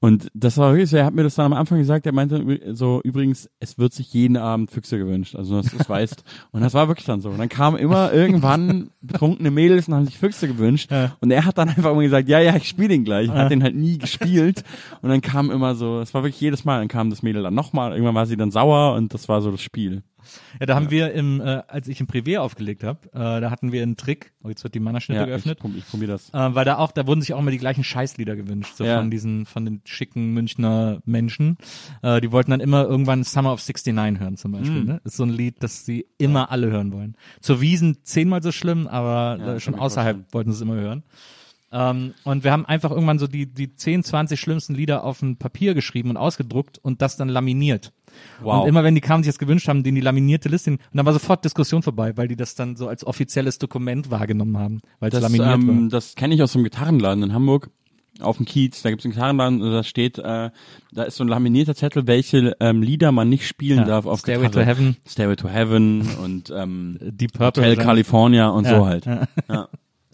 Und das war wirklich so, er hat mir das dann am Anfang gesagt, er meinte so, übrigens, es wird sich jeden Abend Füchse gewünscht, also dass du es weißt. Und das war wirklich dann so. Und dann kamen immer irgendwann betrunkene Mädels und haben sich Füchse gewünscht. Ja. Und er hat dann einfach immer gesagt, ja, ja, ich spiele den gleich. Hat den halt nie gespielt. Und dann kam immer so, es war wirklich jedes Mal, dann kam das Mädel dann nochmal, irgendwann war sie dann sauer und das war so das Spiel. Ja, da haben wir im, äh, als ich im Privé aufgelegt habe, äh, da hatten wir einen Trick. Oh, jetzt wird die Mannerschnitte Ja, geöffnet. ich, ich probiere das. Äh, weil da auch, da wurden sich auch immer die gleichen Scheißlieder gewünscht, so Ja. von diesen, von den schicken Münchner Menschen. Äh, die wollten dann immer irgendwann Summer of 69 hören zum Beispiel. Mhm. Ne? Ist so ein Lied, das sie immer alle hören wollen. Zur Wiesen zehnmal so schlimm, aber Ja, äh, schon außerhalb wollten sie es immer hören. Ähm, und wir haben einfach irgendwann so die, die 10, 20 schlimmsten Lieder auf ein Papier geschrieben und ausgedruckt und das dann laminiert. Und immer wenn die kamen, sich das gewünscht haben, denen die laminierte Liste, und dann war sofort Diskussion vorbei, weil die das dann so als offizielles Dokument wahrgenommen haben, weil es Das, laminiert war. ähm, das kenne ich aus so einem Gitarrenladen in Hamburg. Auf dem Kiez, da gibt's einen Gitarrenladen, da steht, äh, da ist so ein laminierter Zettel, welche ähm, Lieder man nicht spielen Ja, darf auf Stairway Gitarre. to Heaven. Stairway to Heaven und ähm, Deep Purple. Hotel California und Ja, so halt. ja.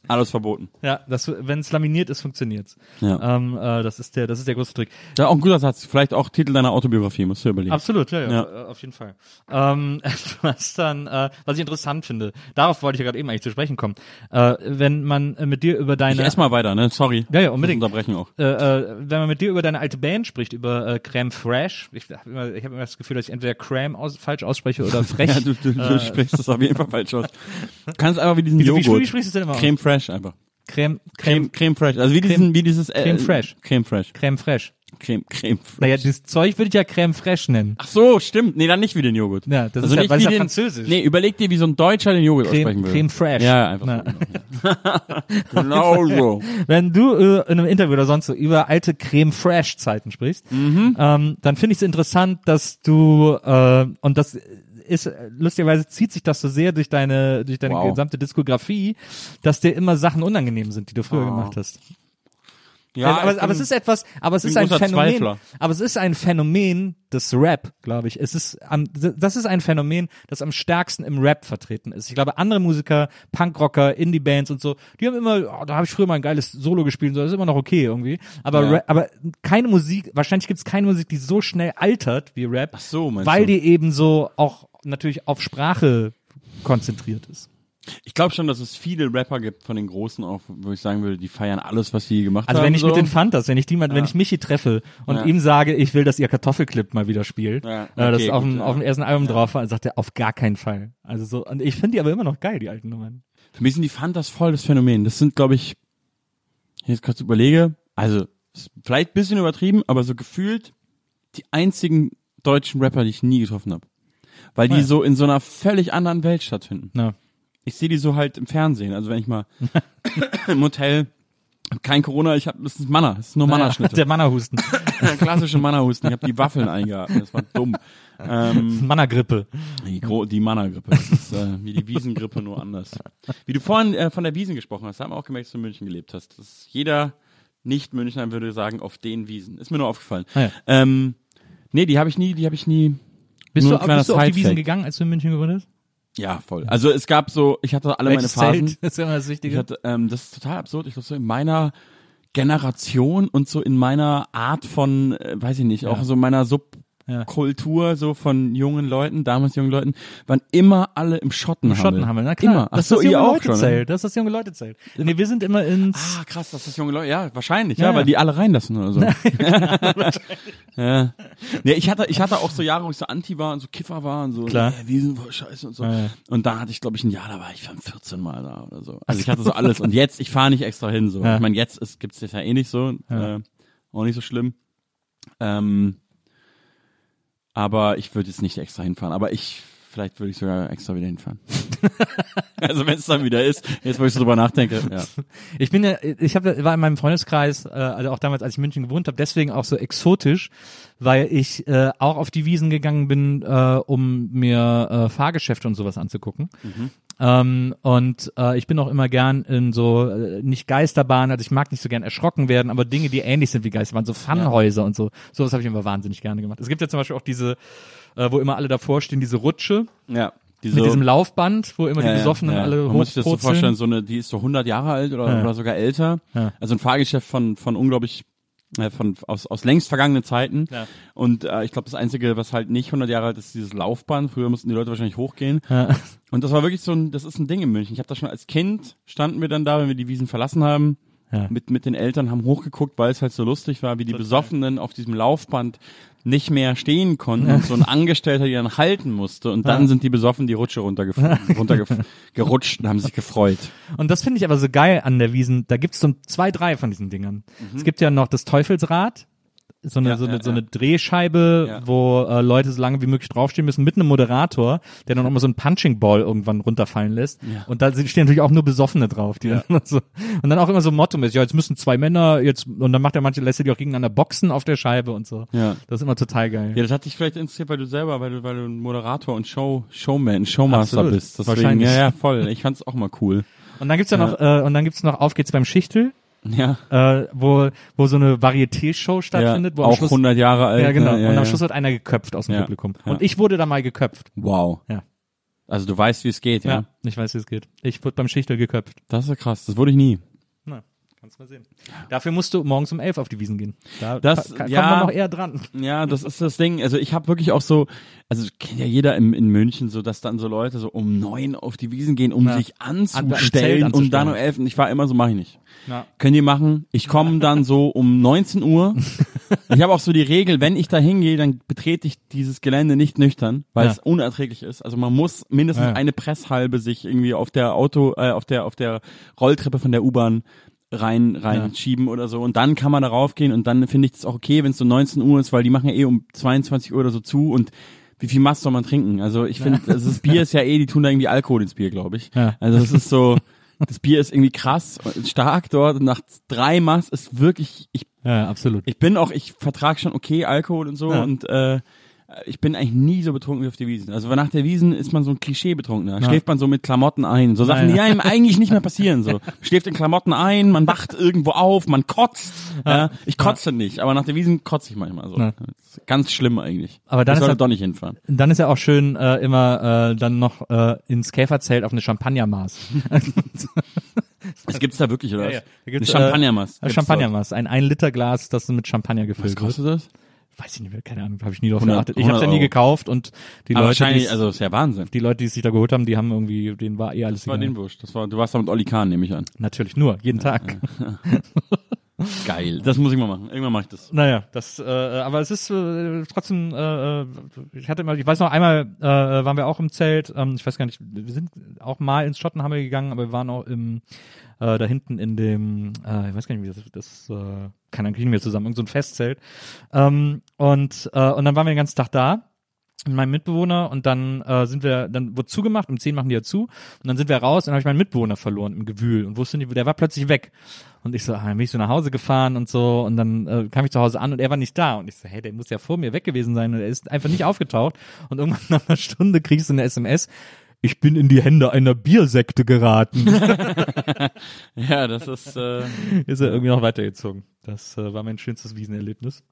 Alles verboten. Ja, das, wenn es laminiert ist, funktioniert's. Ja. Ähm, äh, das ist der, das ist der große Trick. ja, auch ein guter Satz. Vielleicht auch Titel deiner Autobiografie, musst du überlegen. Absolut, ja, ja, Ja. Äh, auf jeden Fall. Ähm, was dann, äh, was ich interessant finde, darauf wollte ich ja gerade eben eigentlich zu sprechen kommen. Äh, wenn man äh, mit dir über ich deine, ess mal weiter, ne? Sorry. Ja, ja, unbedingt. Unterbrechen auch. äh, äh, wenn man mit dir über deine alte Band spricht, über äh, Crème Fresh, ich habe immer, ich hab immer das Gefühl, dass ich entweder Crème aus, falsch ausspreche oder frech. Ja, du, du, du Äh, sprichst das auf jeden Fall falsch aus. Du kannst einfach wie diesen wie, wie, Joghurt. wie sprichst du es denn immer aus? Creme Fraiche einfach. Crème, Creme, Crème, Creme Fraiche. Also wie diesen, wie dieses, äh, Creme Fraiche. Creme Fraiche. Crème Fresh. Creme, Creme Fraiche. Naja, dieses Zeug würde ich ja Crème Fresh nennen. Ach so, stimmt. Nee, dann nicht wie den Joghurt. Also Ja, das ist ja- weil wie ja den, französisch. Nee, überleg dir, wie so ein Deutscher den Joghurt Creme, aussprechen würde. Creme Fresh. Ja, einfach so. genau so. Wenn du äh, in einem Interview oder sonst so über alte Creme Fresh Zeiten sprichst, Mhm. ähm, dann finde ich es interessant, dass du äh, und das ist äh, lustigerweise zieht sich das so sehr durch deine durch deine Wow. gesamte Diskografie, dass dir immer Sachen unangenehm sind, die du früher Oh. gemacht hast. Ja, aber, ich aber es bin- ist etwas, aber es bin ist ein Phänomen. Zweifler. Aber es ist ein Phänomen des Rap, glaube ich. Es ist am, das ist ein Phänomen, das am stärksten im Rap vertreten ist. Ich glaube, andere Musiker, Punkrocker, Indie-Bands und so, die haben immer, oh, da habe ich früher mal ein geiles Solo gespielt, und so, das ist immer noch okay irgendwie. Aber, Ja. Rap, aber keine Musik, wahrscheinlich gibt es keine Musik, die so schnell altert wie Rap, Ach so, meinst weil du? die eben so auch natürlich auf Sprache konzentriert ist. Ich glaube schon, dass es viele Rapper gibt von den Großen auch, wo ich sagen würde, die feiern alles, was sie gemacht Also haben. wenn ich so. mit den Fantas, wenn ich die mal, wenn Ja. ich Michi treffe und Ja. ihm sage, ich will, dass ihr Kartoffelclip mal wieder spielt, Ja, äh, das okay, auf, dem, auf dem ersten Album drauf war, sagt er auf gar keinen Fall. Also so, und ich finde die aber immer noch geil, die alten Nummern. Für mich sind die Fantas voll das Phänomen. Das sind, glaube ich, ich jetzt kurz überlege, also ist vielleicht ein bisschen übertrieben, aber so gefühlt die einzigen deutschen Rapper, die ich nie getroffen habe. Weil die Ja. so in so einer völlig anderen Welt stattfinden. Ja. Ich sehe die so halt im Fernsehen. Also wenn ich mal im Hotel Kein Corona, ich habe das ist Manna, das ist nur Mannerschnitte. Der Mannerhusten. Klassische Mannerhusten. Ich habe die Waffeln eingeatmet, das war dumm. Ähm, Mannergrippe. die Gro die Mannergrippe, das ist äh, wie die Wiesengrippe, nur anders. Wie du vorhin äh, von der Wiesen gesprochen hast, haben wir auch gemerkt, dass du in München gelebt hast. Das jeder Nicht-Münchner würde sagen, auf den Wiesen. Ist mir nur aufgefallen. Ah, ja. ähm, nee, die habe ich nie, die habe ich nie. Bist nur du, bist du auf die. Wiesen gegangen, als du in München gewohnt hast? Ja, voll. Also es gab so, ich hatte alle meine Welches Phasen. Zelt? Das ist immer das Ich Wichtige. hatte, ähm, das ist total absurd. Ich glaube, so in meiner Generation und so in meiner Art von, äh, weiß ich nicht, auch so in meiner Subkultur so von jungen Leuten, damals jungen Leuten, waren immer alle im Schottenhammel. Schottenhammel, na klar. Immer. Ach Das ist so, das ihr junge auch Leute schon. Zelt. Das ist das junge Leute Zelt. Nee, wir sind immer ins Ah, krass, dass das junge Leute, ja, wahrscheinlich, Ja, ja, ja. weil die alle reinlassen oder so. ja. Nee, ich hatte, ich hatte auch so Jahre, wo ich so Anti war und so Kiffer war und so, Klar. nee, Wiesen voll scheiße und so. Ja, ja. Und da hatte ich, glaube ich, ein Jahr, da war ich 14 Mal da oder so. Also ich hatte so alles und jetzt, ich fahre nicht extra hin, so. Ja. Ich meine, jetzt ist, gibt's das ja eh nicht so, Ja. äh, auch nicht so schlimm. Ähm, aber ich würde jetzt nicht extra hinfahren, aber ich, vielleicht würde ich sogar extra wieder hinfahren. also wenn es dann wieder ist, jetzt wo ich so drüber nachdenke, ja. Ich bin ja, ich hab, war in meinem Freundeskreis, äh, also auch damals, als ich in München gewohnt habe, deswegen auch so exotisch, weil ich äh, auch auf die Wiesen gegangen bin, äh, um mir äh, Fahrgeschäfte und sowas anzugucken. Ähm, und äh, ich bin auch immer gern in so, äh, nicht Geisterbahnen, also ich mag nicht so gern erschrocken werden, aber Dinge, die ähnlich sind wie Geisterbahnen, so Funhäuser und so. Sowas habe ich immer wahnsinnig gerne gemacht. Es gibt ja zum Beispiel auch diese, äh, wo immer alle davor stehen, diese Rutsche Ja. Die mit diesem Laufband, wo immer die Ja, ja, Besoffenen ja. alle Man muss sich das so vorstellen, so eine, die ist so 100 Jahre alt oder, Ja. oder sogar älter. Ja. Also ein Fahrgeschäft von, von unglaublich, äh, von, aus, aus längst vergangenen Zeiten. Ja. Und äh, ich glaube, das Einzige, was halt nicht 100 Jahre alt ist, ist dieses Laufband. Früher mussten die Leute wahrscheinlich hochgehen. Ja. Und das war wirklich so ein, das ist ein Ding in München. Ich habe da schon als Kind, standen wir dann da, wenn wir die Wiesen verlassen haben, Ja. mit, mit den Eltern, haben hochgeguckt, weil es halt so lustig war, wie die Besoffenen auf diesem Laufband nicht mehr stehen konnten und so ein Angestellter die dann halten musste und dann sind die besoffen die Rutsche runtergerutscht und haben sich gefreut. Und das finde ich aber so geil an der Wiesen. Da gibt's so zwei, drei von diesen Dingern. Es gibt ja noch das Teufelsrad. So eine, Ja, so, eine, ja, so eine Drehscheibe, Ja. wo äh, Leute so lange wie möglich draufstehen müssen, mit einem Moderator, der dann auch mal so einen Punching Ball irgendwann runterfallen lässt. Ja. Und da stehen natürlich auch nur Besoffene drauf. Die Ja. dann so, und dann auch immer so Motto mit, ja, jetzt müssen zwei Männer, jetzt, und dann macht er manche, lässt er die auch gegeneinander boxen auf der Scheibe und so. Ja. Das ist immer total geil. Ja, das hat dich vielleicht interessiert, weil du selber, weil du, weil du ein Moderator und Show, Showman, Showmaster Absolut. bist. Deswegen, Wahrscheinlich. Ja, ja, voll. Ich fand's auch mal cool. Und dann gibt's ja noch, äh, und dann gibt's noch Auf geht's beim Schichtel, Ja. äh, wo, wo so eine Varieté-Show stattfindet, wo am auch Schluss 100 Jahre alt. Ja, genau. Ne? Ja, und am ja. Schluss wird einer geköpft aus dem Ja. Publikum. Ja. Und ich wurde da mal geköpft. Wow. Ja. Also du weißt, wie es geht, ja. Ja. Ich weiß, wie es geht. Ich wurde beim Schichtel geköpft. Das ist ja krass. Das wurde ich nie. Kannst mal sehen. Dafür musst du morgens um elf auf die Wiesen gehen. Da Das- ka- kommt ja. man noch eher dran. Ja, das ist das Ding. Also ich habe wirklich auch so, also kennt ja jeder in, in München so, dass dann so Leute so um neun auf die Wiesen gehen, um Ja. sich An- anzustellen und dann um elf. Und ich war immer so, mache ich nicht. Ja. Könnt ihr machen. Ich komme dann so um 19 Uhr. ich habe auch so die Regel, wenn ich da hingehe, dann betrete ich dieses Gelände nicht nüchtern, weil Ja. es unerträglich ist. Also man muss mindestens eine Presshalbe sich irgendwie auf der Auto, äh, auf der auf der Rolltreppe von der U-Bahn rein rein Ja. schieben oder so und dann kann man darauf gehen und dann finde ich es auch okay, wenn es so 19 Uhr ist, weil die machen ja eh um 22 Uhr oder so zu und wie viel Mast soll man trinken? Also ich finde, also das Bier ist ja eh, die tun da irgendwie Alkohol ins Bier, glaube ich. Ja. Also das ist so, das Bier ist irgendwie krass, stark dort und nach drei Mast ist wirklich, ich, Ja, absolut. ich bin auch, ich vertrag schon okay Alkohol und so Ja. und äh, ich bin eigentlich nie so betrunken wie auf der Wiesen. Also nach der Wiesen ist man so ein Klischee betrunkener. Ja. Schläft man so mit Klamotten ein. So Sachen, Ja, ja. die einem eigentlich nicht mehr passieren. So schläft in Klamotten ein, man wacht irgendwo auf, man kotzt. Ja. Ich kotze nicht, aber nach der Wiesen kotze ich manchmal so. Ja. Ganz schlimm eigentlich. Aber dann ich ist sollte halt- doch nicht hinfahren. Dann ist ja auch schön, äh, immer äh, dann noch äh, ins Käferzelt auf eine Champagnermaß. Das gibt's da wirklich, oder? Ja, was? ja. Da Eine gibt's, Champagnermast. Äh, gibt's Champagnermaß, ein 1 Liter Glas, das mit Champagner. Was gefüllt wird. kostet das? Weiß ich nicht mehr, keine Ahnung, habe ich nie drauf 100 geachtet. Ich habe ja 100 nie gekauft und die Aber Leute, wahrscheinlich, also ist ja Wahnsinn. die Leute, die es sich da geholt haben, die haben irgendwie, denen war eh alles Das war den Wurscht. Das war, du warst da mit Olli Kahn, nehme ich an. Natürlich nur, jeden Tag. Geil. Das muss ich mal machen. Irgendwann mache ich das. Naja, das, äh, aber es ist äh, trotzdem, äh, äh, ich hatte mal, ich weiß noch, einmal äh, waren wir auch im Zelt, ähm, ich weiß gar nicht, wir sind auch mal ins Schottenhammer gegangen, aber wir waren auch im, äh, da hinten in dem, äh, ich weiß gar nicht, wie das, das äh, dann kriegen wir zusammen, irgend so ein Festzelt. Ähm, und, äh, und dann waren wir den ganzen Tag da. mit meinem Mitbewohner und dann äh, sind wir, dann wurde zugemacht, um zehn machen die ja zu und dann sind wir raus und dann habe ich meinen Mitbewohner verloren im Gewühl und wusste nicht, der war plötzlich weg. Und ich so, ah, dann bin ich so nach Hause gefahren und so und dann äh, kam ich zu Hause an und er war nicht da und ich so, hey, der muss ja vor mir weg gewesen sein und er ist einfach nicht aufgetaucht und irgendwann nach einer Stunde kriegst du eine SMS, ich bin in die Hände einer Biersekte geraten. Ja, das ist, äh, ist er irgendwie noch weitergezogen. Das äh, war mein schönstes Wiesenerlebnis.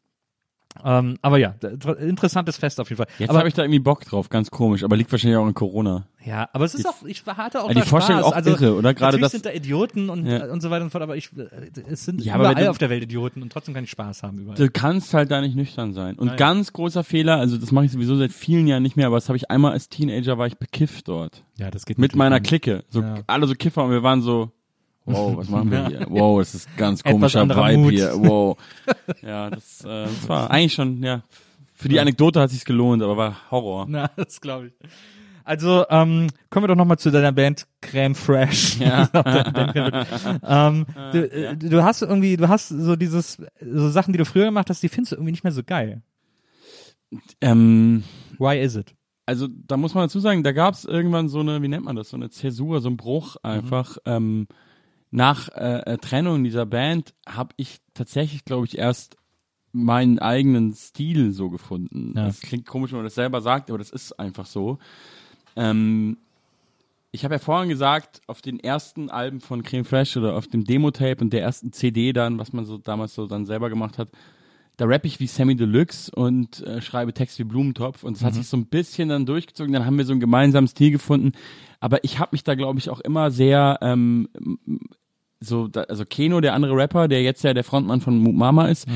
Ähm, aber ja, interessantes Fest auf jeden Fall. jetzt aber, habe ich da irgendwie Bock drauf, ganz komisch, aber liegt wahrscheinlich auch an Corona. ja, aber es ist auch, ich hatte auch Ja, die Vorstellung Spaß. auch also, irre, oder? Gerade natürlich das- sind da Idioten und, Ja. und so weiter und so fort, aber ich, äh, es sind Ja, überall du- auf der Welt Idioten und trotzdem kann ich Spaß haben überall. Du kannst halt da nicht nüchtern sein. Und Nein. ganz großer Fehler, also das mache ich sowieso seit vielen Jahren nicht mehr, aber das habe ich einmal als Teenager, war ich bekifft dort. ja, das geht Mit meiner nicht. Clique. So, Ja. alle so Kiffer und wir waren so, wow, was machen wir hier? Wow, das ist ganz komischer Vibe Mut. hier. Wow. Ja, das, äh, das war eigentlich schon, ja. Für die Anekdote hat sich's gelohnt, aber war Horror. Na, das glaube ich. Also, ähm, kommen wir doch nochmal zu deiner Band Crème Fresh. Ja. ähm, du, äh, du hast irgendwie, du hast so dieses, so Sachen, die du früher gemacht hast, die findest du irgendwie nicht mehr so geil. Ähm, Why is it? also da muss man dazu sagen, da gab's irgendwann so eine, wie nennt man das, so eine Zäsur, so ein Bruch einfach. Ähm, nach äh, äh, Trennung dieser Band habe ich tatsächlich, glaube ich, erst meinen eigenen Stil so gefunden. Ja. Das klingt komisch, wenn man das selber sagt, aber das ist einfach so. Ähm, ich habe ja vorhin gesagt, auf den ersten Alben von Creme Fresh oder auf dem Demo-Tape und der ersten CD dann, was man so damals so dann selber gemacht hat, da rappe ich wie Sammy Deluxe und äh, schreibe Text wie Blumentopf. Und das hat sich so ein bisschen dann durchgezogen, dann haben wir so einen gemeinsamen Stil gefunden, aber ich habe mich da glaube ich auch immer sehr ähm, so, da, also Keno, der andere Rapper, der jetzt ja der Frontmann von Moot Mama ist,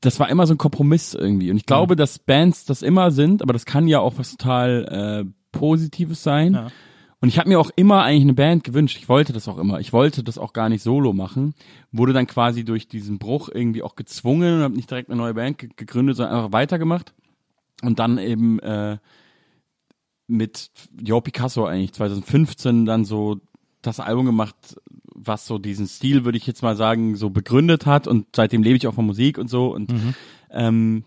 das war immer so ein Kompromiss irgendwie. Und ich glaube, dass Bands das immer sind, aber das kann ja auch was total äh, Positives sein. Ja. Und ich habe mir auch immer eigentlich eine Band gewünscht. Ich wollte das auch immer. Ich wollte das auch gar nicht solo machen. Wurde dann quasi durch diesen Bruch irgendwie auch gezwungen und habe nicht direkt eine neue Band ge gegründet, sondern einfach weitergemacht. Und dann eben äh, mit Jo Picasso eigentlich 2015 dann so das Album gemacht, was so diesen Stil, würde ich jetzt mal sagen, so begründet hat. Und seitdem lebe ich auch von Musik und so. Und ähm,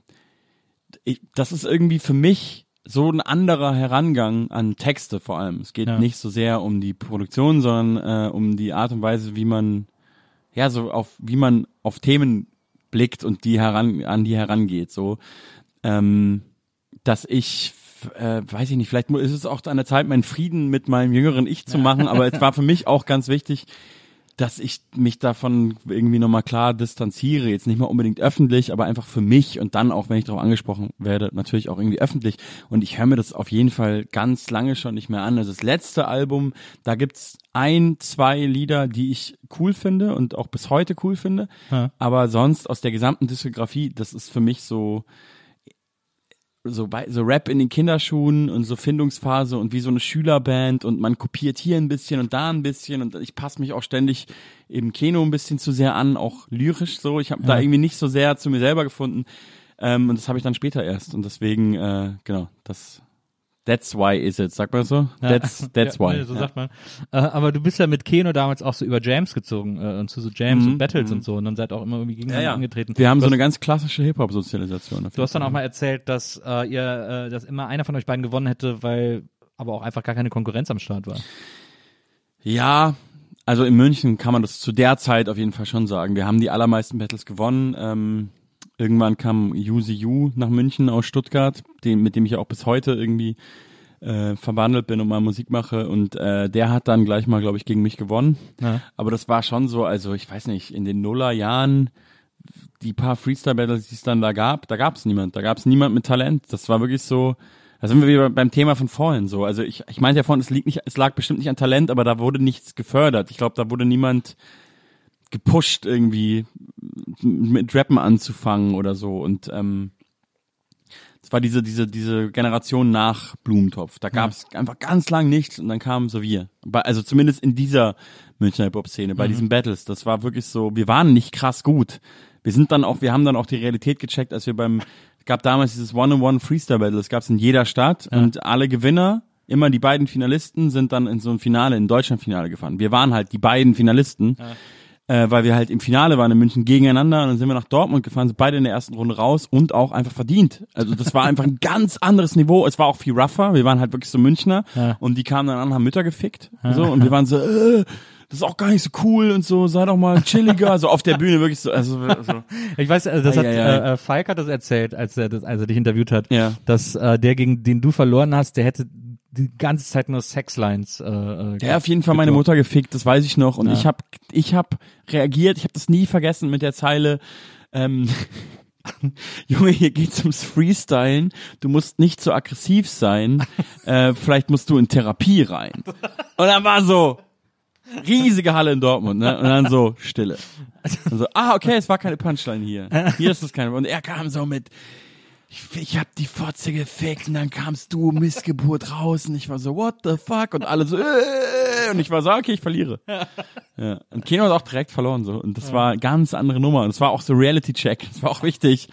ich, das ist irgendwie für mich so ein anderer Herangang an Texte vor allem. Es geht Ja. nicht so sehr um die Produktion, sondern äh, um die Art und Weise, wie man ja so auf wie man auf Themen blickt und die heran an die herangeht. So, ähm, dass ich äh, weiß ich nicht, vielleicht ist es auch an der Zeit, meinen Frieden mit meinem jüngeren Ich zu machen, aber es war für mich auch ganz wichtig, dass ich mich davon irgendwie nochmal klar distanziere. Jetzt nicht mal unbedingt öffentlich, aber einfach für mich und dann auch, wenn ich darauf angesprochen werde, natürlich auch irgendwie öffentlich. Und ich höre mir das auf jeden Fall ganz lange schon nicht mehr an. Also das letzte Album, da gibt's ein, zwei Lieder, die ich cool finde und auch bis heute cool finde. Ja. Aber sonst aus der gesamten Diskografie, das ist für mich so, so, bei, so Rap in den Kinderschuhen und so Findungsphase und wie so eine Schülerband und man kopiert hier ein bisschen und da ein bisschen und ich passe mich auch ständig im Kino ein bisschen zu sehr an, auch lyrisch so. Ich habe da irgendwie nicht so sehr zu mir selber gefunden ähm, und das habe ich dann später erst und deswegen äh, genau das. That's why is it, sagt man so? That's that's ja, why. nee, so ja. sagt man. Äh, aber du bist ja mit Keno damals auch so über Jams gezogen äh, und zu so Jams und Battles und so und dann seid auch immer irgendwie Mhm, gegeneinander ja. angetreten. Wir haben du so hast, eine ganz klassische Hip-Hop-Sozialisation. Du hast dann auch mal erzählt, dass äh, ihr, äh, dass immer einer von euch beiden gewonnen hätte, weil aber auch einfach gar keine Konkurrenz am Start war. Ja, also in München kann man das zu der Zeit auf jeden Fall schon sagen. Wir haben die allermeisten Battles gewonnen. Ähm, irgendwann kam Yu nach München aus Stuttgart, den, mit dem ich auch bis heute irgendwie äh, verwandelt bin und mal Musik mache. Und äh, der hat dann gleich mal, glaube ich, gegen mich gewonnen. Ja. Aber das war schon so, also ich weiß nicht, in den Nullerjahren, die paar Freestyle-Battles, die es dann da gab, da gab es niemand. Da gab es niemand mit Talent. Das war wirklich so, da sind wir wieder beim Thema von vorhin so. Also ich, ich meinte ja vorhin, es liegt nicht, es lag bestimmt nicht an Talent, aber da wurde nichts gefördert. Ich glaube, da wurde niemand gepusht, irgendwie mit Rappen anzufangen oder so. Und ähm, es war diese, diese, diese Generation nach Blumentopf. Da gab es einfach ganz lang nichts und dann kamen so wir. Also zumindest in dieser Münchner Hip-Hop-Szene, bei diesen Battles. Das war wirklich so, wir waren nicht krass gut. Wir sind dann auch, wir haben dann auch die Realität gecheckt, als wir beim, es gab damals dieses One-on-One Freestyle Battle, das gab es in jeder Stadt und alle Gewinner, immer die beiden Finalisten, sind dann in so ein Finale, in Deutschland Finale gefahren. Wir waren halt die beiden Finalisten. Äh, weil wir halt im Finale waren in München gegeneinander und dann sind wir nach Dortmund gefahren, sind beide in der ersten Runde raus und auch einfach verdient. Also das war einfach ein ganz anderes Niveau. Es war auch viel rougher. Wir waren halt wirklich so Münchner Ja. und die kamen dann an, haben Mütter gefickt so und wir waren so, äh, das ist auch gar nicht so cool und so, sei doch mal chilliger. so auf der Bühne wirklich so, also, also Ich weiß, also das Ei, hat ei, ei. äh, äh, Falk hat das erzählt, als er das, als er dich interviewt hat, Ja. dass äh, der gegen den du verloren hast, der hätte die ganze Zeit nur Sexlines. Äh, äh, Der hat auf jeden Fall meine. Mutter gefickt, das weiß ich noch. Und Ja. ich habe ich hab reagiert, ich habe das nie vergessen mit der Zeile, ähm, Junge, hier geht's ums Freestylen. Du musst nicht so aggressiv sein. äh, vielleicht musst du in Therapie rein. Und dann war so, riesige Halle in Dortmund, ne? Und dann so, Stille. Und so, ah, okay, es war keine Punchline hier. Hier ist es keine. Und er kam so mit, ich, ich hab die Fotze gefickt und dann kamst du Missgeburt raus und ich war so, what the fuck? Und alle so, äh, und ich war so, okay, ich verliere. Ja. Und Keno hat auch direkt verloren so. Und das war eine ganz andere Nummer. Und es war auch so Reality-Check. Das war auch wichtig.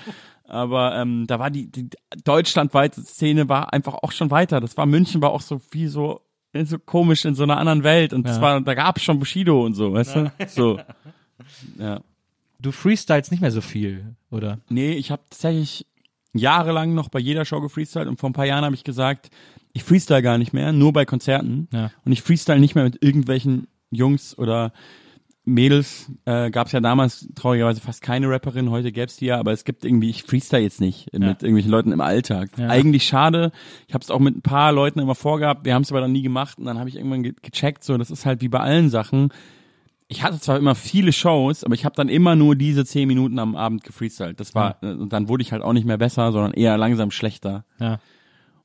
Aber ähm, da war die, die deutschlandweite Szene war einfach auch schon weiter. Das war München war auch so wie so so komisch in so einer anderen Welt und das Ja. war da gab's schon Bushido und so, weißt du? So. Ja. Du freestylst nicht mehr so viel, oder? Nee, ich habe tatsächlich jahrelang noch bei jeder Show gefreestylt und vor ein paar Jahren habe ich gesagt, ich freestyle gar nicht mehr, nur bei Konzerten. Ja. Und ich freestyle nicht mehr mit irgendwelchen Jungs oder Mädels. Äh, Gab es ja damals traurigerweise fast keine Rapperin, heute gäb's die ja, aber es gibt irgendwie, ich freestyle jetzt nicht mit irgendwelchen Leuten im Alltag. Ja. Eigentlich schade. Ich habe es auch mit ein paar Leuten immer vorgehabt, wir haben es aber dann nie gemacht und dann habe ich irgendwann ge gecheckt, so das ist halt wie bei allen Sachen. Ich hatte zwar immer viele Shows, aber ich habe dann immer nur diese zehn Minuten am Abend gefreestylt. Das war, äh, und dann wurde ich halt auch nicht mehr besser, sondern eher langsam schlechter. Ja.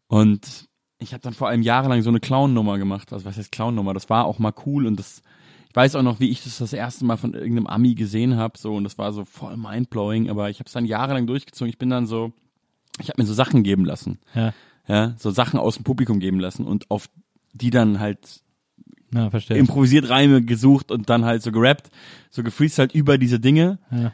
Und ich habe dann vor allem jahrelang so eine Clown-Nummer gemacht. Also was heißt Clown-Nummer? Das war auch mal cool und das, ich weiß auch noch, wie ich das das erste Mal von irgendeinem Ami gesehen habe. So und das war so voll mindblowing. Aber ich habe es dann jahrelang durchgezogen. Ich bin dann so, ich habe mir so Sachen geben lassen, Ja. ja, so Sachen aus dem Publikum geben lassen und auf die dann halt Ja, verstehe. improvisiert Reime gesucht und dann halt so gerappt, so gefreestylt über diese Dinge. Ja.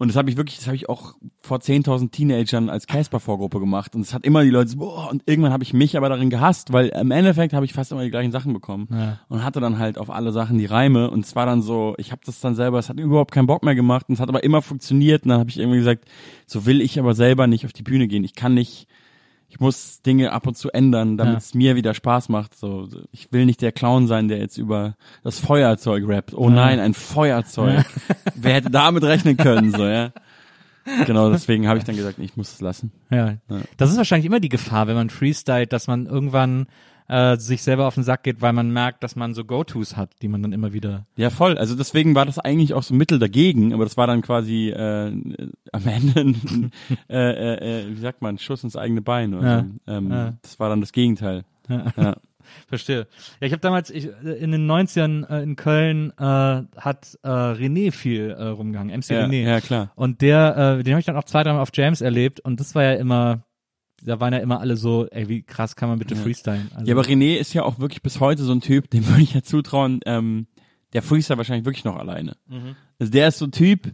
Und das habe ich wirklich, das habe ich auch vor 10.000 Teenagern als Casper-Vorgruppe gemacht. Und es hat immer die Leute so, boah, und irgendwann habe ich mich aber darin gehasst, weil im Endeffekt habe ich fast immer die gleichen Sachen bekommen. Ja. Und hatte dann halt auf alle Sachen die Reime. Und es war dann so, ich habe das dann selber, es hat überhaupt keinen Bock mehr gemacht. Und es hat aber immer funktioniert. Und dann habe ich irgendwie gesagt, so will ich aber selber nicht auf die Bühne gehen. Ich kann nicht, ich muss Dinge ab und zu ändern, damit Ja. es mir wieder Spaß macht. So, ich will nicht der Clown sein, der jetzt über das Feuerzeug rappt. Oh Ja. nein, ein Feuerzeug. Wer hätte damit rechnen können, so, ja. Genau, deswegen habe ich dann gesagt, ich muss es lassen. Ja. Das ist wahrscheinlich immer die Gefahr, wenn man freestylt, dass man irgendwann äh, sich selber auf den Sack geht, weil man merkt, dass man so Go-Tos hat, die man dann immer wieder. Ja, voll. Also deswegen war das eigentlich auch so ein Mittel dagegen, aber das war dann quasi äh, am Ende ein, äh, äh, äh, wie sagt man, Schuss ins eigene Bein. Oder Ja. so. ähm, Ja. Das war dann das Gegenteil. Ja. Ja. Verstehe. Ja, ich habe damals ich, äh, in den 90ern äh, in Köln äh, hat äh, René viel äh, rumgehangen, MC Ja, René. ja, klar. Und der, äh, den habe ich dann auch zwei, dreimal auf Jams erlebt und das war ja immer, da waren ja immer alle so, ey, wie krass kann man bitte freestylen? Also, Ja, aber René ist ja auch wirklich bis heute so ein Typ, dem würde ich ja zutrauen, ähm, der freestylt wahrscheinlich wirklich noch alleine. Also der ist so ein Typ,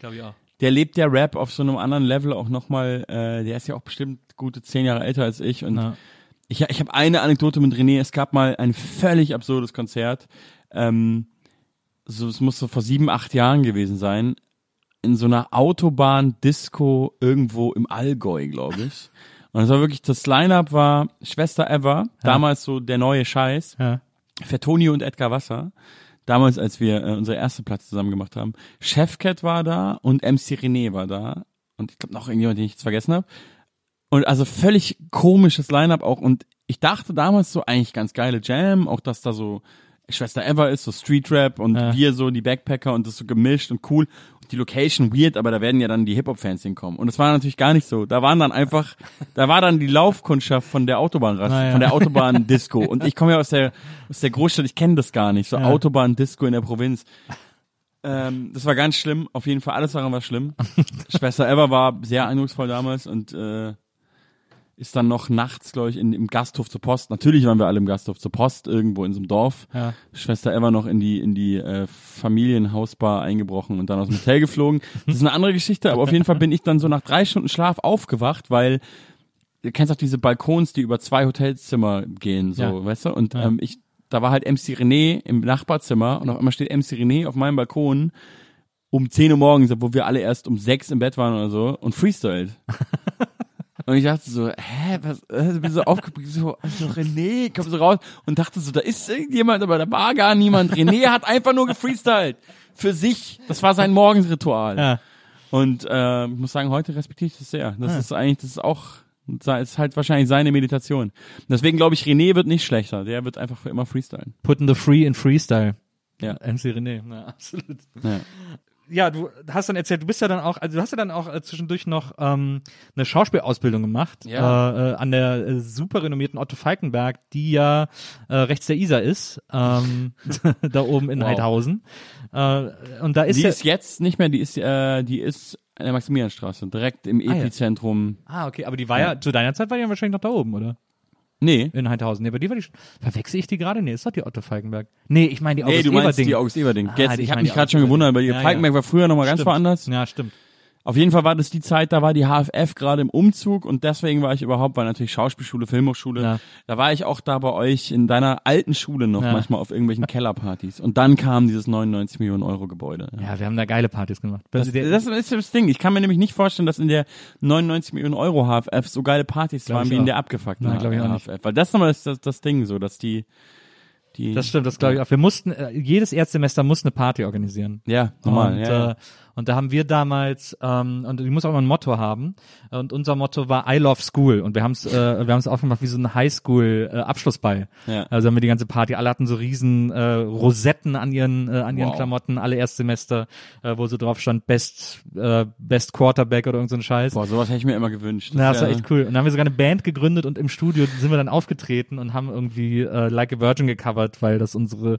der lebt der Rap auf so einem anderen Level auch nochmal, äh, der ist ja auch bestimmt gute zehn Jahre älter als ich und Ja. ich, ich habe eine Anekdote mit René, es gab mal ein völlig absurdes Konzert, ähm, so, es muss so vor sieben, acht Jahren gewesen sein, in so einer Autobahn-Disco irgendwo im Allgäu, glaube ich. Und es war wirklich, das Line-Up war Schwester Ever, damals so der neue Scheiß, Ja. Fertonio und Edgar Wasser. Damals, als wir äh, unsere erste Platz zusammen gemacht haben. Chefcat war da und MC René war da. Und ich glaube noch irgendjemand, den ich jetzt vergessen habe. Und also völlig komisches Line-Up auch. Und ich dachte damals so eigentlich ganz geile Jam, auch dass da so Schwester Ever ist, so Street Rap und Ja. wir so die Backpacker und das so gemischt und cool. Die Location weird, aber da werden ja dann die Hip-Hop-Fans hinkommen. Und es war natürlich gar nicht so. Da waren dann einfach, da war dann die Laufkundschaft von der Autobahn, Ah, ja. von der Autobahn-Disco. Und ich komme ja aus der, aus der Großstadt, ich kenne das gar nicht. So Ja. Autobahn-Disco in der Provinz. Ähm, das war ganz schlimm. Auf jeden Fall, alles daran war schlimm. Schwester Ever war sehr eindrucksvoll damals und äh, ist dann noch nachts, glaube ich, in, im Gasthof zur Post. Natürlich waren wir alle im Gasthof zur Post, irgendwo in so einem Dorf. Ja. Schwester Ever noch in die, in die äh, Familienhausbar eingebrochen und dann aus dem Hotel geflogen. Das ist eine andere Geschichte, aber auf jeden Fall bin ich dann so nach drei Stunden Schlaf aufgewacht, weil du kennst auch diese Balkons, die über zwei Hotelzimmer gehen, so, Ja. weißt du? Und Ja. ähm, ich, da war halt MC René im Nachbarzimmer und auf einmal steht MC René auf meinem Balkon um 10 Uhr morgens, wo wir alle erst um 6 im Bett waren oder so und freestylt. Und ich dachte so, hä, was, äh, bin so aufgeblieben, so, so René, komm so raus und dachte so, da ist irgendjemand, aber da war gar niemand. René hat einfach nur gefreestylt. Für sich. Das war sein Morgensritual. Ja. Und äh, ich muss sagen, heute respektiere ich das sehr. Das ist eigentlich, das ist auch, das ist halt wahrscheinlich seine Meditation. Deswegen glaube ich, René wird nicht schlechter. Der wird einfach für immer freestylen. Putting the free in Freestyle. Ja. MC René, ja, absolut. Ja. Ja, du hast dann erzählt, du bist ja dann auch, also du hast ja dann auch äh, zwischendurch noch ähm, eine Schauspielausbildung gemacht Ja. äh, äh, an der äh, super renommierten Otto Falkenberg, die ja äh, rechts der Isar ist, ähm, da oben in Wow. Heidhausen. Äh, und da ist Die ja, ist jetzt nicht mehr, die ist, äh, die ist an der Maximilianstraße, direkt im ja. Epizentrum. ah okay, aber die war ja, zu deiner Zeit war die ja wahrscheinlich noch da oben, oder? Nee. In Heidhausen. Nee, aber die war die, schon- verwechsel ich die gerade? Nee, ist doch die Otto Falkenberg. Nee, ich meine die Nee, August du meinst die August Everding. Ah, Jetzt, die- ich ich habe meine mich die gerade schon August gewundert, weil die Everding. Ja, Falkenberg ja. war früher nochmal ganz Stimmt. woanders. Ja, stimmt. Auf jeden Fall war das die Zeit, da war die HFF gerade im Umzug und deswegen war ich überhaupt, weil natürlich Schauspielschule, Filmhochschule, Ja. da war ich auch da bei euch in deiner alten Schule noch Ja. manchmal auf irgendwelchen Kellerpartys. Und dann kam dieses 99 Millionen Euro Gebäude. Ja, wir haben da geile Partys gemacht. Das, das ist das Ding. Ich kann mir nämlich nicht vorstellen, dass in der 99 Millionen Euro HFF so geile Partys Glaub waren wie in auch. der abgefuckten Nein. HFF. Weil das nochmal ist das, das Ding so, dass die, die Das stimmt, das glaube ich auch. Wir mussten, äh, jedes Erstsemester muss eine Party organisieren. ja, normal, und, ja. Äh, und da haben wir damals, ähm, und die muss auch immer ein Motto haben. Und unser Motto war I love school. Und wir haben es, äh, wir haben es aufgemacht wie so ein Highschool äh, Abschlussball. Ja. Also haben wir die ganze Party. Alle hatten so riesen äh, Rosetten an ihren äh, an ihren Wow. Klamotten, alle Erstsemester, äh, wo so drauf stand Best äh, Best Quarterback oder irgend so ein Scheiß. Boah, sowas hätte ich mir immer gewünscht. Na, das war echt cool. Und dann haben wir sogar eine Band gegründet und im Studio sind wir dann aufgetreten und haben irgendwie äh, Like a Virgin gecovert, weil das unsere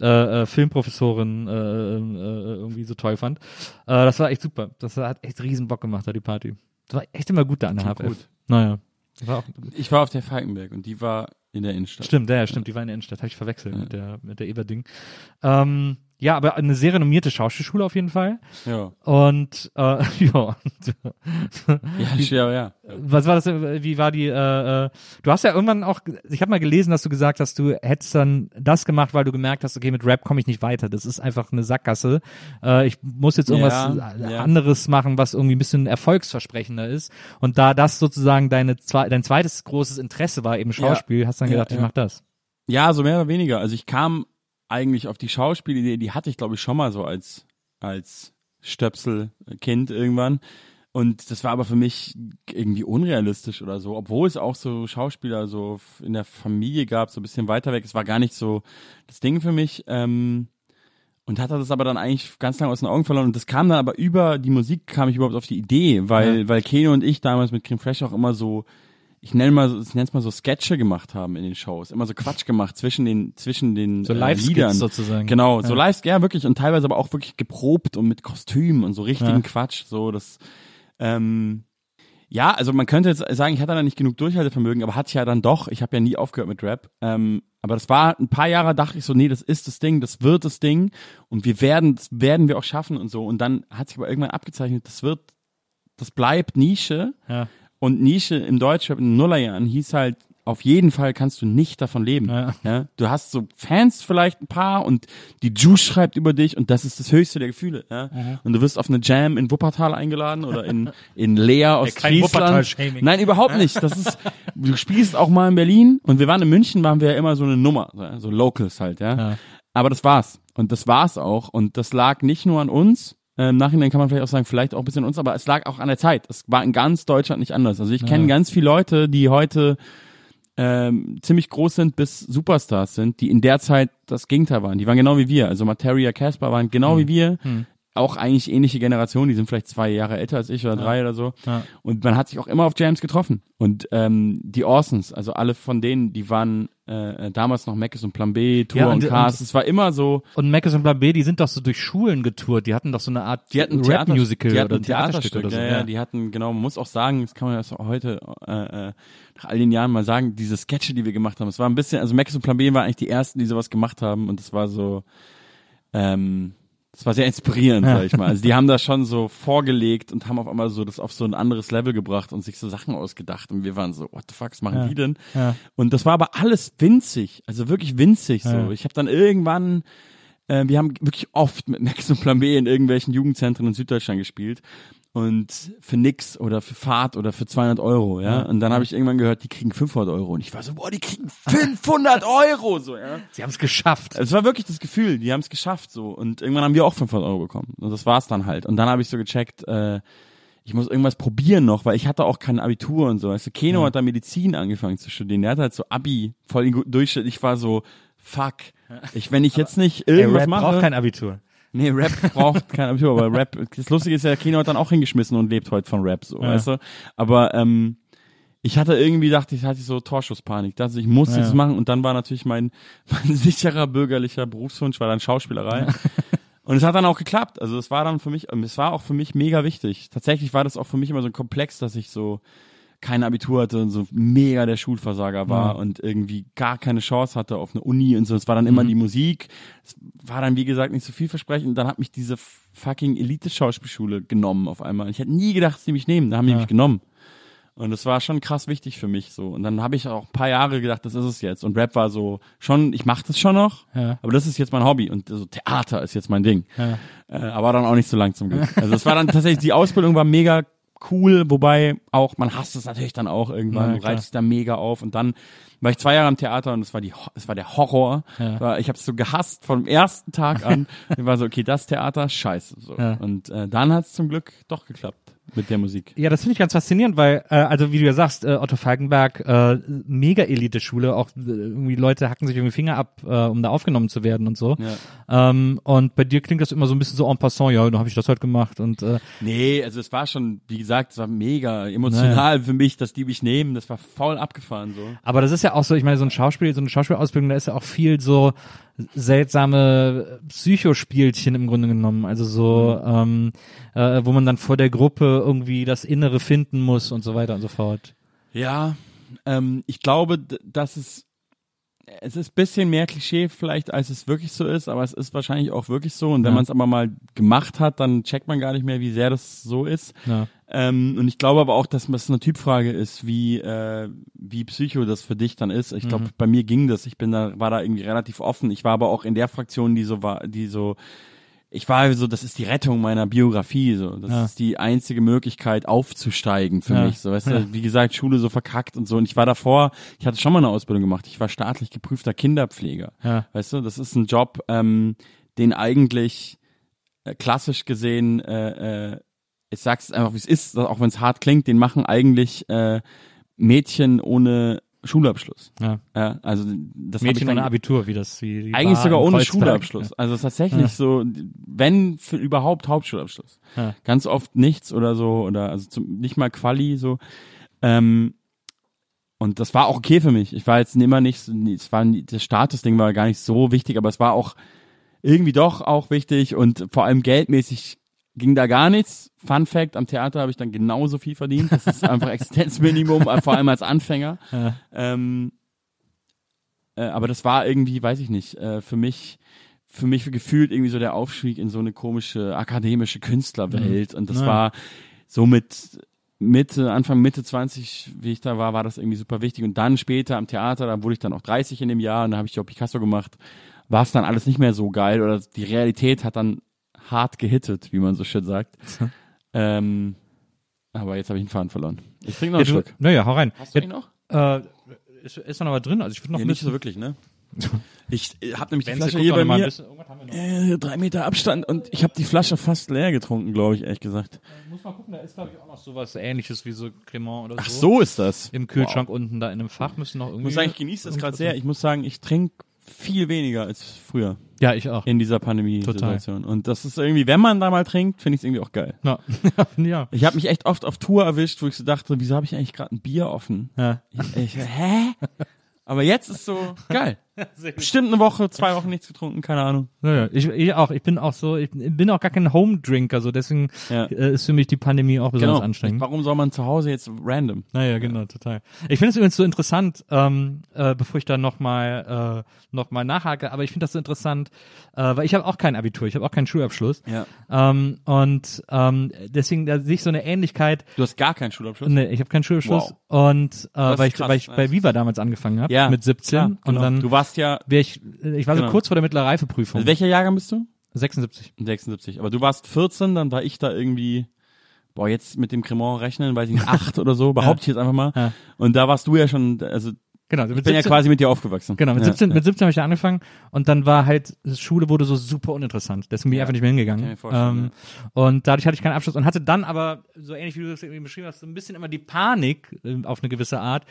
äh, äh, Filmprofessorin äh, äh, irgendwie so toll fand. Äh, das war echt super. Das hat echt riesen Bock gemacht, da die Party. Das war echt immer gut da an der HFF. gut. Naja. War auch, Ich war auf der Falkenberg und die war in der Innenstadt. stimmt, ja, ja, stimmt, die war in der Innenstadt, habe ich verwechselt mit der mit der Eberding. Ähm, ja, aber eine sehr renommierte Schauspielschule auf jeden Fall. Ja. Und äh, ja, Ja, ja, ja. Was war das? äh, Wie war die? Äh, äh, du hast ja irgendwann auch. Ich habe mal gelesen, dass du gesagt hast, du hättest dann das gemacht, weil du gemerkt hast, okay, mit Rap komme ich nicht weiter. Das ist einfach eine Sackgasse. Äh, ich muss jetzt irgendwas Ja, äh, ja. anderes machen, was irgendwie ein bisschen erfolgsversprechender ist. Und da das sozusagen deine zwei, dein zweites großes Interesse war, eben Schauspiel, hast du dann Ja, gedacht, ich ja. mach das. Ja, so mehr oder weniger. Also ich kam eigentlich auf die Schauspielidee, die hatte ich glaube ich schon mal so als als Stöpselkind irgendwann. Und das war aber für mich irgendwie unrealistisch oder so, obwohl es auch so Schauspieler so in der Familie gab, so ein bisschen weiter weg. Es war gar nicht so das Ding für mich. Ähm, und hatte das aber dann eigentlich ganz lange aus den Augen verloren. Und das kam dann aber über die Musik kam ich überhaupt auf die Idee, weil, weil Keno und ich damals mit Cream Fresh auch immer so, ich nenne mal, so- ich nenne es mal so Sketche gemacht haben in den Shows. Immer so Quatsch gemacht zwischen den, zwischen den So äh, Liedern. sozusagen. Genau, so Ja. live, ja wirklich und teilweise aber auch wirklich geprobt und mit Kostümen und so richtigen Ja. Quatsch. So das, ähm, ja, also man könnte jetzt sagen, ich hatte da nicht genug Durchhaltevermögen, aber hatte ich ja dann doch. Ich habe ja nie aufgehört mit Rap. Ähm, aber das war ein paar Jahre, dachte ich so, nee, das ist das Ding, das wird das Ding und wir werden, das werden wir auch schaffen und so. Und dann hat sich aber irgendwann abgezeichnet, das wird, das bleibt Nische. Ja. Und Nische im Deutschrap in den Nullerjahren hieß halt, auf jeden Fall kannst du nicht davon leben. Ja. Du hast so Fans vielleicht ein paar und die Juice schreibt über dich und das ist das höchste der Gefühle. Ja? Mhm. Und du wirst auf eine Jam in Wuppertal eingeladen oder in, in Leer aus Ja, kein Friesland. Nein, überhaupt nicht. Das ist, du spielst auch mal in Berlin und wir waren in München, waren wir ja immer so eine Nummer, so- so Locals halt, ja. Ja. Aber das war's. Und das war's auch. Und das lag nicht nur an uns. Äh, Im Nachhinein kann man vielleicht auch sagen, vielleicht auch ein bisschen uns, aber es lag auch an der Zeit. Es war in ganz Deutschland nicht anders. Also ich kenne ganz viele Leute, die heute ähm, ziemlich groß sind bis Superstars sind, die in der Zeit das Gegenteil waren. Die waren genau wie wir. Also Materia Casper waren genau Hm. wie wir. Auch eigentlich ähnliche Generationen, die sind vielleicht zwei Jahre älter als ich oder drei oder so. Ja. Und man hat sich auch immer auf Jams getroffen. Und ähm, die Orsons, also alle von denen, die waren äh, damals noch Meckes und Plan B, Tour Ja, und, und- Cast. und- Es war immer so, Und Mackes und Plan B, die sind doch so durch Schulen getourt. Die hatten doch so eine Art die hatten ein Theater- Rap-Musical die hatten oder ein ein Theaterstück oder so. Ja, ja, die hatten, genau, man muss auch sagen, das kann man auch heute äh, äh, nach all den Jahren mal sagen, diese Sketche, die wir gemacht haben, es war ein bisschen, also Max und Plan B waren eigentlich die ersten, die sowas gemacht haben und es war so, ähm, das war sehr inspirierend, Ja. sag ich mal. Also die haben das schon so vorgelegt und haben auf einmal so das auf so ein anderes Level gebracht und sich so Sachen ausgedacht und wir waren so, what the fuck, was machen Ja. die denn? Ja. Und das war aber alles winzig, also wirklich winzig so. Ich habe dann irgendwann äh, wir haben wirklich oft mit Max und Plan B in irgendwelchen Jugendzentren in Süddeutschland gespielt und für nix oder für Fahrt oder für 200 Euro, ja. Und dann habe ich irgendwann gehört, die kriegen 500 Euro und ich war so, boah, die kriegen 500 Euro, so, ja. Sie haben es geschafft. Es war wirklich das Gefühl, die haben es geschafft, so. Und irgendwann haben wir auch 500 Euro bekommen und das war's dann halt. Und dann habe ich so gecheckt, äh, ich muss irgendwas probieren noch, weil ich hatte auch kein Abitur und so. Weißt du, Keno Ja. hat da Medizin angefangen zu studieren. Der hatte halt so Abi, voll den guten Durchschnitt. Ich war so, fuck. Ich, wenn ich jetzt nicht irgendwas mache. braucht kein Abitur. Nee, Rap braucht kein Abitur, aber Rap, das Lustige ist ja, Kino hat dann auch hingeschmissen und lebt heute von Rap, so, Ja. weißt du? Aber, ähm, ich hatte irgendwie, dachte ich, hatte ich so Torschusspanik, dachte ich, ich muss Ja. das machen und dann war natürlich mein, mein sicherer bürgerlicher Berufswunsch war dann Schauspielerei. Und es hat dann auch geklappt. Also es war dann für mich, ähm, es war auch für mich mega wichtig. Tatsächlich war das auch für mich immer so ein Komplex, dass ich so kein Abitur hatte und so mega der Schulversager war Ja. und irgendwie gar keine Chance hatte auf eine Uni und so. Es war dann immer Mhm. die Musik. Es war dann, wie gesagt, nicht so vielversprechend. Und dann hat mich diese fucking Elite-Schauspielschule genommen auf einmal. Ich hätte nie gedacht, dass sie mich nehmen. Da haben die Ja. mich genommen. Und das war schon krass wichtig für mich so. Und dann habe ich auch ein paar Jahre gedacht, das ist es jetzt. Und Rap war so schon, ich mache das schon noch, Ja. aber das ist jetzt mein Hobby und so Theater ist jetzt mein Ding. Ja. Äh, aber dann auch nicht so lang zum Glück. Also es war dann tatsächlich, die Ausbildung war mega cool, wobei auch, man hasst es natürlich dann auch irgendwann, Ja, reizt dich da mega auf und dann war ich zwei Jahre am Theater und es war die, es war der Horror. Ja. Ich habe es so gehasst vom ersten Tag an. ich war so, okay, das Theater, scheiße. So. Ja. Und äh, dann hat es zum Glück doch geklappt mit der Musik. Ja, das finde ich ganz faszinierend, weil, äh, also wie du ja sagst, äh, Otto Falkenberg, äh, mega Elite-Schule, auch äh, irgendwie Leute hacken sich irgendwie Finger ab, äh, um da aufgenommen zu werden und so. Ja. Ähm, und bei dir klingt das immer so ein bisschen so en passant, ja, dann habe ich das heute gemacht und äh, Nee, also es war schon, wie gesagt, es war mega emotional für mich, dass die mich nehmen. Das war voll abgefahren so. aber das ist ja auch so, ich meine, so ein Schauspiel, so eine Schauspielausbildung, da ist ja auch viel so seltsame Psychospielchen im Grunde genommen. Also so, ähm, äh, wo man dann vor der Gruppe irgendwie das Innere finden muss und so weiter und so fort. Ja, ähm, ich glaube, dass es es ist bisschen mehr Klischee vielleicht, als es wirklich so ist, aber es ist wahrscheinlich auch wirklich so. Und wenn Ja. man es aber mal gemacht hat, dann checkt man gar nicht mehr, wie sehr das so ist. Ja. Ähm, und ich glaube aber auch, dass das eine Typfrage ist, wie äh, wie Psycho das für dich dann ist. Ich glaube, bei mir ging das. Ich bin da war da irgendwie relativ offen. Ich war aber auch in der Fraktion, die so war, die so ich war so, das ist die Rettung meiner Biografie, so. Das Ja. ist die einzige Möglichkeit aufzusteigen für Ja. mich, so. Weißt Ja. du, wie gesagt, Schule so verkackt und so. Und ich war davor, ich hatte schon mal eine Ausbildung gemacht. Ich war staatlich geprüfter Kinderpfleger. Ja. Weißt du, das ist ein Job, ähm, den eigentlich äh, klassisch gesehen, äh, äh, ich sag's einfach, wie es ist, auch wenn es hart klingt, den machen eigentlich äh, Mädchen ohne Schulabschluss. Ja. Ja, also das Mädchen ohne Abitur, wie das wie eigentlich sogar ohne Kreuzberg. Schulabschluss. Also tatsächlich Ja. so, wenn für überhaupt Hauptschulabschluss. Ja. Ganz oft nichts oder so oder also zum, nicht mal Quali so. Ähm, und das war auch okay für mich. Ich war jetzt immer nicht, es war das Statusding war gar nicht so wichtig, aber es war auch irgendwie doch auch wichtig und vor allem geldmäßig ging da gar nichts. Fun Fact, am Theater habe ich dann genauso viel verdient. Das ist einfach Existenzminimum, vor allem als Anfänger. Ja. Ähm, äh, aber das war irgendwie, weiß ich nicht, äh, für mich, für mich gefühlt irgendwie so der Aufstieg in so eine komische akademische Künstlerwelt. Und das Ja. war so mit Mitte, Anfang Mitte 20, wie ich da war, war das irgendwie super wichtig. Und dann später am Theater, da wurde ich dann auch 30 in dem Jahr und da habe ich auch Picasso gemacht, war es dann alles nicht mehr so geil oder die Realität hat dann hart gehittet, wie man so schön sagt. ähm, aber jetzt habe ich den Faden verloren. Ich trinke noch Ja, einen du, Schluck. naja, hau rein. Hast du Ja, ihn noch? Äh, ist, ist noch was drin? Also ich würde noch Ja, ein nicht so wirklich, ne? Ich äh, habe nämlich die Wenzel, Flasche hier bei ein mir. bisschen. Äh, drei Meter Abstand und ich habe die Flasche fast leer getrunken, glaube ich, ehrlich gesagt. Muss mal gucken, da ist glaube ich auch noch sowas ähnliches wie so Cremant oder Ach so. so ist das. Im Kühlschrank unten da in einem Fach müssen noch Ich irgendwie. muss sagen, ich genieße das gerade sehr. Ich muss sagen, ich trinke viel weniger als früher Ja, ich auch. in dieser Pandemie-Situation. Und das ist irgendwie, wenn man da mal trinkt, finde ich es irgendwie auch geil. Ja. ja. Ich habe mich echt oft auf Tour erwischt, wo ich so dachte, wieso habe ich eigentlich gerade ein Bier offen? ja. Ich, ich, hä? Aber jetzt ist so geil. Bestimmt eine Woche, zwei Wochen nichts getrunken, keine Ahnung. Naja, ich, ich auch. Ich bin auch so, ich bin auch gar kein Home-Drinker, so deswegen Ja. äh, ist für mich die Pandemie auch besonders Genau. anstrengend. Warum soll man zu Hause jetzt random? Naja, genau, total. Ich finde es übrigens so interessant, ähm, äh, bevor ich da nochmal äh, noch mal nachhake, aber ich finde das so interessant, äh, weil ich habe auch kein Abitur, ich habe auch keinen Schulabschluss. Ja. Ähm, und ähm, deswegen da sehe ich so eine Ähnlichkeit. Du hast gar keinen Schulabschluss? Nee, ich habe keinen Schulabschluss Wow. und äh, weil ich, krass, weil ich bei. Viva damals angefangen habe Ja, mit 17 klar, und genau. dann du warst ja, ich, ich war so Genau. kurz vor der mittleren Reifeprüfung. also welcher Jahrgang bist du? 76. 76. Aber du warst 14, dann war ich da irgendwie, boah, jetzt mit dem Cremant rechnen, weiß ich nicht, acht oder so, behaupte ich jetzt einfach mal. Ja. Und da warst du ja schon, also Genau, ich bin ja quasi mit dir aufgewachsen. Genau, mit ja. 17, mit 17 habe ich da angefangen und dann war halt, Schule wurde so super uninteressant. Deswegen bin ich Ja, einfach nicht mehr hingegangen. ähm, Und dadurch hatte ich keinen Abschluss und hatte dann aber, so ähnlich wie du das eben beschrieben hast, so ein bisschen immer die Panik äh, auf eine gewisse Art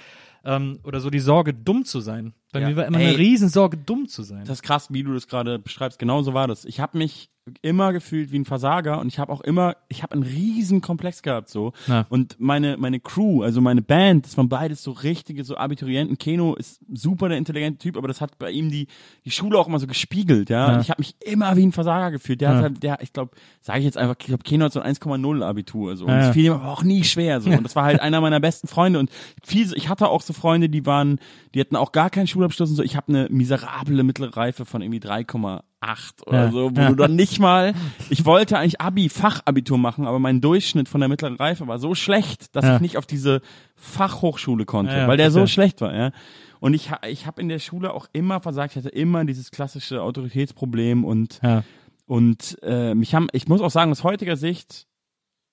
ähm, oder so die Sorge, dumm zu sein. Bei Ja. mir war immer Ey. eine Riesensorge, dumm zu sein. Das ist krass, wie du das gerade beschreibst. Genauso war das. Ich habe mich immer gefühlt wie ein Versager und ich habe auch immer, ich habe einen riesen Komplex gehabt so. Ja. Und meine meine Crew, also meine Band, das waren beides so richtige so Abiturienten. Keno ist super der intelligente Typ, aber das hat bei ihm die die Schule auch immer so gespiegelt, ja. Ja. Und ich habe mich immer wie ein Versager gefühlt. Der Ja. hat halt, der, ich glaube, sage ich jetzt einfach, ich glaube, Keno hat so ein 1,0 Abitur so. Und es fiel ihm aber auch nie schwer so. Und das war halt einer meiner besten Freunde und viel, ich hatte auch so Freunde, die waren, die hatten auch gar keinen Schulabschluss und so. Ich habe eine miserable mittlere Reife von irgendwie 3,8 oder Ja. so, wo Ja. du dann nicht mal, ich wollte eigentlich Abi, Fachabitur machen, aber mein Durchschnitt von der mittleren Reife war so schlecht, dass Ja. ich nicht auf diese Fachhochschule konnte, weil der so schlecht war, ja. Und ich, ich habe in der Schule auch immer versagt, ich hatte immer dieses klassische Autoritätsproblem und und äh, mich haben, ich muss auch sagen, aus heutiger Sicht,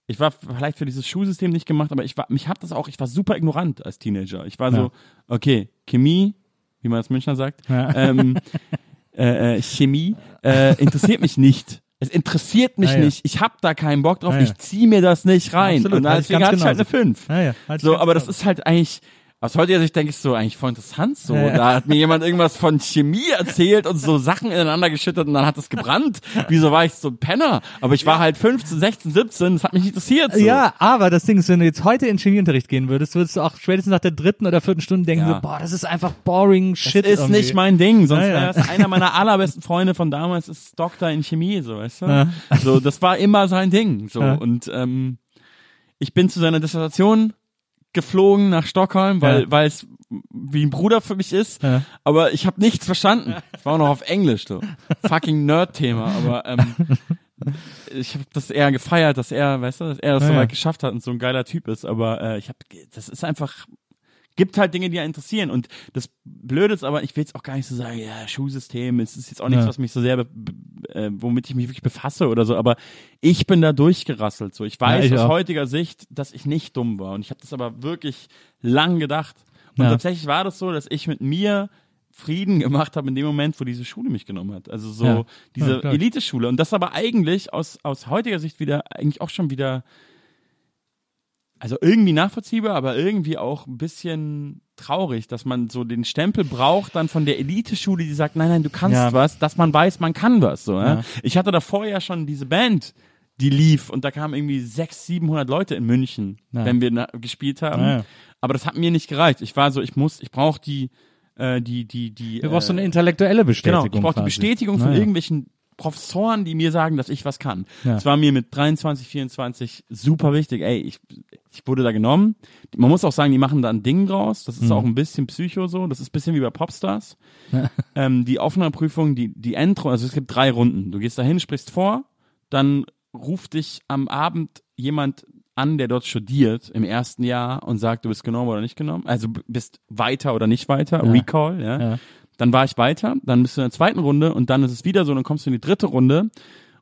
ich war vielleicht für dieses Schulsystem nicht gemacht, aber ich war, mich hat das auch, ich war super ignorant als Teenager. Ich war Ja. so, okay, Chemie, wie man als Münchner sagt, Ja. ähm, äh, äh, Chemie äh, interessiert mich nicht. Es interessiert mich Ja, ja. nicht. Ich hab da keinen Bock drauf. Ja. Ich zieh mir das nicht rein. Absolut, Und deswegen hatte ich halt eine genauso. 5. Ja, ja, hatte ich So, aber das ist halt eigentlich, aus heutiger Sicht denke ich so, eigentlich voll interessant so. Da hat mir jemand irgendwas von Chemie erzählt und so Sachen ineinander geschüttet und dann hat es gebrannt. Wieso war ich so ein Penner? Aber ich war halt 15, 16, 17, das hat mich nicht interessiert. So. Ja, aber das Ding ist, wenn du jetzt heute in Chemieunterricht gehen würdest, würdest du auch spätestens nach der dritten oder vierten Stunde denken Ja. so, boah, das ist einfach boring Shit. Das ist irgendwie. nicht mein Ding, sonst Ja, ja. einer meiner allerbesten Freunde von damals ist Doktor in Chemie, so weißt du. Ja. So, das war immer sein Ding, so und ähm, ich bin zu seiner Dissertation geflogen nach Stockholm, weil Ja. weil es wie ein Bruder für mich ist, Ja. aber ich habe nichts verstanden. Ich war auch noch auf Englisch, so fucking Nerd-Thema, aber ähm, ich habe das eher gefeiert, dass er, weißt du, dass er das Ja, so weit geschafft hat und so ein geiler Typ ist, aber äh, ich habe, das ist einfach gibt halt Dinge, die einen interessieren. Und das Blöde ist aber, ich will jetzt auch gar nicht so sagen, ja, Schulsystem, es ist jetzt auch nichts, Ja. was mich so sehr, äh, womit ich mich wirklich befasse oder so, aber ich bin da durchgerasselt. So, ich weiß ich aus auch. heutiger Sicht, dass ich nicht dumm war. Und ich habe das aber wirklich lang gedacht. Und Ja. tatsächlich war das so, dass ich mit mir Frieden gemacht habe in dem Moment, wo diese Schule mich genommen hat. Also so Ja. diese Ja. Eliteschule. Und das aber eigentlich aus, aus heutiger Sicht wieder, eigentlich auch schon wieder also irgendwie nachvollziehbar, aber irgendwie auch ein bisschen traurig, dass man so den Stempel braucht dann von der Eliteschule, die sagt, nein, nein, du kannst Ja. was, dass man weiß, man kann was. So, ja? Ja. Ich hatte davor ja schon diese Band, die lief und da kamen irgendwie 600, 700 Leute in München, Ja. wenn wir gespielt haben. Aber das hat mir nicht gereicht. Ich war so, ich muss, ich brauche die, äh, die, die, die. Du brauchst so äh, eine intellektuelle Bestätigung. Genau, ich brauche die. Bestätigung von irgendwelchen Professoren, die mir sagen, dass ich was kann. Ja. Das war mir mit 23, 24 super wichtig. Ey, ich, ich wurde da genommen. Man muss auch sagen, die machen da ein Ding draus. Das ist Mhm. auch ein bisschen Psycho so. Das ist ein bisschen wie bei Popstars. ähm, die Aufnahmeprüfung, die, die Endrunde, also es gibt drei Runden. Du gehst dahin, sprichst vor, dann ruft dich am Abend jemand an, der dort studiert im ersten Jahr und sagt, du bist genommen oder nicht genommen. Also bist weiter oder nicht weiter. Ja. Recall, ja. Dann war ich weiter, dann bist du in der zweiten Runde und dann ist es wieder so, dann kommst du in die dritte Runde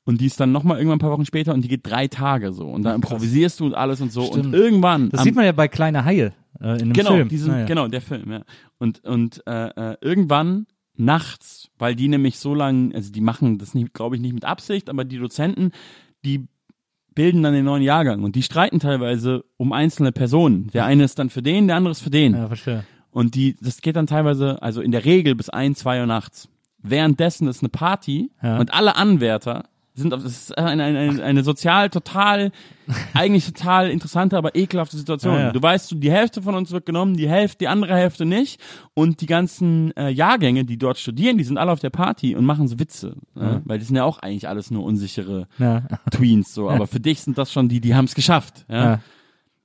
und die ist dann nochmal irgendwann ein paar Wochen später und die geht drei Tage so und dann improvisierst du und alles und so und Stimmt. irgendwann Das sieht man ja bei Kleine Haie äh, in einem genau Film. diesen Naja. genau der Film ja und und äh, äh, irgendwann nachts weil die nämlich so lang also die machen das nicht glaube ich nicht mit Absicht aber die Dozenten die bilden dann den neuen Jahrgang und die streiten teilweise um einzelne Personen der eine ist dann für den der andere ist für den Ja, verstehe. Und die, das geht dann teilweise, also in der Regel bis ein, zwei Uhr nachts. Währenddessen ist eine Party Ja. und alle Anwärter sind, auf- das ist eine, eine, eine, sozial total, eigentlich total interessante, aber ekelhafte Situation. Ja, ja. Du weißt, die Hälfte von uns wird genommen, die Hälfte, die andere Hälfte nicht. Und die ganzen äh, Jahrgänge, die dort studieren, die sind alle auf der Party und machen so Witze. Ja. Weil die sind ja auch eigentlich alles nur unsichere Ja. Tweens so. Aber für dich sind das schon die, die haben es geschafft. Ja.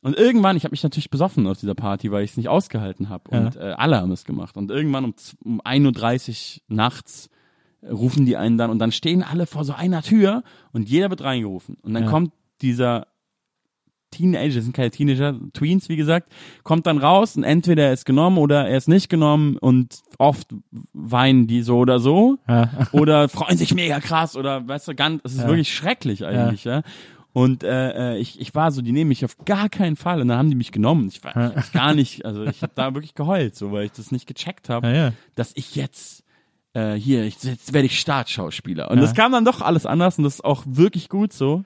Ja. Und irgendwann, ich habe mich natürlich besoffen auf dieser Party, weil ich es nicht ausgehalten habe. Ja. Und äh, alle haben es gemacht. Und irgendwann um, um 1.30 Uhr nachts äh, rufen die einen dann und dann stehen alle vor so einer Tür und jeder wird reingerufen. Und dann Ja. kommt dieser Teenager, sind keine Teenager, Tweens, wie gesagt, kommt dann raus und entweder er ist genommen oder er ist nicht genommen und oft weinen die so oder so Ja. oder freuen sich mega krass oder weißt du, ganz, es ist Ja. wirklich schrecklich eigentlich, ja. Und äh, äh, ich, ich war so, die nehmen mich auf gar keinen Fall. Und dann haben die mich genommen. Ich war gar nicht, also ich habe da wirklich geheult, so weil ich das nicht gecheckt habe, Ja, ja. dass ich jetzt äh, hier, ich, jetzt werde ich Startschauspieler. Und Ja. das kam dann doch alles anders und das ist auch wirklich gut so.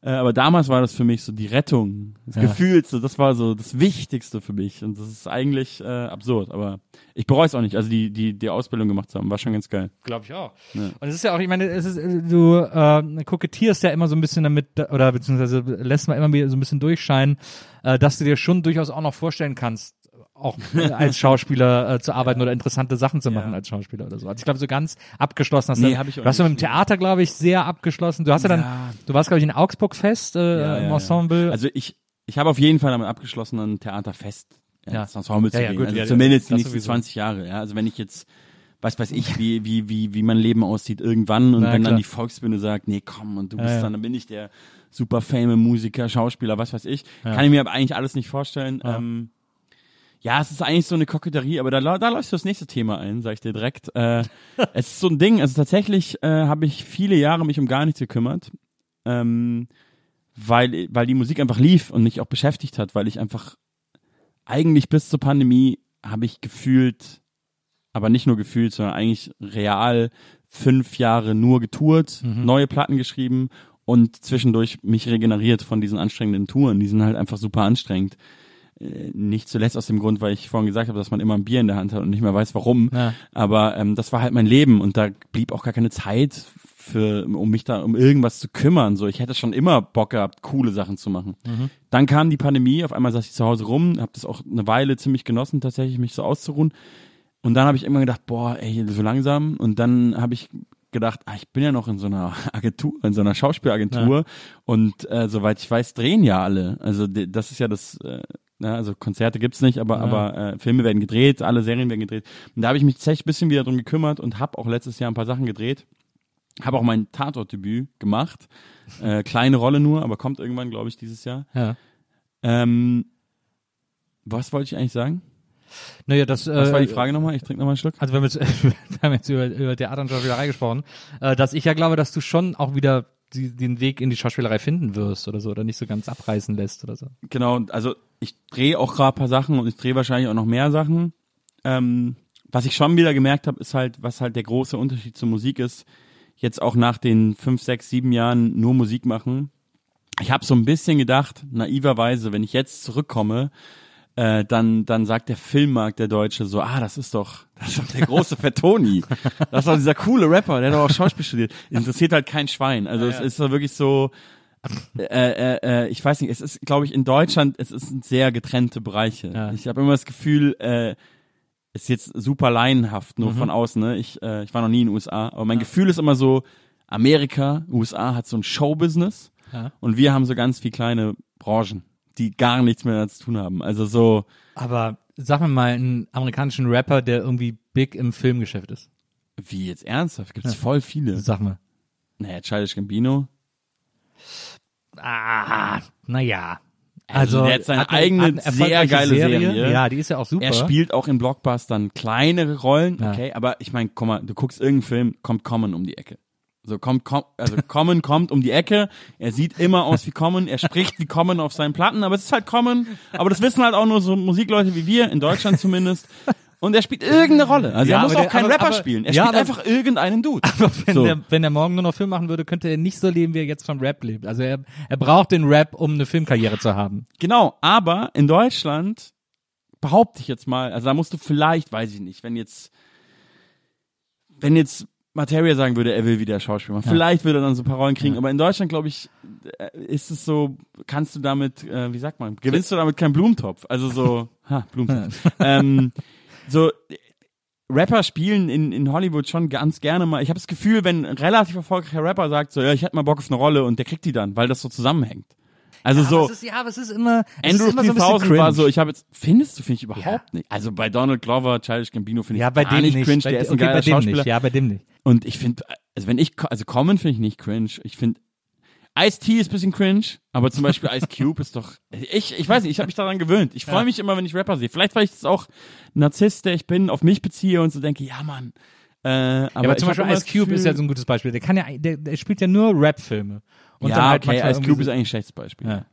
Äh, aber damals war das für mich so die Rettung, das Ja. Gefühl, so, das war so das Wichtigste für mich. Und das ist eigentlich äh, absurd, aber ich bereue es auch nicht. Also die, die, die Ausbildung gemacht zu haben, war schon ganz geil. Glaube ich auch. Und es ist ja auch, ich meine, es ist, äh, du äh, kokettierst ja immer so ein bisschen damit, oder beziehungsweise lässt mal immer wieder so ein bisschen durchscheinen, äh, dass du dir schon durchaus auch noch vorstellen kannst, auch äh, als Schauspieler äh, zu arbeiten oder interessante Sachen zu machen Ja. als Schauspieler oder so. Also ich glaube, so ganz abgeschlossen hast Nee, du, hab ich du hast ja mit dem. Theater, glaube ich, sehr abgeschlossen. Du hast ja dann, Ja. du warst, glaube ich, in Augsburg fest äh, im Ensemble. Also ich, ich habe auf jeden Fall damit abgeschlossen, ein Theaterfest Ja. ins Ensemble zu Ja, ja, gehen. gut, also ja, zumindest die nächsten sowieso. 20 Jahre. Ja? Also wenn ich jetzt, was weiß ich, wie, wie, wie, wie mein Leben aussieht irgendwann und Na, wenn klar. dann die Volksbühne sagt, nee, komm, und du bist ja. dann, dann bin ich der super fame Musiker, Schauspieler, was weiß ich. Kann ich mir aber eigentlich alles nicht vorstellen. Ja. Ähm, ja, es ist eigentlich so eine Koketterie, aber da, da läufst du das nächste Thema ein, sag ich dir direkt. Äh, es ist so ein Ding, also tatsächlich äh, habe ich viele Jahre mich um gar nichts gekümmert. Ähm, weil, weil die Musik einfach lief und mich auch beschäftigt hat, weil ich einfach eigentlich bis zur Pandemie habe ich gefühlt, aber nicht nur gefühlt, sondern eigentlich real fünf Jahre nur getourt, neue Platten geschrieben und zwischendurch mich regeneriert von diesen anstrengenden Touren. Die sind halt einfach super anstrengend. Äh, Nicht zuletzt aus dem Grund, weil ich vorhin gesagt habe, dass man immer ein Bier in der Hand hat und nicht mehr weiß, warum. Ja. Aber ähm, das war halt mein Leben und da blieb auch gar keine Zeit für, um mich da um irgendwas zu kümmern. So, ich hätte schon immer Bock gehabt, coole Sachen zu machen. Dann kam die Pandemie, auf einmal saß ich zu Hause rum, habe das auch eine Weile ziemlich genossen, tatsächlich mich so auszuruhen. Und dann habe ich immer gedacht, boah, ey, so langsam. Und dann habe ich gedacht, ah, ich bin ja noch in so einer Agentur, in so einer Schauspielagentur. Und äh, soweit ich weiß, drehen ja alle. Also das ist ja das, äh, na, also Konzerte gibt's nicht, aber, aber äh, Filme werden gedreht, alle Serien werden gedreht. Und da habe ich mich tatsächlich ein bisschen wieder drum gekümmert und habe auch letztes Jahr ein paar Sachen gedreht. Habe auch mein Tatortdebüt gemacht. Äh, kleine Rolle nur, aber kommt irgendwann, glaube ich, dieses Jahr. ja. Ähm, was wollte ich eigentlich sagen? Naja, das, Was äh, war die Frage nochmal? Ich trinke nochmal einen Schluck. Also wir haben jetzt, wir haben jetzt über, über Theater und Schauspielerei gesprochen, äh, dass ich ja glaube, dass du schon auch wieder die, den Weg in die Schauspielerei finden wirst oder so, oder nicht so ganz abreißen lässt oder so. Genau, also ich drehe auch gerade paar Sachen und ich drehe wahrscheinlich auch noch mehr Sachen. Ähm, was ich schon wieder gemerkt habe, ist halt, was halt der große Unterschied zur Musik ist, jetzt auch nach den fünf, sechs, sieben Jahren nur Musik machen. Ich habe so ein bisschen gedacht, naiverweise, wenn ich jetzt zurückkomme, äh, dann, dann sagt der Filmmarkt, der Deutsche, so, ah, das ist doch, das ist doch der große Fettoni. Das ist doch dieser coole Rapper, der hat doch auch Schauspiel studiert. Interessiert halt kein Schwein. Also es ist doch wirklich so, äh, äh, äh, ich weiß nicht, es ist, glaube ich, in Deutschland, es ist sehr getrennte Bereiche. Ja. Ich habe immer das Gefühl, äh, ist jetzt super laienhaft, nur von außen. Ne? Ich, äh, ich war noch nie in den USA, aber mein Gefühl ist immer so, Amerika, USA hat so ein Showbusiness Ja. und wir haben so ganz viel kleine Branchen, die gar nichts mehr zu tun haben. Also so, Aber sag mir mal einen amerikanischen Rapper, der irgendwie big im Filmgeschäft ist. wie jetzt ernsthaft, gibt's voll viele. Sag mal. Naja, Childish Gambino. Ah, naja. Also, der hat seine eigene, eine sehr geile Serie. Ja, die ist ja auch super. Er spielt auch in Blockbustern kleinere Rollen, Ja. okay, aber ich meine, guck mal, du guckst irgendeinen Film, kommt Common um die Ecke. So kommt, kommt also Common kommt um die Ecke, er sieht immer aus wie Common, er spricht wie Common auf seinen Platten, aber es ist halt Common, aber das wissen halt auch nur so Musikleute wie wir, in Deutschland zumindest. Und er spielt irgendeine Rolle. Also Ja, er muss aber auch der- keinen aber- Rapper aber- spielen. Er ja, spielt aber- einfach irgendeinen Dude. wenn, so. der, wenn er morgen nur noch Film machen würde, könnte er nicht so leben, wie er jetzt vom Rap lebt. Also er, er braucht den Rap, um eine Filmkarriere zu haben. Genau, aber in Deutschland behaupte ich jetzt mal, also da musst du vielleicht, weiß ich nicht, wenn jetzt, wenn jetzt Materia sagen würde, er will wieder Schauspieler machen, vielleicht würde er dann so ein paar Rollen kriegen, aber in Deutschland, glaube ich, äh, ist es so, kannst du damit, äh, wie sagt man, gewinnst du damit keinen Blumentopf, also so, ha, Blumentopf, ähm, so, Rapper spielen in, in Hollywood schon ganz gerne mal. Ich habe das Gefühl, wenn ein relativ erfolgreicher Rapper sagt, so, ja, ich hätte mal Bock auf eine Rolle und der kriegt die dann, weil das so zusammenhängt. Also so. Aber ist, ja, aber es ist immer, es Andrew ist immer so ein bisschen 3000 war so, ich habe jetzt, findest du, finde ich überhaupt Ja. nicht. Also bei Donald Glover, Childish Gambino finde ich ja, bei gar dem nicht cringe, bei, der ist ein okay, geiler bei dem Schauspieler. nicht. Ja, bei dem nicht. Und ich finde, also wenn ich, also Common finde ich nicht cringe, ich finde, Ice-T ist bisschen cringe, aber zum Beispiel Ice Cube ist doch, ich, ich weiß nicht, ich habe mich daran gewöhnt. Ich freue mich immer, wenn ich Rapper sehe. Vielleicht, weil ich das auch Narzisst, der ich bin, auf mich beziehe und so denke, ja Mann. Äh, aber, aber ich zum Beispiel Ice Cube ist ja Gefühl- so ein gutes Beispiel. Der kann ja, der, der spielt ja nur Rap-Filme. Und ja, dann halt okay, Ice Cube ist so- eigentlich ein schlechtes Beispiel. Ja.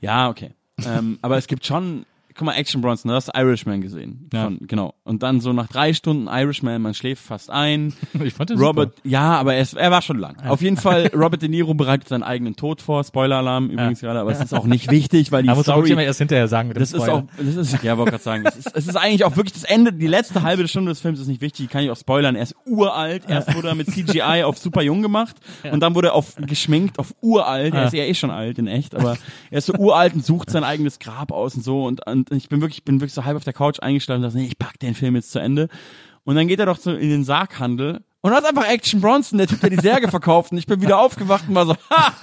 Ja, okay. ähm, aber es gibt schon, guck mal, Action Bronson, du hast Irishman gesehen. Ja. Von, genau. Und dann so nach drei Stunden Irishman, man schläft fast ein. Ich fand den Robert, ja, aber er, ist, er war schon lang. Auf jeden Fall, Robert De Niro bereitet seinen eigenen Tod vor. Spoiler-Alarm übrigens gerade, aber es ist auch nicht wichtig, weil die man Story... wirklich immer erst hinterher sagen mit dem Das ist Spoiler. auch, das ist, ja, wollte gerade sagen, das ist, es ist eigentlich auch wirklich das Ende, die letzte halbe Stunde des Films ist nicht wichtig, die kann ich auch spoilern. Er ist uralt, erst wurde er mit CGI auf super jung gemacht und dann wurde er auf geschminkt auf uralt. Er ist ja eh schon alt in echt, aber er ist so uralt und sucht sein eigenes Grab aus und so und, und ich bin wirklich, bin wirklich so halb auf der Couch eingeschlafen und dachte, nee, ich pack den Film jetzt zu Ende. Und dann geht er doch so in den Sarghandel und hat einfach Action Bronson, der Typ, der die Särge verkauft. Und ich bin wieder aufgewacht und war so, ha,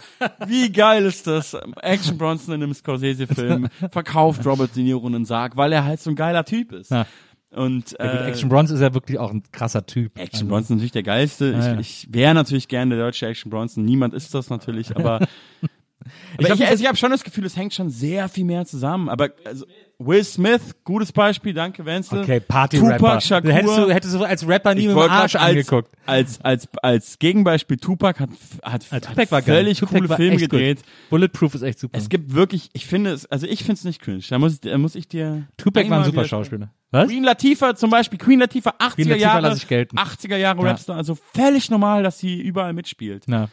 wie geil ist das? Action Bronson in einem Scorsese-Film verkauft Robert De Niro einen Sarg, weil er halt so ein geiler Typ ist. Ja. Und äh, Ja, gut, Action Bronson ist ja wirklich auch ein krasser Typ. Action Bronson ist natürlich der geilste. Ja, ja. Ich, ich wäre natürlich gerne der deutsche Action Bronson. Niemand ist das natürlich, aber Ich ich, also ich habe schon das Gefühl, es hängt schon sehr viel mehr zusammen. Aber also, Will Smith, gutes Beispiel, danke Wenzel. Okay, Party-Rapper. Tupac Shakur. Hättest du, hättest du als Rapper nie mit dem Arsch als, angeguckt. als, als, als Gegenbeispiel Tupac hat, hat, Als hat Tupac war geil. völlig Tupac coole war Filme echt gut. gedreht. Bulletproof ist echt super. Es gibt wirklich, ich finde es, also ich finde es nicht cringe. Da muss, ich- da muss ich dir. Tupac war ein super Schauspieler. Was? Queen Latifah zum Beispiel, Queen Latifah, 80er Queen Latifah Jahre, lasse ich gelten. 80er Jahre Ja. Rapstar, also völlig normal, dass sie überall mitspielt. Ja.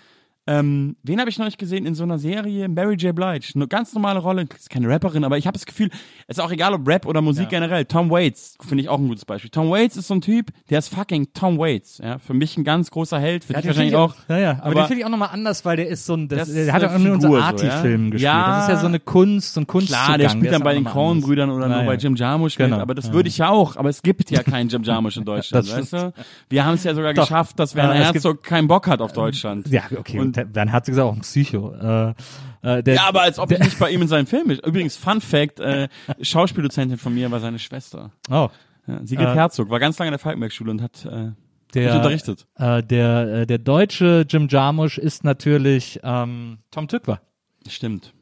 Ähm, wen habe ich noch nicht gesehen in so einer Serie? Mary J. Blige. Eine ganz normale Rolle, ist keine Rapperin, aber ich habe das Gefühl, es ist auch egal, ob Rap oder Musik generell. Tom Waits finde ich auch ein gutes Beispiel. Tom Waits ist so ein Typ, der ist fucking Tom Waits. Ja, für mich ein ganz großer Held, für dich den wahrscheinlich auch. Ja, ja. Aber, Aber- den finde ich auch nochmal anders, weil der ist so ein, das, Das der hat auch nur in so Arty-Filmen ja? gespielt. Ja. Das ist ja so eine Kunst, so ein Kunstzugang. Klar, der spielt ist dann bei den. Coen-Brüdern oder Ja, nur bei ja. Jim Jarmusch mit, Genau. aber das Ja. würde ich ja auch. Aber es gibt ja keinen Jim Jarmusch in Deutschland, weißt du? Wir haben es ja sogar Doch. geschafft, dass Werner Herzog keinen Bock hat auf Deutschland. Ja, okay. Und dann hat sie gesagt, auch ein Psycho. Äh, äh, der, Ja, aber als ob ich nicht bei ihm in seinem Film ist. Übrigens, Fun Fact, äh, Schauspieldozentin von mir war seine Schwester. Oh, Ja, Sigrid Äh, Herzog, war ganz lange in der Falkenberg-Schule und hat äh, der, unterrichtet. Äh, der, äh, der deutsche Jim Jarmusch ist natürlich ähm, Tom Tykwer. Stimmt.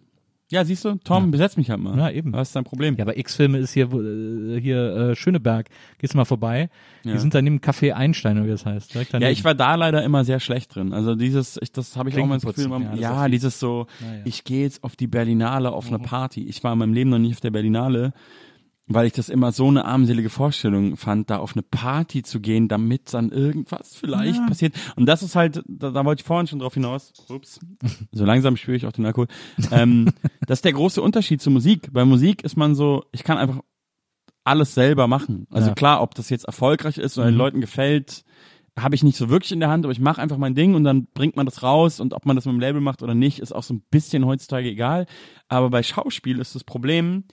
Ja, siehst du, Tom, besetz mich halt mal. Ja, eben. Was ist dein Problem? Ja, aber X-Filme ist hier, äh, hier äh, Schöneberg. Gehst du mal vorbei. Ja. Die sind da neben Café Einstein, oder wie das heißt. Direkt Ja, ich war da leider immer sehr schlecht drin. Also dieses, ich, das habe ich auch mal das Gefühl, ja, ja, dieses so, Ja, ja. ich gehe jetzt auf die Berlinale auf Mhm. eine Party. Ich war in meinem Leben noch nie auf der Berlinale, weil ich das immer so eine armselige Vorstellung fand, da auf eine Party zu gehen, damit dann irgendwas vielleicht passiert. Und das ist halt, da, da wollte ich vorhin schon drauf hinaus. Ups. So langsam spüre ich auch den Alkohol. ähm, das ist der große Unterschied zur Musik. Bei Musik ist man so, ich kann einfach alles selber machen. Also Ja. klar, ob das jetzt erfolgreich ist oder den Mhm. Leuten gefällt, habe ich nicht so wirklich in der Hand, aber ich mache einfach mein Ding und dann bringt man das raus und ob man das mit dem Label macht oder nicht, ist auch so ein bisschen heutzutage egal. Aber bei Schauspiel ist das Problem,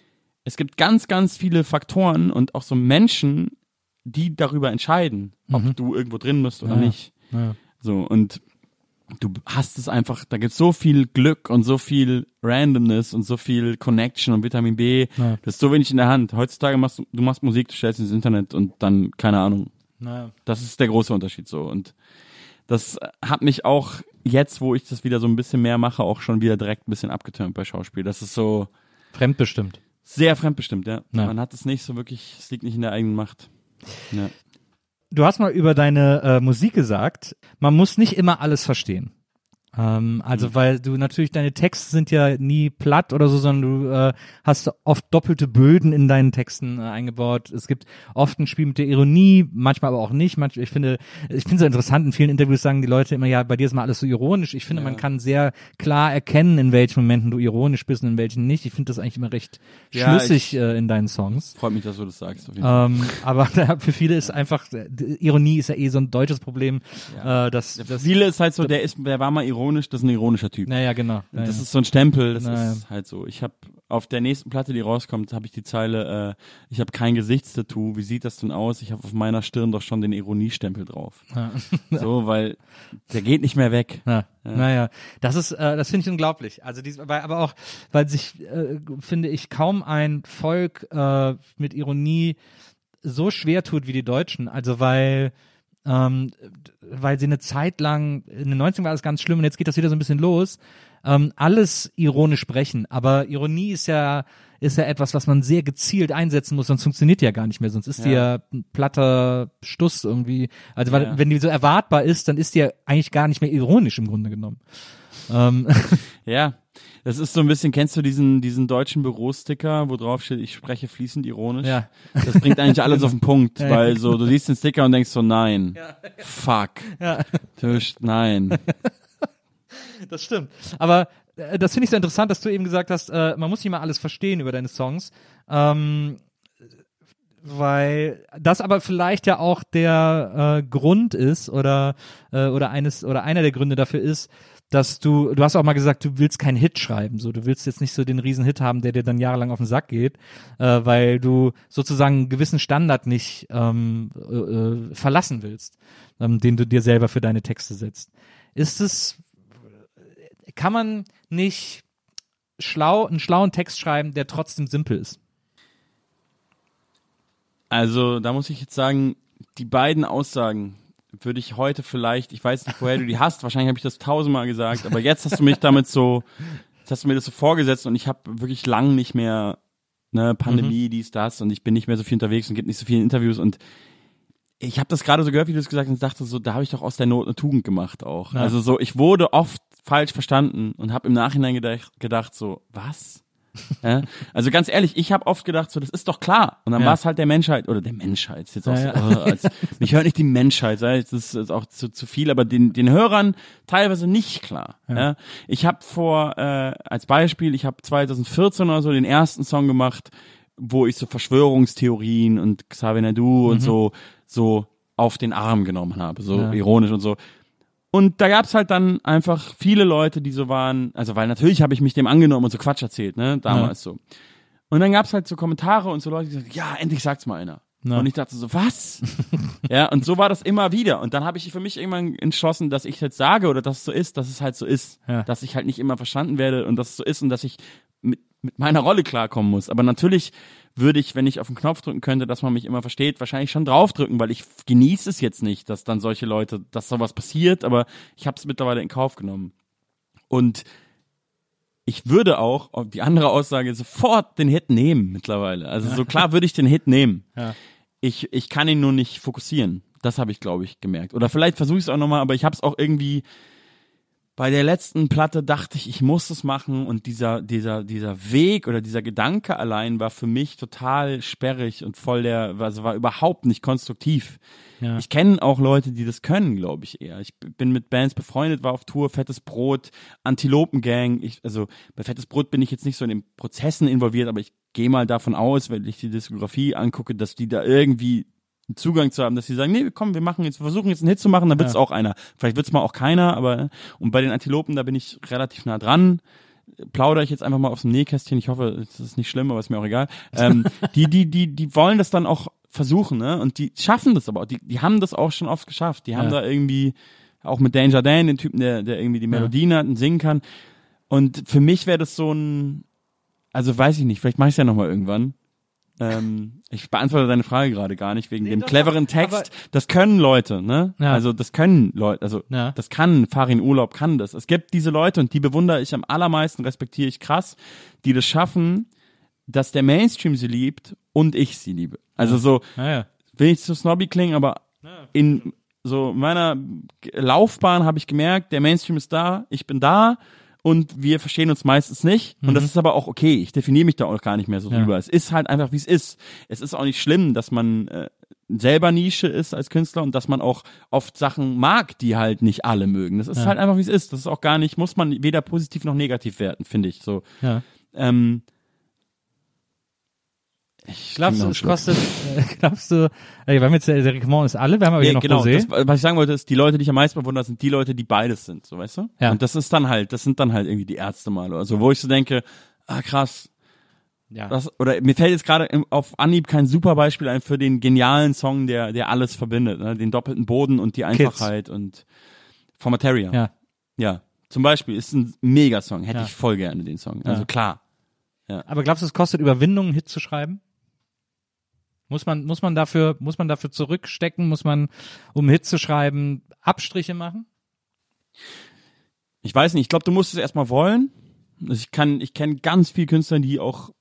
es gibt ganz, ganz viele Faktoren und auch so Menschen, die darüber entscheiden, ob du irgendwo drin bist oder Mhm. Ja, ja. nicht. Ja. So, und du hast es einfach, da gibt's so viel Glück und so viel Randomness und so viel Connection und Vitamin B. Ja. Das ist so wenig in der Hand. Heutzutage machst du, du machst Musik, du stellst ins Internet und dann, keine Ahnung. Naja. Das ist der große Unterschied so. Und das hat mich auch jetzt, wo ich das wieder so ein bisschen mehr mache, auch schon wieder direkt ein bisschen abgetürmt bei Schauspiel. Das ist so Fremdbestimmt. Sehr fremdbestimmt, ja. Ja. Man hat es nicht so wirklich, es liegt nicht in der eigenen Macht. Ja. Du hast mal über deine äh, Musik gesagt, man muss nicht immer alles verstehen. Ähm, also Mhm. weil du natürlich deine Texte sind ja nie platt oder so, sondern du äh, hast oft doppelte Böden in deinen Texten äh, eingebaut. Es gibt oft ein Spiel mit der Ironie, manchmal aber auch nicht. Manch, ich finde, ich finde es so interessant. In vielen Interviews sagen die Leute immer, ja, bei dir ist mal alles so ironisch. Ich finde, man kann sehr klar erkennen, in welchen Momenten du ironisch bist und in welchen nicht. Ich finde das eigentlich immer recht Ja, schlüssig äh, in deinen Songs. Freut mich, dass du das sagst. Auf jeden Fall. Ähm, aber für viele ist einfach, die Ironie ist ja eh so ein deutsches Problem. Äh, das, das, Viele ist halt so, der ist, der war mal ironisch, das ist ein ironischer Typ. naja, genau. Das Naja. ist so ein Stempel, das Naja. ist halt so. Ich habe auf der nächsten Platte, die rauskommt, habe ich die Zeile, äh, ich habe kein Gesichtstattoo, wie sieht das denn aus? Ich habe auf meiner Stirn doch schon den Ironiestempel drauf. Ja. So, weil der geht nicht mehr weg. Ja, Naja, das ist, äh, das finde ich unglaublich. Also dies, weil, aber auch, weil sich, äh, finde ich, kaum ein Volk äh, mit Ironie so schwer tut wie die Deutschen. Also weil ähm, weil sie eine Zeit lang, in den 90ern war das ganz schlimm und jetzt geht das wieder so ein bisschen los, ähm, alles ironisch sprechen. Aber Ironie ist ja, ist ja etwas, was man sehr gezielt einsetzen muss, sonst funktioniert die ja gar nicht mehr, sonst ist die ja ein platter Stuss irgendwie. Also weil, Ja. wenn die so erwartbar ist, dann ist die ja eigentlich gar nicht mehr ironisch im Grunde genommen. Ähm, Ja, das ist so ein bisschen, kennst du diesen, diesen deutschen Bürosticker, wo drauf steht, ich spreche fließend ironisch? Ja. Das bringt eigentlich alles auf den Punkt, Ja. weil so, du siehst den Sticker und denkst so, nein, fuck, Tisch, nein. Das stimmt. Aber äh, das finde ich so interessant, dass du eben gesagt hast, äh, man muss nicht mal alles verstehen über deine Songs. Ähm, weil das aber vielleicht ja auch der äh, Grund ist oder äh, oder eines oder einer der Gründe dafür ist, dass du du hast auch mal gesagt, du willst keinen Hit schreiben, so du willst jetzt nicht so den riesen Hit haben, der dir dann jahrelang auf den Sack geht, äh, weil du sozusagen einen gewissen Standard nicht ähm, äh, äh, verlassen willst, ähm, den du dir selber für deine Texte setzt. Ist es kann man nicht schlau einen schlauen Text schreiben, der trotzdem simpel ist? Also, da muss ich jetzt sagen, die beiden Aussagen würde ich heute vielleicht, ich weiß nicht, woher du die hast, wahrscheinlich habe ich das tausendmal gesagt, aber jetzt hast du mich damit so, jetzt hast du mir das so vorgesetzt und ich habe wirklich lang nicht mehr, ne, Pandemie, dies, das und ich bin nicht mehr so viel unterwegs und gibt nicht so viele Interviews und ich habe das gerade so gehört, wie du es gesagt hast, und dachte so, da habe ich doch aus der Not eine Tugend gemacht auch. Ja. Also so, ich wurde oft falsch verstanden und habe im Nachhinein gedacht, gedacht so, was? Ja? Also ganz ehrlich, ich habe oft gedacht so, das ist doch klar. Und dann Ja. war es halt der Menschheit oder der Menschheit. Ist jetzt auch Ja, so, äh, als, mich hört nicht die Menschheit, das ist auch zu, zu viel, aber den, den Hörern teilweise nicht klar. Ja. Ich habe vor, äh, als Beispiel, ich habe 2014 oder so den ersten Song gemacht, wo ich so Verschwörungstheorien und Xavier Naidu und so so auf den Arm genommen habe, so ironisch und so. Und da gab's halt dann einfach viele Leute, die so waren, also weil natürlich habe ich mich dem angenommen und so Quatsch erzählt, ne, damals so. Und dann gab's halt so Kommentare und so Leute, die gesagt, ja, endlich sagt's mal einer. Ja. Und ich dachte so, was? ja, und so war das immer wieder. Und dann habe ich für mich irgendwann entschlossen, dass ich jetzt sage oder dass es so ist, dass es halt so ist. Ja. Dass ich halt nicht immer verstanden werde und dass es so ist und dass ich mit, mit meiner Rolle klarkommen muss. Aber natürlich würde ich, wenn ich auf den Knopf drücken könnte, dass man mich immer versteht, wahrscheinlich schon draufdrücken, weil ich genieße es jetzt nicht, dass dann solche Leute, dass sowas passiert, aber ich habe es mittlerweile in Kauf genommen. Und ich würde auch, auf die andere Aussage, sofort den Hit nehmen mittlerweile. Also so klar würde ich den Hit nehmen. Ja. Ich, ich kann ihn nur nicht fokussieren. Das habe ich, glaube ich, gemerkt. Oder vielleicht versuche ich es auch nochmal, aber ich habe es auch irgendwie bei der letzten Platte dachte ich, ich muss es machen und dieser, dieser, dieser Weg oder dieser Gedanke allein war für mich total sperrig und voll der, also war überhaupt nicht konstruktiv. Ja. Ich kenne auch Leute, die das können, glaube ich eher. Ich bin mit Bands befreundet, war auf Tour, Fettes Brot, Antilopengang. Ich, also bei Fettes Brot bin ich jetzt nicht so in den Prozessen involviert, aber ich gehe mal davon aus, wenn ich die Diskografie angucke, dass die da irgendwie einen Zugang zu haben, dass sie sagen, nee, komm, wir machen jetzt, wir versuchen jetzt einen Hit zu machen, dann wird's Ja. auch einer. Vielleicht wird's mal auch keiner, aber und bei den Antilopen, da bin ich relativ nah dran. Plaudere ich jetzt einfach mal aus dem Nähkästchen. Ich hoffe, es ist nicht schlimm, aber ist mir auch egal. Ähm, die, die, die, die wollen das dann auch versuchen, ne? Und die schaffen das aber auch. Die, die haben das auch schon oft geschafft. Die haben Ja. da irgendwie auch mit Danger Dan, den Typen, der, der irgendwie die Melodien hat und singen kann. Und für mich wäre das so ein, also weiß ich nicht, vielleicht mache ich es ja nochmal irgendwann. Ähm, ich beantworte deine Frage gerade gar nicht wegen dem doch, cleveren Text. Das können Leute, ne? Ja. Also das können Leute, also Ja. das kann Farin Urlaub kann das. Es gibt diese Leute und die bewundere ich am allermeisten, respektiere ich krass, die das schaffen, dass der Mainstream sie liebt und ich sie liebe. Also so, Ja, ja. will nicht so snobby klingen, aber in so meiner Laufbahn habe ich gemerkt, der Mainstream ist da, ich bin da und wir verstehen uns meistens nicht. Und das ist aber auch okay. Ich definiere mich da auch gar nicht mehr so Ja. drüber. Es ist halt einfach, wie es ist. Es ist auch nicht schlimm, dass man äh, selber Nische ist als Künstler und dass man auch oft Sachen mag, die halt nicht alle mögen. Das ist Ja. halt einfach, wie es ist. Das ist auch gar nicht, muss man weder positiv noch negativ werten, finde ich. So. ja. Ähm, ich noch es kostet, äh, glaubst du, ey, wir haben jetzt, der Rickmont ist alle, wir haben aber hier Nee, noch genau, Rosé. das, was ich sagen wollte, ist, die Leute, die ich am meisten bewundere, sind die Leute, die beides sind, so weißt du? Ja. Und das ist dann halt, das sind dann halt irgendwie die Ärzte mal oder so, wo ich so denke, ah krass, ja. das, oder mir fällt jetzt gerade auf Anhieb kein super Beispiel ein für den genialen Song, der, der alles verbindet, ne? den doppelten Boden und die Einfachheit und Formateria. ja. ja. Zum Beispiel ist ein Megasong, hätte Ja. ich voll gerne den Song. Also Ja. klar. Aber glaubst du, es kostet Überwindung, einen Hit zu schreiben? Muss man, muss man dafür, muss man dafür zurückstecken? Muss man, um Hit zu schreiben, Abstriche machen? Ich weiß nicht, ich glaube, du musst es erstmal wollen. Also ich kann, ich kenne ganz viele Künstler, die auch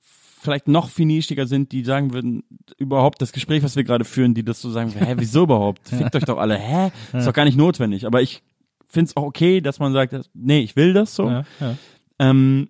vielleicht noch viel nischiger sind, die sagen würden, überhaupt das Gespräch, was wir gerade führen, die das so sagen, hä, wieso überhaupt? Fickt euch doch alle, hä? Ist doch gar nicht notwendig. Aber ich finde es auch okay, dass man sagt, nee, ich will das so. Ja, ja. Ähm,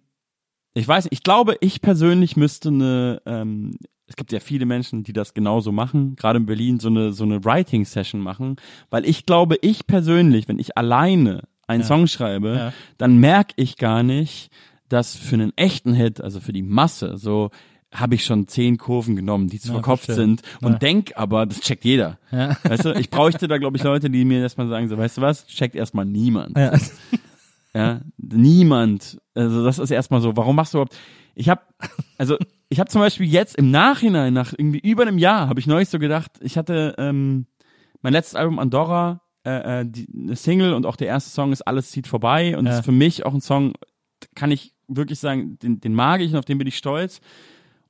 ich weiß nicht, ich glaube, ich persönlich müsste eine, ähm, es gibt ja viele Menschen, die das genauso machen, gerade in Berlin so eine, so eine Writing-Session machen, weil ich glaube, ich persönlich, wenn ich alleine einen Ja. Song schreibe, Ja. dann merke ich gar nicht, dass für einen echten Hit, also für die Masse, so habe ich schon zehn Kurven genommen, die zu Ja, verkopft sind und Ja. denk aber, das checkt jeder. Ja. Weißt du, ich bräuchte da, glaube ich, Leute, die mir erstmal sagen, so, weißt du was, checkt erstmal niemand. Ja. Ja, niemand. Also das ist erstmal so. Warum machst du überhaupt? Ich habe, also ich habe zum Beispiel jetzt im Nachhinein, nach irgendwie über einem Jahr, habe ich neulich so gedacht, ich hatte ähm, mein letztes Album Andorra, äh, äh, die, eine Single und auch der erste Song ist Alles zieht vorbei und Ja. das ist für mich auch ein Song, kann ich wirklich sagen, den, den mag ich und auf den bin ich stolz.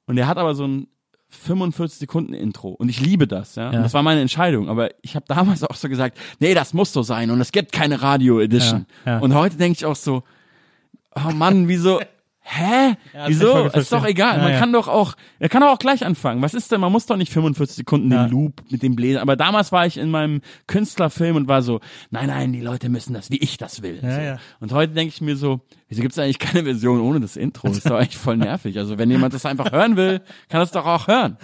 Und der hat aber so ein 45 Sekunden Intro und ich liebe das, ja. Ja. Und das war meine Entscheidung, aber ich habe damals auch so gesagt, nee, das muss so sein und es gibt keine Radio Edition. Ja, ja. Und heute denke ich auch so, oh Mann, wieso Hä? Ja, Wieso? Ist doch egal. Ja, man ja. kann doch auch, er kann doch auch gleich anfangen. Was ist denn? Man muss doch nicht 45 Sekunden den Loop mit dem Bläser. Aber damals war ich in meinem Künstlerfilm und war so, nein, nein, die Leute müssen das, wie ich das will. So. Und heute denke ich mir so, wieso gibt's eigentlich keine Version ohne das Intro? Das ist doch eigentlich voll nervig. Also wenn jemand das einfach hören will, kann das doch auch hören.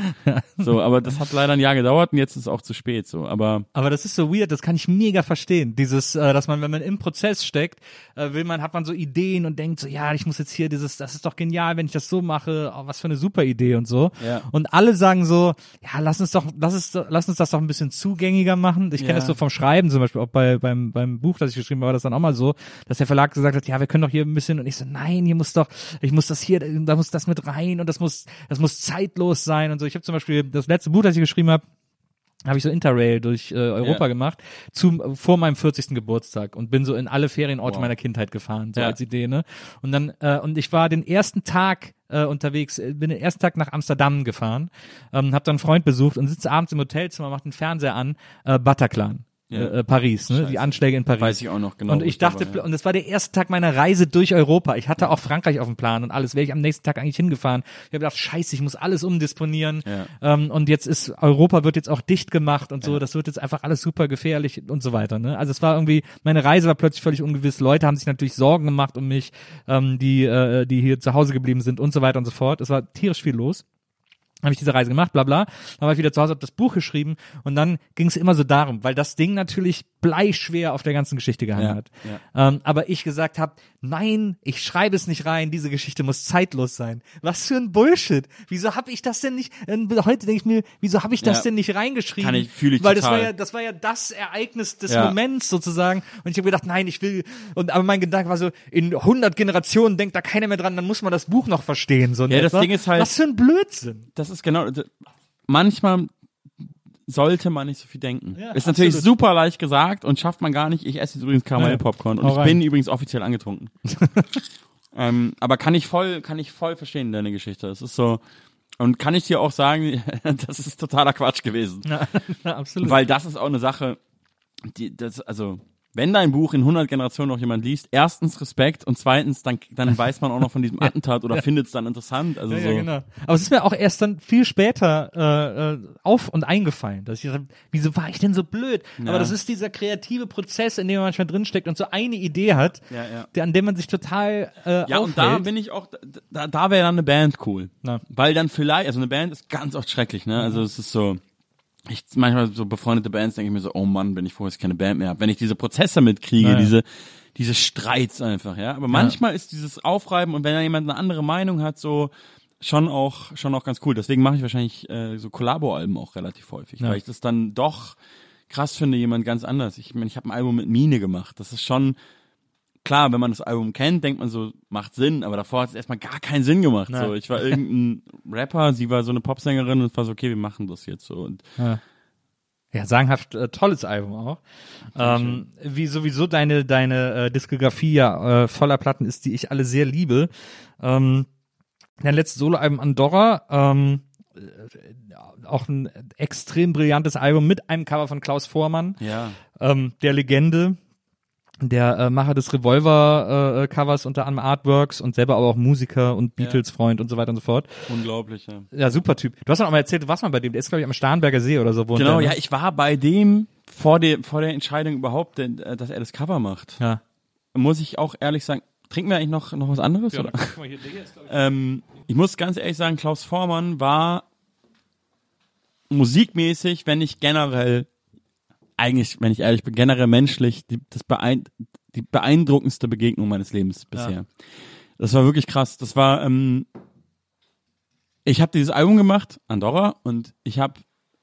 So, aber das hat leider ein Jahr gedauert und jetzt ist es auch zu spät. So, aber Aber das ist so weird, das kann ich mega verstehen. Dieses, äh, dass man, wenn man im Prozess steckt, äh, will man, hat man so Ideen und denkt so, ja, ich muss jetzt hier dieses, das ist doch genial, wenn ich das so mache, oh, was für eine super Idee und so. Ja. Und alle sagen so, ja, lass uns doch, lass uns, lass uns das doch ein bisschen zugängiger machen. Ich kenne Ja. das so vom Schreiben zum Beispiel, auch bei, beim, beim Buch, das ich geschrieben habe, war das dann auch mal so, dass der Verlag gesagt hat, ja, wir können doch hier ein bisschen, und ich so, nein, hier muss doch, ich muss das hier, da muss das mit rein und das muss, das muss zeitlos sein und so. Ich habe zum Beispiel das letzte Buch, das ich geschrieben habe, habe ich so Interrail durch äh, Europa Ja. gemacht zum vor meinem 40. Geburtstag und bin so in alle Ferienorte Wow. meiner Kindheit gefahren so Ja. als Idee ne und dann äh, und ich war den ersten Tag äh, unterwegs äh, bin den ersten Tag nach Amsterdam gefahren ähm, habe dann einen Freund besucht und sitze abends im Hotelzimmer macht den Fernseher an äh, Bataclan Ja. äh, äh, Paris ne die. Anschläge in Paris weiß ich auch noch genau. und ich da dachte, war, ja. und es war der erste Tag meiner Reise durch Europa. Ich hatte auch Frankreich auf dem Plan und alles. Wäre ich am nächsten Tag eigentlich hingefahren. Ich habe gedacht, scheiße, ich muss alles umdisponieren. Ja. Ähm, und jetzt ist Europa wird jetzt auch dicht gemacht und so. Das wird jetzt einfach alles super gefährlich und so weiter. Ne? Also es war irgendwie, meine Reise war plötzlich völlig ungewiss. Leute haben sich natürlich Sorgen gemacht um mich, ähm, die, äh, die hier zu Hause geblieben sind und so weiter und so fort. Es war tierisch viel los habe ich diese Reise gemacht, bla bla. Dann war ich wieder zu Hause, habe das Buch geschrieben und dann ging es immer so darum, weil das Ding natürlich bleischwer auf der ganzen Geschichte gehangen Ja, hat. Ähm, aber ich gesagt habe, nein, ich schreibe es nicht rein, diese Geschichte muss zeitlos sein. Was für ein Bullshit. Wieso habe ich das denn nicht, äh, heute denke ich mir, wieso habe ich das Ja. denn nicht reingeschrieben? Kann ich- fühle ich Weil das total. war ja, das war ja das Ereignis des Ja. Moments sozusagen und ich habe gedacht, nein, ich will, und aber mein Gedanke war so, in 100 Generationen denkt da keiner mehr dran, dann muss man das Buch noch verstehen. So Ja, das etwa. Ding ist halt- Was für ein Blödsinn. Das ist genau, manchmal sollte man nicht so viel denken. Ja, ist natürlich absolut. super leicht gesagt und schafft man gar nicht. Ich esse jetzt übrigens Karamell-Popcorn und ich bin übrigens offiziell angetrunken. ähm, aber kann ich voll, kann ich voll verstehen, deine Geschichte. Es ist so, und kann ich dir auch sagen, das ist totaler Quatsch gewesen. Ja, absolut. Weil das ist auch eine Sache, die, das, also, wenn dein Buch in 100 Generationen noch jemand liest, erstens Respekt und zweitens, dann, dann weiß man auch noch von diesem Attentat oder findet es dann interessant. Also ja, so. ja, genau. Aber es ist mir auch erst dann viel später äh, äh, auf und eingefallen, dass ich gesagt habe, wieso war ich denn so blöd? Aber das ist dieser kreative Prozess, in dem man manchmal drinsteckt und so eine Idee hat, Ja, ja. Der, an dem man sich total äh, Ja, und da aufhält. bin ich auch, da, da wäre dann eine Band cool. Na. Weil dann vielleicht, also eine Band ist ganz oft schrecklich, ne? Also es ist so, ich manchmal so befreundete Bands denke ich mir so, oh Mann, bin ich froh, dass ich keine Band mehr habe. Wenn ich diese Prozesse mitkriege, Ja, ja. diese, diese Streits einfach, ja. Aber manchmal ist dieses Aufreiben und wenn da jemand eine andere Meinung hat, so schon auch, schon auch ganz cool. Deswegen mache ich wahrscheinlich äh, so Kollabo-Alben auch relativ häufig, Ja. weil ich das dann doch krass finde, jemand ganz anders. Ich meine, ich habe ein Album mit Mine gemacht. Das ist schon, klar, wenn man das Album kennt, denkt man so, macht Sinn, aber davor hat es erstmal gar keinen Sinn gemacht. Nein. So, ich war irgendein Rapper, sie war so eine Popsängerin und es war so, okay, wir machen das jetzt so. Und Ja, sagenhaft äh, tolles Album auch. Ähm, wie sowieso deine deine äh, Diskografie ja äh, voller Platten ist, die ich alle sehr liebe. Ähm, dein letztes Soloalbum Andorra ähm, auch ein extrem brillantes Album mit einem Cover von Klaus Vormann, Ja. ähm, der Legende, der äh, Macher des Revolver-Covers unter anderem Artworks und selber aber auch Musiker und Beatles-Freund und so weiter und so fort. Unglaublich, ja. Ja, super Typ. Du hast noch mal erzählt, du warst mal bei dem, der ist glaube ich am Starnberger See oder so. wohnt Genau, der, ja, ne? ich war bei dem vor der, vor der Entscheidung überhaupt, denn, äh, dass er das Cover macht. ja. Muss ich auch ehrlich sagen, trinken wir eigentlich noch, noch was anderes? oder? Guck mal hier, ist, ich, Ähm, ich muss ganz ehrlich sagen, Klaus Vormann war musikmäßig, wenn nicht generell, eigentlich, wenn ich ehrlich bin, generell menschlich, die, das beein die beeindruckendste Begegnung meines Lebens bisher. Das war wirklich krass. Das war, ähm, ich habe dieses Album gemacht, Andorra, und ich habe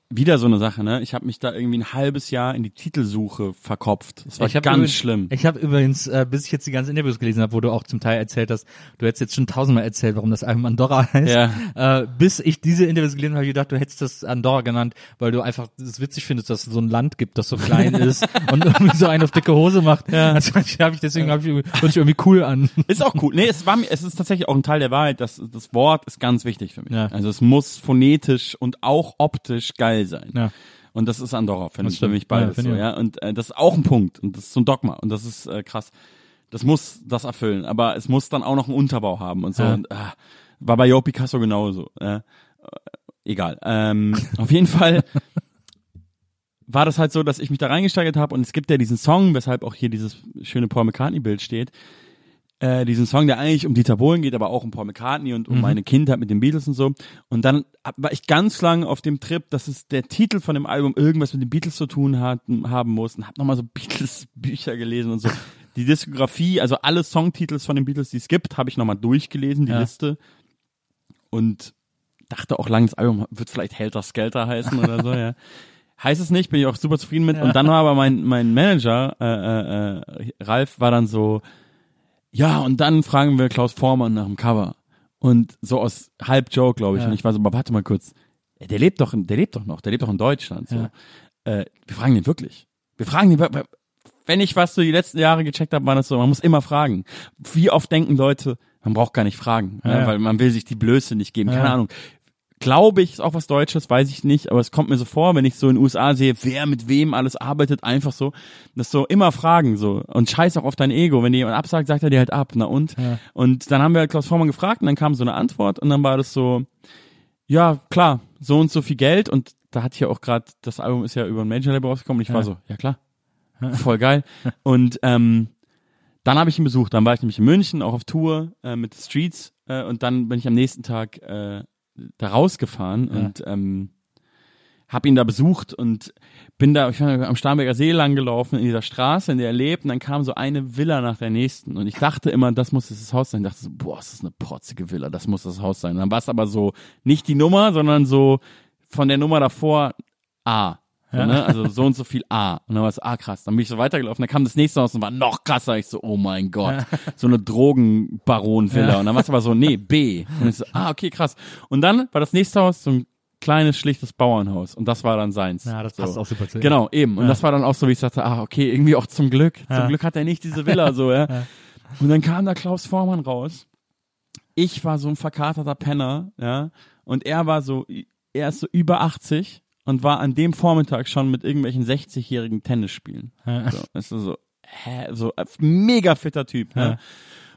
wieder so eine Sache, ne? Ich habe mich da irgendwie ein halbes Jahr in die Titelsuche verkopft. Das war Ich hab ganz übrigens, schlimm. Ich habe übrigens, äh, bis ich jetzt die ganzen Interviews gelesen habe, wo du auch zum Teil erzählt hast, du hättest jetzt schon tausendmal erzählt, warum das Album Andorra heißt. Ja. Äh, bis ich diese Interviews gelesen habe, habe ich gedacht, du hättest das Andorra genannt, weil du einfach es witzig findest, dass es so ein Land gibt, das so klein ist und irgendwie so einen auf dicke Hose macht. Ja. Also habe ich deswegen hab ich, hört sich irgendwie cool an. Ist auch cool. Nee, es war mir, es ist tatsächlich auch ein Teil der Wahrheit, dass das Wort ist ganz wichtig für mich. Ja. Also es muss phonetisch und auch optisch geil sein. Ja. Und das ist Andorra, finde ich für mich beides Ja, so, ja. Und äh, das ist auch ein Punkt und das ist so ein Dogma und das ist äh, krass. Das muss das erfüllen, aber es muss dann auch noch einen Unterbau haben und so. Ja. Und, ah, war bei Jo Picasso genauso. Äh, egal. Ähm, auf jeden Fall war das halt so, dass ich mich da reingesteigert habe und es gibt ja diesen Song, weshalb auch hier dieses schöne Paul McCartney-Bild steht. Äh, diesen Song, der eigentlich um Dieter Bohlen geht, aber auch um Paul McCartney und um meine Kindheit mit den Beatles und so. Und dann war ich ganz lange auf dem Trip, dass es der Titel von dem Album irgendwas mit den Beatles zu tun hat, haben muss und hab nochmal so Beatles-Bücher gelesen und so. Die Diskografie, also alle Songtitels von den Beatles, die es gibt, habe ich nochmal durchgelesen, die Ja. Liste. Und dachte auch lang, das Album wird vielleicht Helter Skelter heißen oder so, ja. Heißt es nicht, bin ich auch super zufrieden mit. Und dann war aber mein, mein Manager, äh, äh, äh, Ralf, war dann so, ja, und dann fragen wir Klaus Vormann nach dem Cover. Und so aus halb Joke, glaube ich. Ja. Und ich war so, aber warte mal kurz. Äh, Der lebt doch, in, der lebt doch noch, der lebt doch in Deutschland. So. Ja. Äh, wir fragen den wirklich. Wir fragen den, wenn ich was so die letzten Jahre gecheckt habe, war das so, man muss immer fragen. Wie oft denken Leute, man braucht gar nicht fragen, ja, Ja. weil man will sich die Blöße nicht geben. Keine. Ahnung. Glaube ich, ist auch was Deutsches, weiß ich nicht, aber es kommt mir so vor, wenn ich so in den USA sehe, wer mit wem alles arbeitet, einfach so, das so immer fragen so und scheiß auch auf dein Ego, wenn dir jemand absagt, sagt er dir halt ab, na und? Ja. Und dann haben wir Klaus Vormann gefragt und dann kam so eine Antwort und dann war das so, ja, klar, so und so viel Geld und da hat hier auch gerade, das Album ist ja über ein Major Label rausgekommen und ich war so, ja klar, voll geil. Und ähm, dann habe ich ihn besucht, dann war ich nämlich in München, auch auf Tour äh, mit The Streets äh, und dann bin ich am nächsten Tag äh, da rausgefahren Ja. und ähm, habe ihn da besucht und bin da ich bin am Starnberger See lang gelaufen in dieser Straße, in der er lebt und dann kam so eine Villa nach der nächsten und ich dachte immer, das muss das Haus sein. Ich dachte so, boah, ist das eine protzige Villa, das muss das Haus sein. Und dann war es aber so nicht die Nummer, sondern so von der Nummer davor A. So, ne? Also so und so viel A. Und dann war es, ah krass. Dann bin ich so weitergelaufen. Dann kam das nächste Haus und war noch krasser. Ich so, oh mein Gott. So eine Drogenbaron-Villa. Und dann war es aber so, nee, B. Und ich so, ah, okay, krass. Und dann war das nächste Haus so ein kleines, schlichtes Bauernhaus. Und das war dann seins. Ja, das so. passt auch super zu ihm. Genau, eben. Und Ja. das war dann auch so, wie ich sagte, ah, okay, irgendwie auch zum Glück. Ja. Zum Glück hat er nicht diese Villa, so, ja. Und dann kam da Klaus Vormann raus. Ich war so ein verkaterter Penner, ja. Und er war so, er ist so über 80 und war an dem Vormittag schon mit irgendwelchen 60-jährigen Tennis spielen. Ja. So, weißt du, so, hä, so äh, mega fitter Typ, ne? Ja.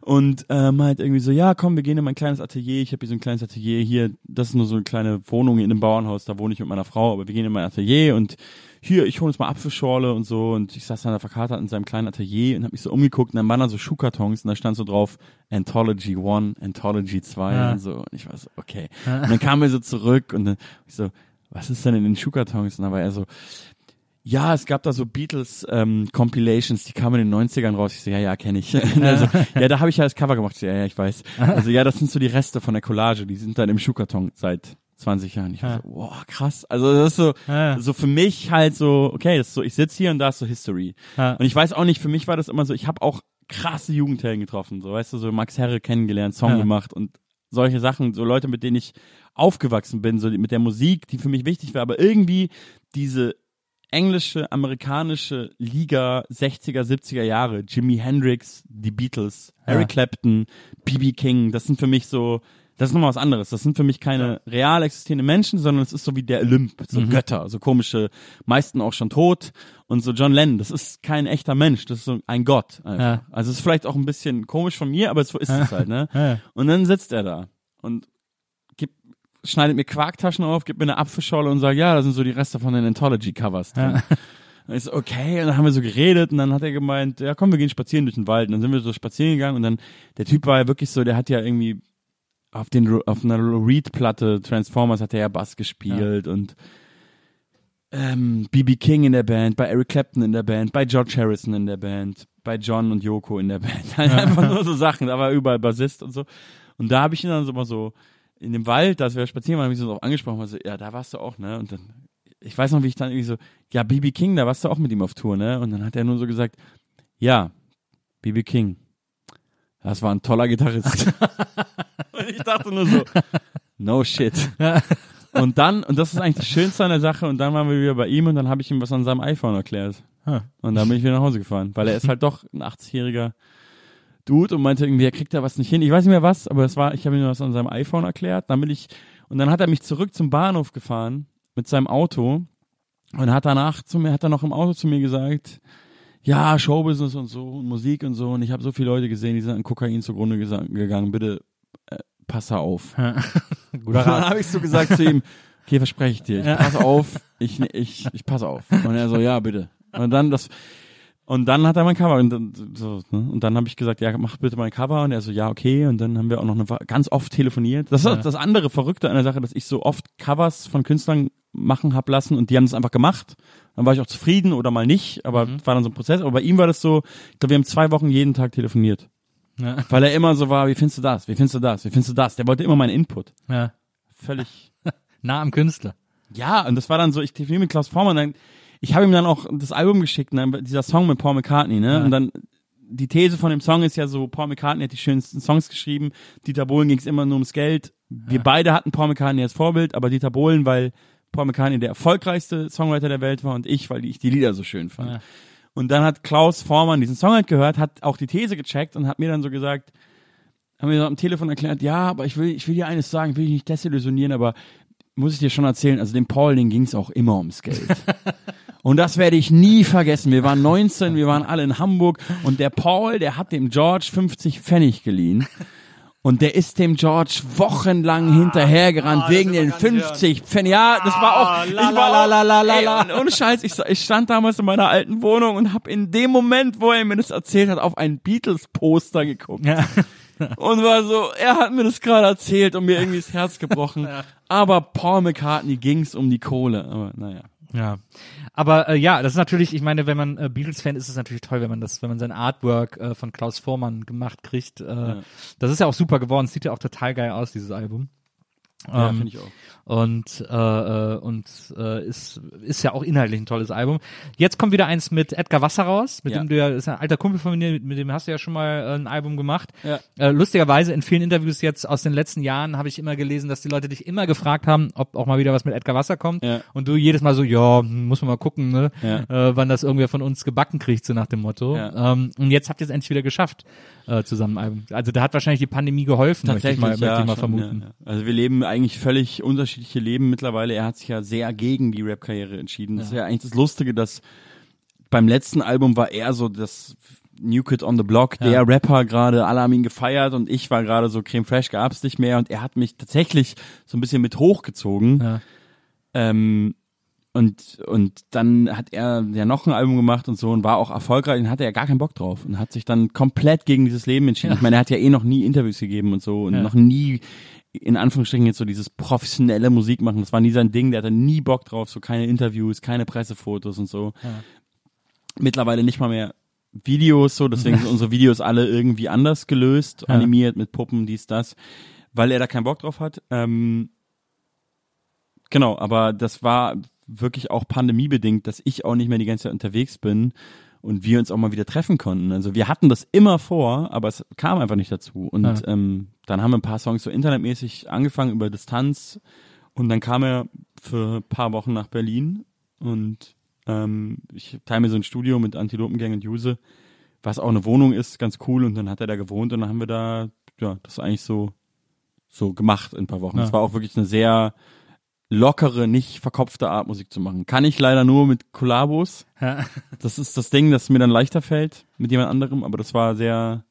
Und ähm, halt irgendwie so, ja, komm, wir gehen in mein kleines Atelier. Ich habe hier so ein kleines Atelier hier. Das ist nur so eine kleine Wohnung in einem Bauernhaus. Da wohne ich mit meiner Frau, aber wir gehen in mein Atelier und hier, ich hole uns mal Apfelschorle und so. Und ich saß dann da verkatert in seinem kleinen Atelier und habe mich so umgeguckt. Und dann waren da so Schuhkartons und da stand so drauf Anthology 1, Anthology 2 Ja. und so. Und ich war so, okay. Und dann kam er so zurück und dann ich so, was ist denn in den Schuhkartons? Und dann war er so, ja, es gab da so Beatles ähm, Compilations, die kamen in den 90ern raus. Ich so, ja, ja, kenne ich. also, ja, da habe ich ja das Cover gemacht. So, ja, ja, ich weiß. Also ja, das sind so die Reste von der Collage, die sind dann im Schuhkarton seit 20 Jahren. Ich war so, wow, krass. Also das ist so, Ja. so für mich halt so, okay, das ist so, ich sitz hier und da ist so History. Ja. Und ich weiß auch nicht, für mich war das immer so, ich habe auch krasse Jugendhelden getroffen, so weißt du, so Max Herre kennengelernt, Song Ja. gemacht und solche Sachen, so Leute, mit denen ich aufgewachsen bin, so mit der Musik, die für mich wichtig war, aber irgendwie diese englische, amerikanische Liga 60er, 70er Jahre, Jimi Hendrix, die Beatles, Ja. Eric Clapton, B.B. King, das sind für mich so Das ist nochmal was anderes. Das sind für mich keine real existierenden Menschen, sondern es ist so wie der Olymp, so Mhm. Götter, so komische, meisten auch schon tot. Und so John Lennon, das ist kein echter Mensch, das ist so ein Gott. Einfach. Ja. Also es ist vielleicht auch ein bisschen komisch von mir, aber so ist es halt, ne? Ja, ja. Und dann sitzt er da und gibt, schneidet mir Quarktaschen auf, gibt mir eine Apfelschorle und sagt, ja, das sind so die Reste von den Anthology-Covers drin. Und ich so, okay, und dann haben wir so geredet und dann hat er gemeint, ja komm, wir gehen spazieren durch den Wald. Und dann sind wir so spazieren gegangen und dann, der Typ war ja wirklich so, der hat ja irgendwie auf den auf einer Reed-Platte Transformers hat er ja Bass gespielt und ähm, BB King in der Band, bei Eric Clapton in der Band, bei George Harrison in der Band, bei John und Yoko in der Band. Halt einfach nur so Sachen, da war überall Bassist und so. Und da habe ich ihn dann so mal so in dem Wald, als wir spazieren waren, habe ich so drauf angesprochen, so, ja, da warst du auch, ne? Und dann, ich weiß noch, wie ich dann irgendwie so, ja, BB King, da warst du auch mit ihm auf Tour, ne? Und dann hat er nur so gesagt, ja, BB King, das war ein toller Gitarrist. und ich dachte nur so, no shit. Und dann, und das ist eigentlich das Schönste an der Sache, und dann waren wir wieder bei ihm und dann habe ich ihm was an seinem iPhone erklärt. Und dann bin ich wieder nach Hause gefahren, weil er ist halt doch ein 80-jähriger Dude und meinte irgendwie, er kriegt da was nicht hin. Ich weiß nicht mehr was, aber es war, ich habe ihm was an seinem iPhone erklärt. Dann bin ich, und dann hat er mich zurück zum Bahnhof gefahren mit seinem Auto und hat danach zu mir, hat er noch im Auto zu mir gesagt, ja, Showbusiness und so und Musik und so und ich habe so viele Leute gesehen, die sind an Kokain zugrunde gegangen, bitte äh, pass auf. Guter dann habe ich so gesagt zu ihm, okay, verspreche ich dir, ich pass auf, ich, ich, ich pass auf. Und er so, ja, bitte. Und dann das, und dann hat er mein Cover und dann, so, ne? und dann habe ich gesagt, ja, mach bitte mein Cover und er so, ja, okay. Und dann haben wir auch noch eine, ganz oft telefoniert. Das ist Ja. das andere Verrückte an der Sache, dass ich so oft Covers von Künstlern machen hab lassen und die haben das einfach gemacht. Dann war ich auch zufrieden oder mal nicht, aber Mhm. war dann so ein Prozess. Aber bei ihm war das so, ich glaube, wir haben zwei Wochen jeden Tag telefoniert. Ja. Weil er immer so war, wie findest du das? Wie findest du das? Wie findest du das? Der wollte immer meinen Input. Ja. Völlig Nah am Künstler. ja, und das war dann so, ich telefoniere mit Klaus Vormann, dann, ich habe ihm dann auch das Album geschickt, ne, dieser Song mit Paul McCartney, ne? Ja. Und dann die These von dem Song ist ja so, Paul McCartney hat die schönsten Songs geschrieben, Dieter Bohlen ging es immer nur ums Geld. Wir beide hatten Paul McCartney als Vorbild, aber Dieter Bohlen, weil Paul McCartney der erfolgreichste Songwriter der Welt war und ich, weil ich die Lieder so schön fand. Ja. Und dann hat Klaus Vormann diesen Song halt gehört, hat auch die These gecheckt und hat mir dann so gesagt, haben mir so am Telefon erklärt, ja, aber ich will, ich will dir eines sagen, ich will dich nicht desillusionieren, aber muss ich dir schon erzählen, also dem Paul, den ging es auch immer ums Geld. Und das werde ich nie vergessen. Wir waren 19, wir waren alle in Hamburg und der Paul, der hat dem George 50 Pfennig geliehen. Und der ist dem George wochenlang hinterhergerannt wegen den 50 Pfennig. Ja, das war auch. ich war auch, ey, und ohne Scheiß, ich, ich stand damals in meiner alten Wohnung und habe in dem Moment, wo er mir das erzählt hat, auf ein Beatles-Poster geguckt Ja. und war so, er hat mir das gerade erzählt und mir irgendwie das Herz gebrochen. Aber Paul McCartney ging's um die Kohle. Aber naja. Ja. Aber äh, ja, das ist natürlich, ich meine, wenn man äh, Beatles-Fan ist, ist es natürlich toll, wenn man das, wenn man sein Artwork äh, von Klaus Vormann gemacht kriegt. Äh, Das ist ja auch super geworden. Sieht ja auch total geil aus, dieses Album. Ja, Ähm, finde ich auch. und äh, äh, und äh, ist ist ja auch inhaltlich ein tolles Album. Jetzt kommt wieder eins mit Edgar Wasser raus, mit Ja. dem du ja ist ein alter Kumpel von mir, mit, mit dem hast du ja schon mal äh, ein Album gemacht. Ja. Äh, lustigerweise in vielen Interviews jetzt aus den letzten Jahren habe ich immer gelesen, dass die Leute dich immer gefragt haben, ob auch mal wieder was mit Edgar Wasser kommt. Ja. Und du jedes Mal so, ja, hm, muss man mal gucken, ne, Ja. äh, wann das irgendwer von uns gebacken kriegt, so nach dem Motto. Ja. Ähm, und jetzt habt ihr es endlich wieder geschafft äh, zusammen ein Album. Also da hat wahrscheinlich die Pandemie geholfen, möchte ich mal, möchte ich mal vermuten. Ja, ja. Also wir leben eigentlich völlig unterschiedliche Leben mittlerweile. Er hat sich ja sehr gegen die Rap-Karriere entschieden. Das ist ja eigentlich das Lustige, dass beim letzten Album war er so das New Kid on the Block, der Ja. Rapper gerade, alle haben ihn gefeiert und ich war gerade so Creme Fresh gab's nicht mehr und er hat mich tatsächlich so ein bisschen mit hochgezogen. Ja. Ähm, und, und dann hat er ja noch ein Album gemacht und so und war auch erfolgreich und hatte ja gar keinen Bock drauf und hat sich dann komplett gegen dieses Leben entschieden. Ja. Ich meine, er hat ja eh noch nie Interviews gegeben und so und noch nie in Anführungsstrichen jetzt so dieses professionelle Musik machen. Das war nie sein Ding, der hatte nie Bock drauf, so keine Interviews, keine Pressefotos und so. Ja. Mittlerweile nicht mal mehr Videos, so, deswegen sind unsere Videos alle irgendwie anders gelöst, Ja. animiert mit Puppen, dies, das, weil er da keinen Bock drauf hat. Ähm, genau, aber das war wirklich auch pandemiebedingt, dass ich auch nicht mehr die ganze Zeit unterwegs bin und wir uns auch mal wieder treffen konnten. Also wir hatten das immer vor, aber es kam einfach nicht dazu. Und Ja. ähm, dann haben wir ein paar Songs so internetmäßig angefangen über Distanz und dann kam er für ein paar Wochen nach Berlin und ähm, ich teile mir so ein Studio mit Antilopengang und Juse, was auch eine Wohnung ist, ganz cool. Und dann hat er da gewohnt und dann haben wir da, ja, das eigentlich so so gemacht in ein paar Wochen. Ja. Es war auch wirklich eine sehr lockere, nicht verkopfte Art Musik zu machen. Kann ich leider nur mit Kollabos. Das ist das Ding, das mir dann leichter fällt mit jemand anderem, aber das war sehr,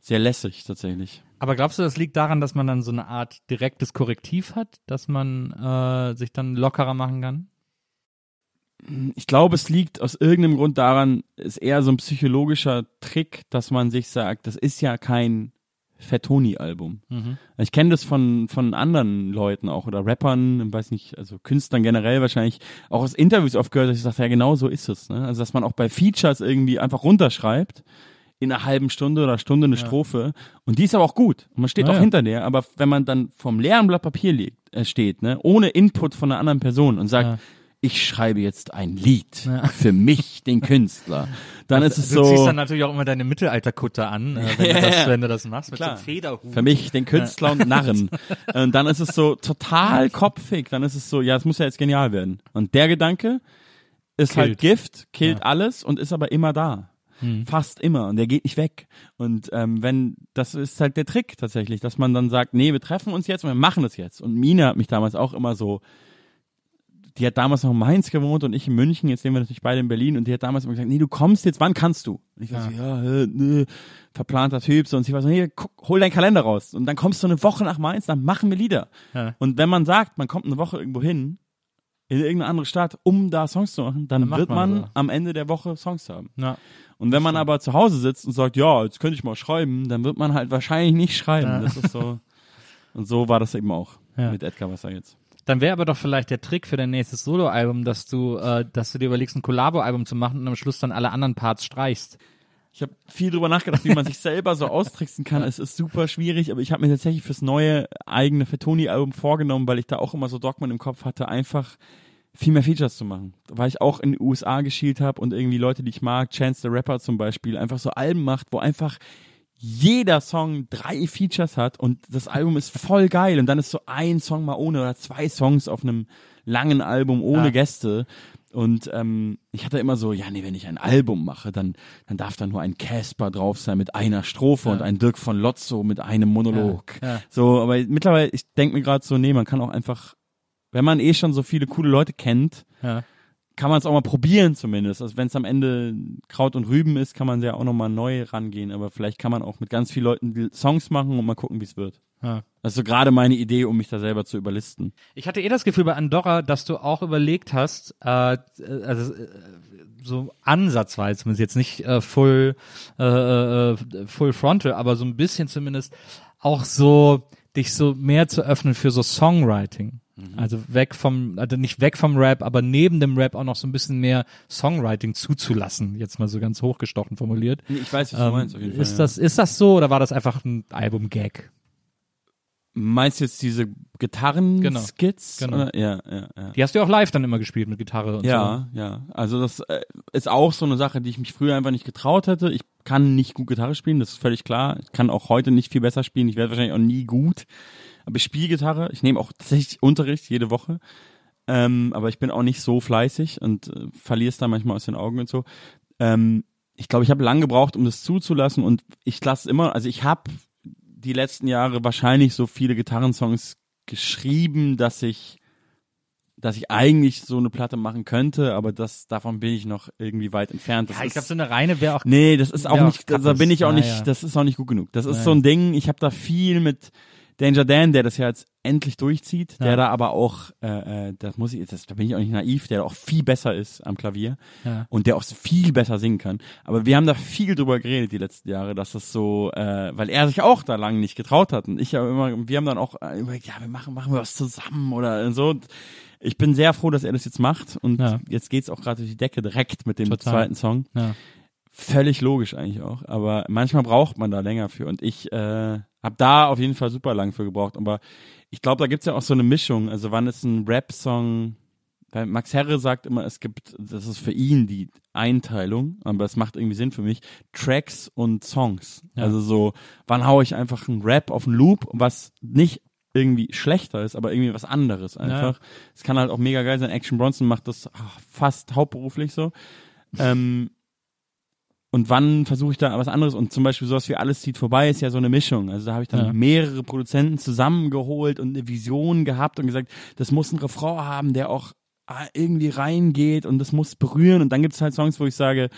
sehr lässig tatsächlich. Aber glaubst du, das liegt daran, dass man dann so eine Art direktes Korrektiv hat, dass man äh, sich dann lockerer machen kann? Ich glaube, es liegt aus irgendeinem Grund daran, ist eher so ein psychologischer Trick, dass man sich sagt, das ist ja kein Fettoni-Album. Ich kenne das von, von anderen Leuten auch oder Rappern, weiß nicht, also Künstlern generell wahrscheinlich, auch aus Interviews oft gehört, dass ich sage, ja genau so ist es. Ne? Also dass man auch bei Features irgendwie einfach runterschreibt in einer halben Stunde oder Stunde eine Strophe und die ist aber auch gut und man steht Ja, auch ja. hinter der, aber wenn man dann vom leeren Blatt Papier liegt, äh, steht, ne, ohne Input von einer anderen Person und sagt, Ja. Ich schreibe jetzt ein Lied für mich, den Künstler, dann ist es du ziehst so dann natürlich auch immer deine Mittelalterkutte an, äh, wenn, du das, wenn du das machst, mit Klar. so Federhut. für mich, den Künstler und Narren. Und dann ist es so total kopfig. Dann ist es so, ja, es muss ja jetzt genial werden. Und der Gedanke ist halt Killt. Gift, killt alles und ist aber immer da. Fast immer. Und der geht nicht weg. Und ähm, wenn, das ist halt der Trick tatsächlich, dass man dann sagt, nee, wir treffen uns jetzt und wir machen das jetzt. Und Mina hat mich damals auch immer so, die hat damals noch in Mainz gewohnt und ich in München, jetzt leben wir natürlich beide in Berlin und die hat damals immer gesagt, nee, du kommst jetzt, wann kannst du? Und ich war so, ja, äh, nee, verplanter Typ, so und sie war so, nee, guck, hol deinen Kalender raus und dann kommst du eine Woche nach Mainz, dann machen wir Lieder. Ja. Und wenn man sagt, man kommt eine Woche irgendwo hin, in irgendeine andere Stadt, um da Songs zu machen, dann, Dann wird man man so. am Ende der Woche Songs haben. Ja. Und wenn man aber zu Hause sitzt und sagt, ja, jetzt könnte ich mal schreiben, dann wird man halt wahrscheinlich nicht schreiben. Ja. Das ist so. Und so war das eben auch Ja. mit Edgar Wasser jetzt. Dann wäre aber doch vielleicht der Trick für dein nächstes Soloalbum, dass du, äh, dass du dir überlegst, ein Collabo-Album zu machen und am Schluss dann alle anderen Parts streichst. Ich habe viel drüber nachgedacht, wie man sich selber so austricksen kann. Es ist super schwierig, aber ich habe mir tatsächlich fürs neue eigene Fettoni-Album vorgenommen, weil ich da auch immer so Dogmen im Kopf hatte, einfach viel mehr Features zu machen. Weil ich auch in die USA geschielt habe und irgendwie Leute, die ich mag, Chance the Rapper zum Beispiel, einfach so Alben macht, wo einfach jeder Song drei Features hat und das Album ist voll geil und dann ist so ein Song mal ohne oder zwei Songs auf einem langen Album ohne Ja. Gäste und ähm, ich hatte immer so, ja nee, wenn ich ein Album mache, dann dann darf da nur ein Casper drauf sein mit einer Strophe und ein Dirk von Lotzo mit einem Monolog. Ja, ja. So, aber mittlerweile, ich denke mir gerade so, nee, man kann auch einfach, wenn man eh schon so viele coole Leute kennt, Ja. Kann man es auch mal probieren zumindest. Also wenn es am Ende Kraut und Rüben ist, kann man ja auch nochmal neu rangehen. Aber vielleicht kann man auch mit ganz vielen Leuten Songs machen und mal gucken, wie es wird. Ja. Das ist so gerade meine Idee, um mich da selber zu überlisten. Ich hatte eh das Gefühl bei Andorra, dass du auch überlegt hast, äh, also äh, so ansatzweise, zumindest jetzt nicht äh, full, äh, äh, full frontal, aber so ein bisschen zumindest auch so dich so mehr zu öffnen für so Songwriting. Also weg vom, also nicht weg vom Rap, aber neben dem Rap auch noch so ein bisschen mehr Songwriting zuzulassen, jetzt mal so ganz hochgestochen formuliert. Ich weiß, was Ähm, du meinst, auf jeden Fall. ist ja. das, ist das so oder war das einfach ein Album-Gag? Meinst du jetzt diese Gitarren-Skits? Genau. Oder? Ja, ja, ja. Die hast du ja auch live dann immer gespielt mit Gitarre und Ja, ja. Also das äh, ist auch so eine Sache, die ich mich früher einfach nicht getraut hätte. Ich kann nicht gut Gitarre spielen, das ist völlig klar. Ich kann auch heute nicht viel besser spielen. Ich werde wahrscheinlich auch nie gut. Aber ich spiele Gitarre. Ich nehme auch tatsächlich Unterricht jede Woche. Ähm, aber ich bin auch nicht so fleißig und äh, verliere es da manchmal aus den Augen und so. Ähm, ich glaube, ich habe lange gebraucht, um das zuzulassen und ich lasse immer, also ich habe die letzten Jahre wahrscheinlich so viele Gitarrensongs geschrieben, dass ich dass ich eigentlich so eine Platte machen könnte, aber das davon bin ich noch irgendwie weit entfernt. Das Ja, ich glaube, so eine reine wäre auch Nee, das ist auch nicht, auch da bin ich auch Kappes. nicht, das ist auch nicht gut genug. Das ist Ja, so ein Ding, ich habe da viel mit Danger Dan, der das ja jetzt endlich durchzieht, der Ja. da aber auch, äh, äh, das muss ich, das, da bin ich auch nicht naiv, der auch viel besser ist am Klavier Ja. und der auch viel besser singen kann. Aber wir haben da viel drüber geredet die letzten Jahre, dass das so, äh, weil er sich auch da lange nicht getraut hat und ich ja immer, wir haben dann auch äh, überlegt, ja, wir machen, machen wir was zusammen oder so. Und ich bin sehr froh, dass er das jetzt macht und Ja. jetzt geht's auch gerade durch die Decke direkt mit dem Total. zweiten Song. Ja. Völlig logisch eigentlich auch, aber manchmal braucht man da länger für und ich äh, habe da auf jeden Fall super lang für gebraucht, aber ich glaube, da gibt's ja auch so eine Mischung, also wann ist ein Rap-Song, weil Max Herre sagt immer, es gibt, das ist für ihn die Einteilung, aber es macht irgendwie Sinn für mich, Tracks und Songs. Ja. Also so, wann hau ich einfach einen Rap auf einen Loop, was nicht irgendwie schlechter ist, aber irgendwie was anderes einfach. Es kann halt auch mega geil sein. Action Bronson macht das ah, fast hauptberuflich so. ähm, und wann versuche ich da was anderes und zum Beispiel sowas wie alles zieht vorbei ist ja so eine Mischung. Also da habe ich dann Ja. mehrere Produzenten zusammengeholt und eine Vision gehabt und gesagt, das muss ein Refrain haben, der auch ah, irgendwie reingeht und das muss berühren und dann gibt es halt Songs, wo ich sage,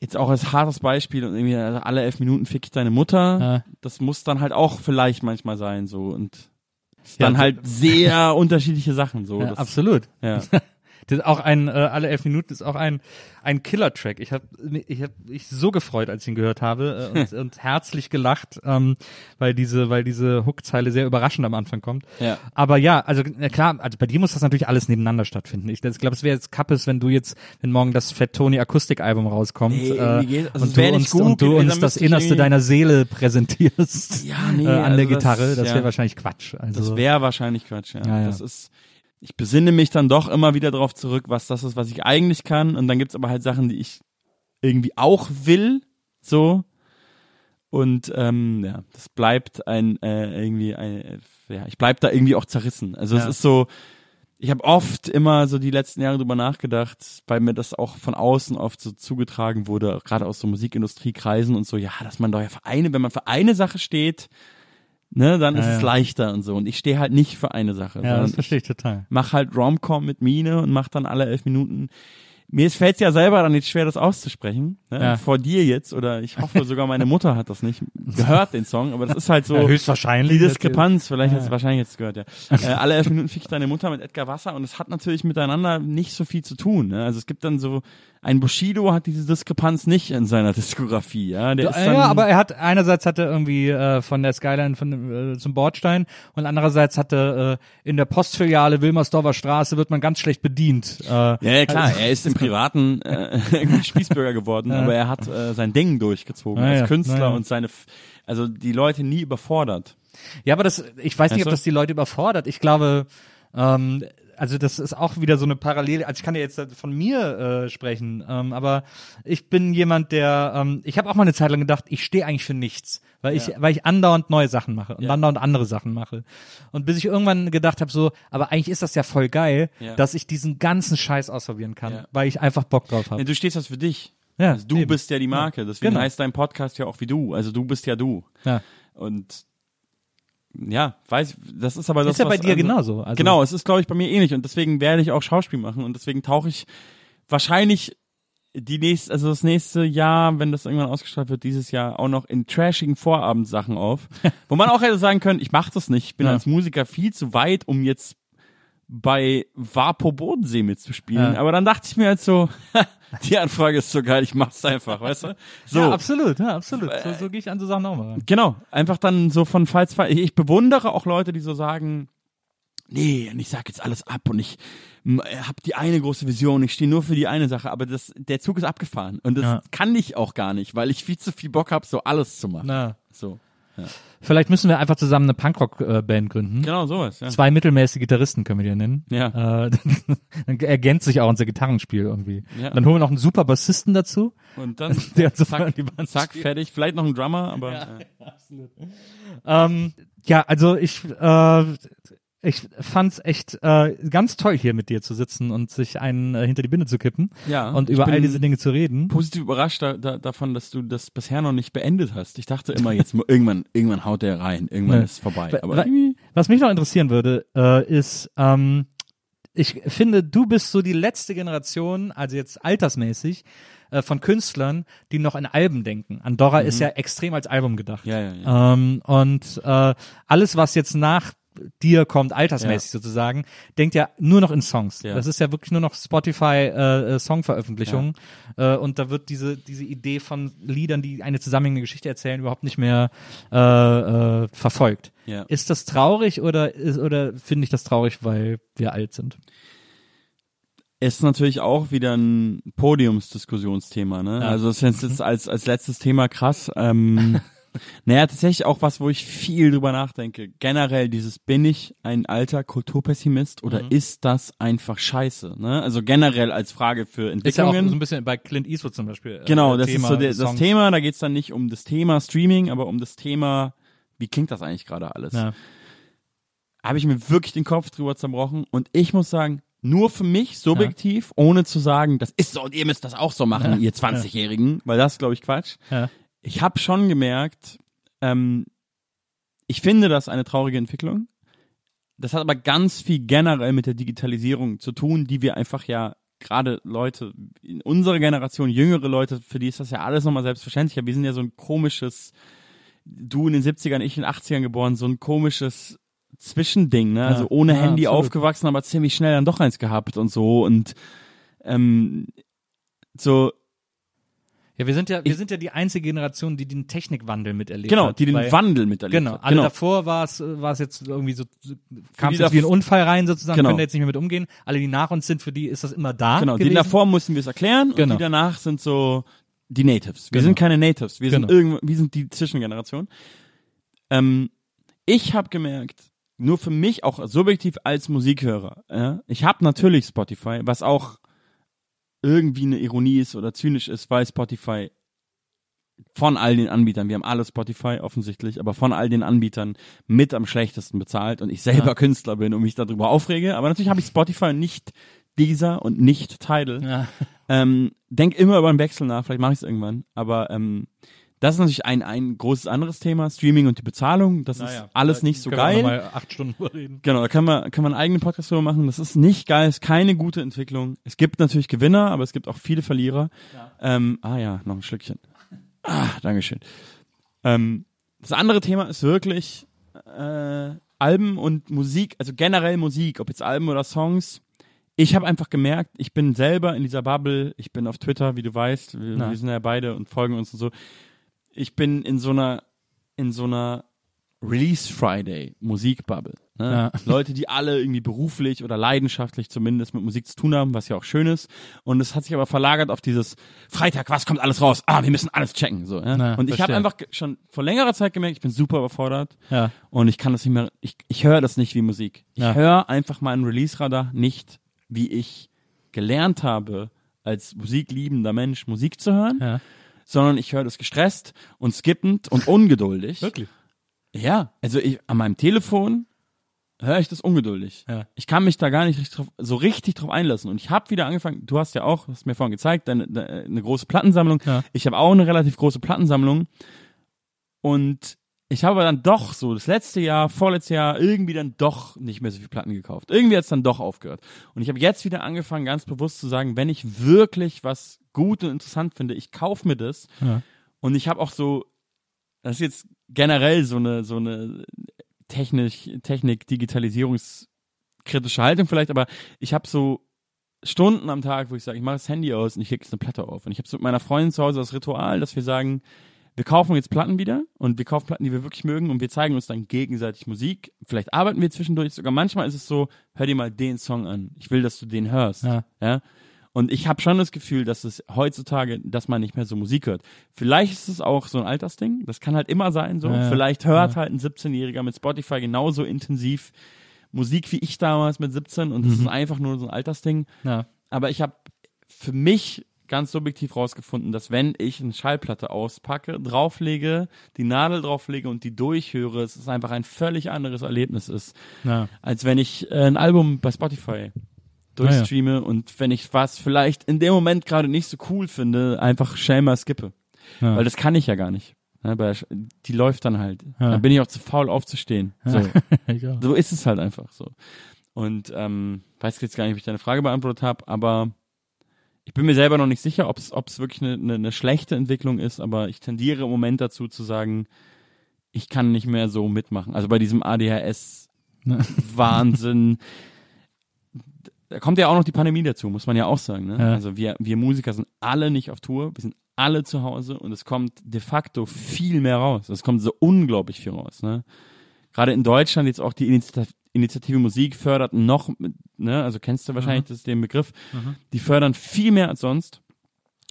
jetzt auch als hartes Beispiel und irgendwie also alle elf Minuten fick ich deine Mutter, Ja. das muss dann halt auch vielleicht manchmal sein so und Ja, dann so- halt sehr unterschiedliche Sachen so. Ja, das, absolut. Ja. Das ist auch ein, äh, alle elf Minuten ist auch ein, ein Killer-Track. Ich habe ich hab mich so gefreut, als ich ihn gehört habe äh, und, und herzlich gelacht, ähm, weil diese, weil diese Hookzeile sehr überraschend am Anfang kommt. Ja. Aber ja, also na klar, also bei dir muss das natürlich alles nebeneinander stattfinden. Ich, ich glaube, es wäre jetzt Kappes, wenn du jetzt, wenn morgen das Fett Tony Akustikalbum rauskommt Nee, äh, also und du uns, gut und du uns das Innerste deiner Seele präsentierst Ja, nee, äh, an also der das- Gitarre, das wäre ja. wahrscheinlich Quatsch. Also, Das wäre wahrscheinlich Quatsch, ja. Ja, ja. Das ist, ich besinne mich dann doch immer wieder darauf zurück, was das ist, was ich eigentlich kann. Und dann gibt's aber halt Sachen, die ich irgendwie auch will, so. Und ähm, ja, das bleibt ein äh, irgendwie ein, äh, ja, ich bleib da irgendwie auch zerrissen. Also es Ja. ist so, ich habe oft immer so die letzten Jahre drüber nachgedacht, weil mir das auch von außen oft so zugetragen wurde, gerade aus so Musikindustriekreisen und so, ja, dass man doch ja für eine, wenn man für eine Sache steht, ne, dann ist Ja, es ja. leichter und so. Und ich stehe halt nicht für eine Sache, ja, das verstehe ich total. mach halt Romcom mit Mine und mach dann alle elf Minuten. Mir fällt es ja selber dann nicht schwer, das auszusprechen. Ne? Ja. Vor dir jetzt oder ich hoffe sogar meine Mutter hat das nicht gehört, den Song, aber das ist halt so Ja, höchstwahrscheinlich. die Diskrepanz. Vielleicht Ja. hast du wahrscheinlich jetzt gehört, ja. äh, alle elf Minuten fick ich deine Mutter mit Edgar Wasser und es hat natürlich miteinander nicht so viel zu tun. Ne? Also es gibt dann so ein Bushido hat diese Diskrepanz nicht in seiner Diskografie. Ja, der ist dann, ja, aber er hat einerseits hat er irgendwie äh, von der Skyline von äh, zum Bordstein und andererseits hat er äh, in der Postfiliale Wilmersdorfer Straße wird man ganz schlecht bedient. Äh, Ja, ja klar, er ist im Privaten äh, irgendwie Spießbürger geworden, aber er hat äh, sein Ding durchgezogen Ja, als Künstler und seine, also die Leute nie überfordert. Ja, aber das, ich weiß nicht, Weißt ob das die Leute überfordert. Ich glaube, ähm, also das ist auch wieder so eine Parallele. Also ich kann ja jetzt von mir äh, sprechen, ähm, aber ich bin jemand, der, ähm, ich habe auch mal eine Zeit lang gedacht, ich stehe eigentlich für nichts, weil ich, weil ich andauernd neue Sachen mache und Ja. andauernd andere Sachen mache. Und bis ich irgendwann gedacht habe, so, aber eigentlich ist das ja voll geil, Ja. dass ich diesen ganzen Scheiß ausprobieren kann, Ja. weil ich einfach Bock drauf habe. Du stehst das für dich. Ja, also du eben. bist ja die Marke, deswegen Genau. heißt dein Podcast ja auch wie du. Also du bist ja du. Ja. Und ja, weiß, das ist aber das, Ist ja bei was, dir genauso. Also, genau, es ist glaube ich bei mir ähnlich und deswegen werde ich auch Schauspiel machen und deswegen tauche ich wahrscheinlich die nächste, also das nächste Jahr, wenn das irgendwann ausgestrahlt wird, dieses Jahr auch noch in trashigen Vorabendsachen auf, wo man auch hätte sagen können, ich mache das nicht, ich bin Ja. als Musiker viel zu weit, um jetzt bei Vapo Bodensee mitzuspielen. Ja. Aber dann dachte ich mir halt so, die Anfrage ist so geil, ich mach's einfach, weißt du? So, Ja, absolut, ja, absolut. So, so gehe ich an so Sachen auch mal ran. Genau, einfach dann so von Fall zu Fall. Ich bewundere auch Leute, die so sagen, nee, und ich sag jetzt alles ab und ich hab die eine große Vision, ich stehe nur für die eine Sache, aber das, der Zug ist abgefahren und das Ja. kann ich auch gar nicht, weil ich viel zu viel Bock hab, so alles zu machen. Na, So, vielleicht müssen wir einfach zusammen eine Punkrock-Band gründen. genau sowas. Ja. Zwei mittelmäßige Gitarristen können wir die nennen. Ja. Äh, dann ergänzt sich auch unser Gitarrenspiel irgendwie. Ja. Dann holen wir noch einen super Bassisten dazu. Und dann Der zack, die Band zack, spielt. fertig. Vielleicht noch ein Drummer, aber äh, Ähm, ja, also ich, äh, ich fand's echt äh, ganz toll hier mit dir zu sitzen und sich einen äh, hinter die Binde zu kippen Ja, und über all diese Dinge zu reden. positiv überrascht da, da, davon, dass du das bisher noch nicht beendet hast. Ich dachte immer, jetzt irgendwann, irgendwann haut der rein, irgendwann Nee. ist es vorbei. Aber Was mich noch interessieren würde, äh, ist, ähm, ich finde, du bist so die letzte Generation, also jetzt altersmäßig, äh, von Künstlern, die noch an Alben denken. Andorra ist ja extrem als Album gedacht. Mhm. Ja, ja, ja. Ähm, und äh, alles, was jetzt nach dir kommt, altersmäßig sozusagen, denkt ja nur noch in Songs. Ja. Das ist ja wirklich nur noch Spotify äh, äh, äh, und da wird diese diese Idee von Liedern, die eine zusammenhängende Geschichte erzählen, überhaupt nicht mehr äh, äh, verfolgt. Ja. Ist das traurig oder ist, oder finde ich das traurig, weil wir alt sind? ist natürlich auch wieder ein Podiumsdiskussionsthema, ne? Ja. Also das ist jetzt als, als letztes Thema krass. Ähm, naja, tatsächlich auch was, wo ich viel drüber nachdenke. Generell dieses, bin ich ein alter Kulturpessimist oder Mhm. ist das einfach scheiße? Ne? Also generell als Frage für Ist ja auch Entwicklungen. so ein bisschen bei Clint Eastwood zum Beispiel. äh, Genau, das Thema ist so der, das. Thema, da geht's dann nicht um das Thema Streaming, aber um das Thema, wie klingt das eigentlich gerade alles? Ja. Habe ich mir wirklich den Kopf drüber zerbrochen und ich muss sagen, nur für mich subjektiv, ohne zu sagen, das ist so und ihr müsst das auch so machen, ihr 20-Jährigen, weil das glaube ich Quatsch. Ja. Ich habe schon gemerkt, ähm, ich finde das eine traurige Entwicklung. Das hat aber ganz viel generell mit der Digitalisierung zu tun, die wir einfach ja gerade Leute in unserer Generation, jüngere Leute, für die ist das ja alles nochmal selbstverständlich. Wir sind ja so ein komisches, du in den 70ern, ich in den 80ern geboren, so ein komisches Zwischending, ne? Also ohne Ja, Handy absolut. aufgewachsen, aber ziemlich schnell dann doch eins gehabt und so und ähm, so Ja, wir sind ja, wir Ich- sind ja die einzige Generation, die den Technikwandel miterlebt genau, hat. die den weil- Wandel miterlebt Genau, hat. alle davor war es, war es jetzt irgendwie so, kam es jetzt wie ein Unfall rein sozusagen, Genau. können da jetzt nicht mehr mit umgehen. Alle, die nach uns sind, für die ist das immer da Genau, gewesen. die davor mussten wir es erklären Genau. und die danach sind so die Natives. Wir Genau. sind keine Natives, wir sind Genau. irgendwo, wir sind die Zwischengeneration. Ähm, ich habe gemerkt, nur für mich auch subjektiv als Musikhörer, ja, ich habe natürlich Spotify, was auch irgendwie eine Ironie ist oder zynisch ist, weil Spotify von all den Anbietern, wir haben alle Spotify offensichtlich, aber von all den Anbietern mit am schlechtesten bezahlt und ich selber Ja. Künstler bin und mich darüber aufrege, aber natürlich habe ich Spotify und nicht dieser und nicht Tidal. Ja. Ähm, denk immer über einen Wechsel nach, vielleicht mache ich es irgendwann, aber ähm, das ist natürlich ein, ein großes anderes Thema, Streaming und die Bezahlung, das Naja, ist alles da nicht so können wir geil. noch mal acht Stunden reden. Genau, da kann man, kann man einen eigenen Podcast drüber machen. Das ist nicht geil, ist keine gute Entwicklung. Es gibt natürlich Gewinner, aber es gibt auch viele Verlierer. Ähm, ah ja, noch ein Schlückchen. Ah, Dankeschön. Ähm, das andere Thema ist wirklich äh, Alben und Musik, also generell Musik, ob jetzt Alben oder Songs. Ich habe einfach gemerkt, ich bin selber in dieser Bubble, ich bin auf Twitter, wie du weißt, wir, wir sind ja beide und folgen uns und so. Ich bin in so einer, in so einer Release Friday Musikbubble. Ne? Ja. Leute, die alle irgendwie beruflich oder leidenschaftlich zumindest mit Musik zu tun haben, was ja auch schön ist. Und es hat sich aber verlagert auf dieses Freitag, was kommt alles raus? Ah, wir müssen alles checken. So, ja? Na, Und ich habe einfach schon vor längerer Zeit gemerkt, ich bin super überfordert Ja. und ich kann das nicht mehr, ich, ich höre das nicht wie Musik. Ich Ja. höre einfach meinen Release-Radar nicht, wie ich gelernt habe, als musikliebender Mensch Musik zu hören, Ja. Sondern ich höre das gestresst und skippend und ungeduldig. Wirklich? Ja, also ich, an meinem Telefon höre ich das ungeduldig. Ja. Ich kann mich da gar nicht richtig drauf, so richtig drauf einlassen. Und ich habe wieder angefangen, du hast ja auch, hast mir vorhin gezeigt, deine, deine, eine große Plattensammlung. Ja. Ich habe auch eine relativ große Plattensammlung. Und ich habe dann doch so das letzte Jahr, vorletzte Jahr irgendwie dann doch nicht mehr so viel Platten gekauft. Irgendwie hat es dann doch aufgehört. Und ich habe jetzt wieder angefangen, ganz bewusst zu sagen, wenn ich wirklich was gut und interessant finde, ich kaufe mir das. Ja. Und ich habe auch so, das ist jetzt generell so eine, so eine Technik, Technik, Digitalisierungskritische Haltung vielleicht, aber ich habe so Stunden am Tag, wo ich sage, ich mache das Handy aus und ich lege jetzt eine Platte auf. Und ich habe so mit meiner Freundin zu Hause das Ritual, dass wir sagen, wir kaufen jetzt Platten wieder und wir kaufen Platten, die wir wirklich mögen und wir zeigen uns dann gegenseitig Musik. Vielleicht arbeiten wir zwischendurch sogar. Manchmal ist es so, hör dir mal den Song an. Ich will, dass du den hörst. Ja. ja? Und ich habe schon das Gefühl, dass es heutzutage, dass man nicht mehr so Musik hört. Vielleicht ist es auch so ein Altersding. Das kann halt immer sein so. Ja, ja. Vielleicht hört halt ein 17-Jähriger mit Spotify genauso intensiv Musik wie ich damals mit 17 und das Mhm. ist einfach nur so ein Altersding Ja. aber ich habe für mich ganz subjektiv rausgefunden, dass wenn ich eine Schallplatte auspacke, drauflege, die Nadel drauflege und die durchhöre, es ist einfach ein völlig anderes Erlebnis ist, Ja. als wenn ich äh, ein Album bei Spotify durchstreame und wenn ich was vielleicht in dem Moment gerade nicht so cool finde, einfach schnell mal skippe. Ja. Weil das kann ich ja gar nicht. Ja, bei, die läuft dann halt. Ja. Dann bin ich auch zu faul aufzustehen. So. ja. So ist es halt einfach so. Und ähm, weiß jetzt gar nicht, ob ich deine Frage beantwortet habe, aber ich bin mir selber noch nicht sicher, ob es wirklich eine, eine, eine schlechte Entwicklung ist, aber ich tendiere im Moment dazu zu sagen, ich kann nicht mehr so mitmachen. Also bei diesem ADHS-Wahnsinn. da kommt ja auch noch die Pandemie dazu, muss man ja auch sagen. Ne? Ja. Also wir, wir Musiker sind alle nicht auf Tour, wir sind alle zu Hause und es kommt de facto viel mehr raus. Es kommt so unglaublich viel raus. Ne? Gerade in Deutschland jetzt auch die Initiative, Initiative Musik fördert noch, ne, also kennst du wahrscheinlich das, den Begriff, die fördern viel mehr als sonst.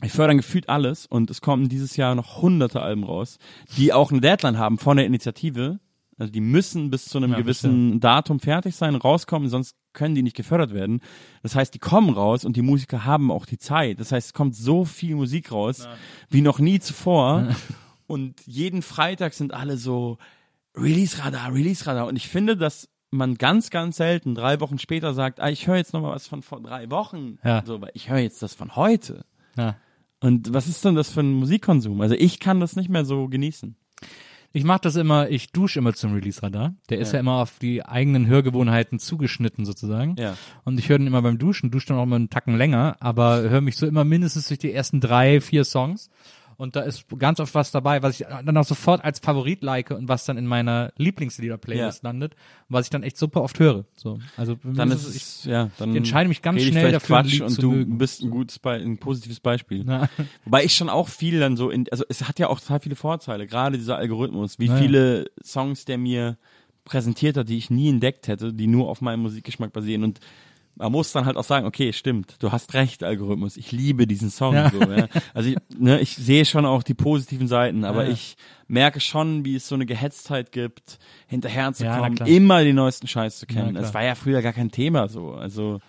Die fördern gefühlt alles und es kommen dieses Jahr noch hunderte Alben raus, die auch eine Deadline haben von der Initiative. Also die müssen bis zu einem Ja, gewissen Datum fertig sein, rauskommen, sonst können die nicht gefördert werden. Das heißt, die kommen raus und die Musiker haben auch die Zeit. Das heißt, es kommt so viel Musik raus wie noch nie zuvor. Und jeden Freitag sind alle so Release-Radar, Release-Radar. Und ich finde, das man ganz, ganz selten drei Wochen später sagt, ah, ich höre jetzt noch mal was von vor drei Wochen. Ja. So, weil ich höre jetzt das von heute. Ja. Und was ist denn das für ein Musikkonsum? Also ich kann das nicht mehr so genießen. Ich mache das immer, ich dusche immer zum Release-Radar. Der ist ja. Ja. immer auf die eigenen Hörgewohnheiten zugeschnitten sozusagen. Ja. Und ich höre den immer beim Duschen, dusche dann auch immer einen Tacken länger, aber höre mich so immer mindestens durch die ersten drei, vier Songs. Und da ist ganz oft was dabei, was ich dann auch sofort als Favorit like und was dann in meiner Lieblingslieder-Playlist landet und was ich dann echt super oft höre. So, also Dann ist ich, es, ja, dann ich entscheide mich ganz ich schnell dafür, ein Quatsch und du mögen. bist ein gutes, Be ein positives Beispiel. Na, Wobei ich schon auch viel dann so in, also es hat ja auch total viele Vorteile, gerade dieser Algorithmus, wie Ja, ja. viele Songs der mir präsentiert hat, die ich nie entdeckt hätte, die nur auf meinem Musikgeschmack basieren und man muss dann halt auch sagen, okay, stimmt, du hast recht, Algorithmus, ich liebe diesen Song. Ja. So, ja. Also ich, ne, ich sehe schon auch die positiven Seiten, aber Ja, ich merke schon, wie es so eine Gehetztheit gibt, hinterher zu kommen, immer den neuesten Scheiß zu kennen. Das war ja früher gar kein Thema so. Also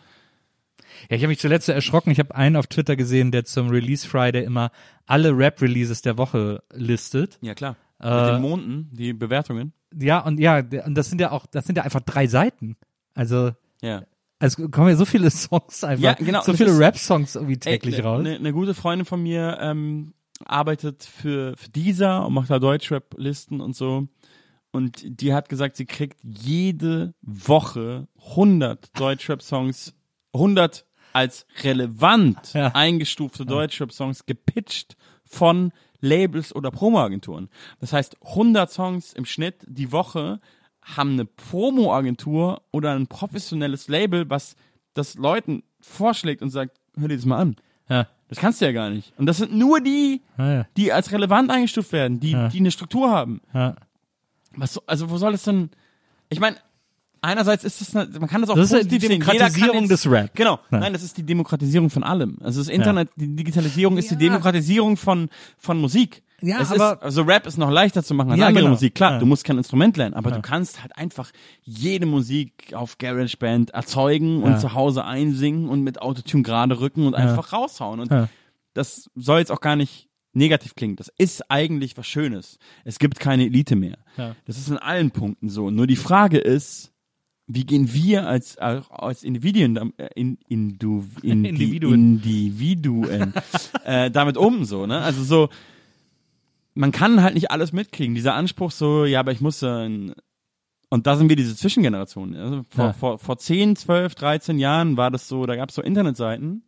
Ja, ich habe mich zuletzt erschrocken. Ich habe einen auf Twitter gesehen, der zum Release Friday immer alle Rap-Releases der Woche listet. Ja, klar. Äh, Mit den Monden, die Bewertungen. Ja, und ja, und das sind ja auch, das sind ja einfach drei Seiten. Also, Ja. Also kommen ja so viele Songs einfach, Ja, genau, so viele Rap-Songs irgendwie täglich Ey, ne- raus. Eine ne gute Freundin von mir ähm, arbeitet für, für dieser und macht da Deutschrap-Listen und so. Und die hat gesagt, sie kriegt jede Woche 100 Deutschrap-Songs, 100 als relevant Ja. eingestufte Deutschrap-Songs gepitcht von Labels oder Promo-Agenturen. Das heißt, 100 Songs im Schnitt die Woche haben eine Promo-Agentur oder ein professionelles Label, was das Leuten vorschlägt und sagt, hör dir das mal an. Ja, Das kannst du ja gar nicht. Und das sind nur die, ja, ja, die als relevant eingestuft werden, die, Ja. die eine Struktur haben. Was, so- also wo soll es denn? Ich meine, einerseits ist das, eine, man kann das auch Das ist ja positiv die. Jeder kann Demokratisierung jetzt- des Rap. Genau. Ja. Nein, das ist die Demokratisierung von allem. Also das Internet, die Digitalisierung ist die Demokratisierung von von Musik. Ja, es aber- ist, also Rap ist noch leichter zu machen als Ja, andere genau. Musik. Klar, Ja. du musst kein Instrument lernen, aber du kannst halt einfach jede Musik auf GarageBand erzeugen und Ja. zu Hause einsingen und mit Autotune gerade rücken und einfach raushauen. Und Ja. das soll jetzt auch gar nicht negativ klingen. Das ist eigentlich was Schönes. Es gibt keine Elite mehr. Ja. Das ist in allen Punkten so. Nur die Frage ist, wie gehen wir als, als Individuen, äh, in, in, du, in Individuen. Die Individuen äh, damit um, so, ne? Also so, man kann halt nicht alles mitkriegen. Dieser Anspruch so, ja, aber ich muss dann, und da sind wir diese Zwischengeneration. Also vor, Ja. vor, vor 10, 12, 13 Jahren war das so, da gab es so Internetseiten.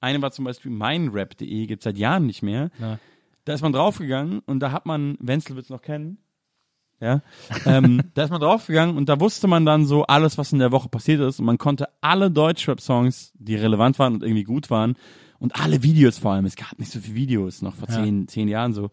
Eine war zum Beispiel meinrap.de, gibt's seit Jahren nicht mehr. Ja. Da ist man draufgegangen und da hat man, Wenzel wird's noch kennen, ja, ähm, da ist man draufgegangen und da wusste man dann so alles, was in der Woche passiert ist und man konnte alle Deutschrap-Songs, die relevant waren und irgendwie gut waren und alle Videos vor allem, es gab nicht so viele Videos noch vor Ja. zehn, zehn Jahren so,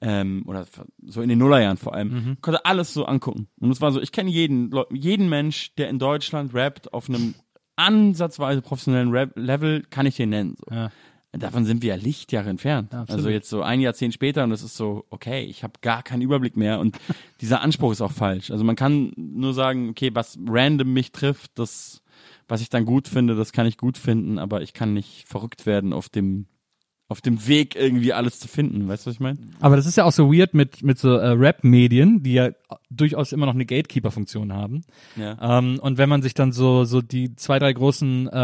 ähm, oder so in den Nullerjahren vor allem, Mhm. konnte alles so angucken und es war so, ich kenne jeden, jeden Mensch, der in Deutschland rappt auf einem ansatzweise professionellen Rap-Level, kann ich den nennen, so. Ja. Davon sind wir ja Lichtjahre entfernt. Absolut. also jetzt so ein Jahrzehnt später und es ist so, okay, ich habe gar keinen Überblick mehr und dieser Anspruch ist auch falsch. Also man kann nur sagen, okay, was random mich trifft, das, was ich dann gut finde, das kann ich gut finden, aber ich kann nicht verrückt werden auf dem auf dem Weg irgendwie alles zu finden. Weißt du, was ich meine? Aber das ist ja auch so weird mit, mit so äh, Rap-Medien, die ja durchaus immer noch eine Gatekeeper-Funktion haben. Ja. Ähm, und wenn man sich dann so, so die zwei, drei großen äh,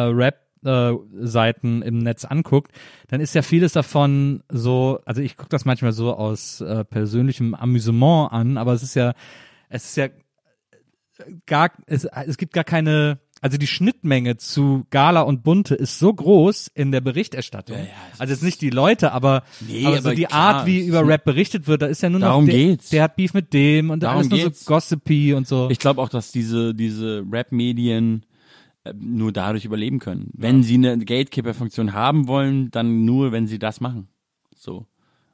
Rap-Seiten im Netz anguckt, dann ist ja vieles davon so, also ich gucke das manchmal so aus äh, persönlichem Amüsement an, aber es ist ja, es ist ja gar, es, es gibt gar keine, also die Schnittmenge zu Gala und Bunte ist so groß in der Berichterstattung. also jetzt nicht die Leute, aber, Nee, aber, so aber die klar, Art, wie über ist- Rap berichtet wird, da ist ja nur noch Darum der, geht's. der hat Beef mit dem und Darum alles nur geht's. so gossipy und so. Ich glaube auch, dass diese, diese Rap-Medien äh, nur dadurch überleben können. Wenn sie eine Gatekeeper-Funktion haben wollen, dann nur, wenn sie das machen. So.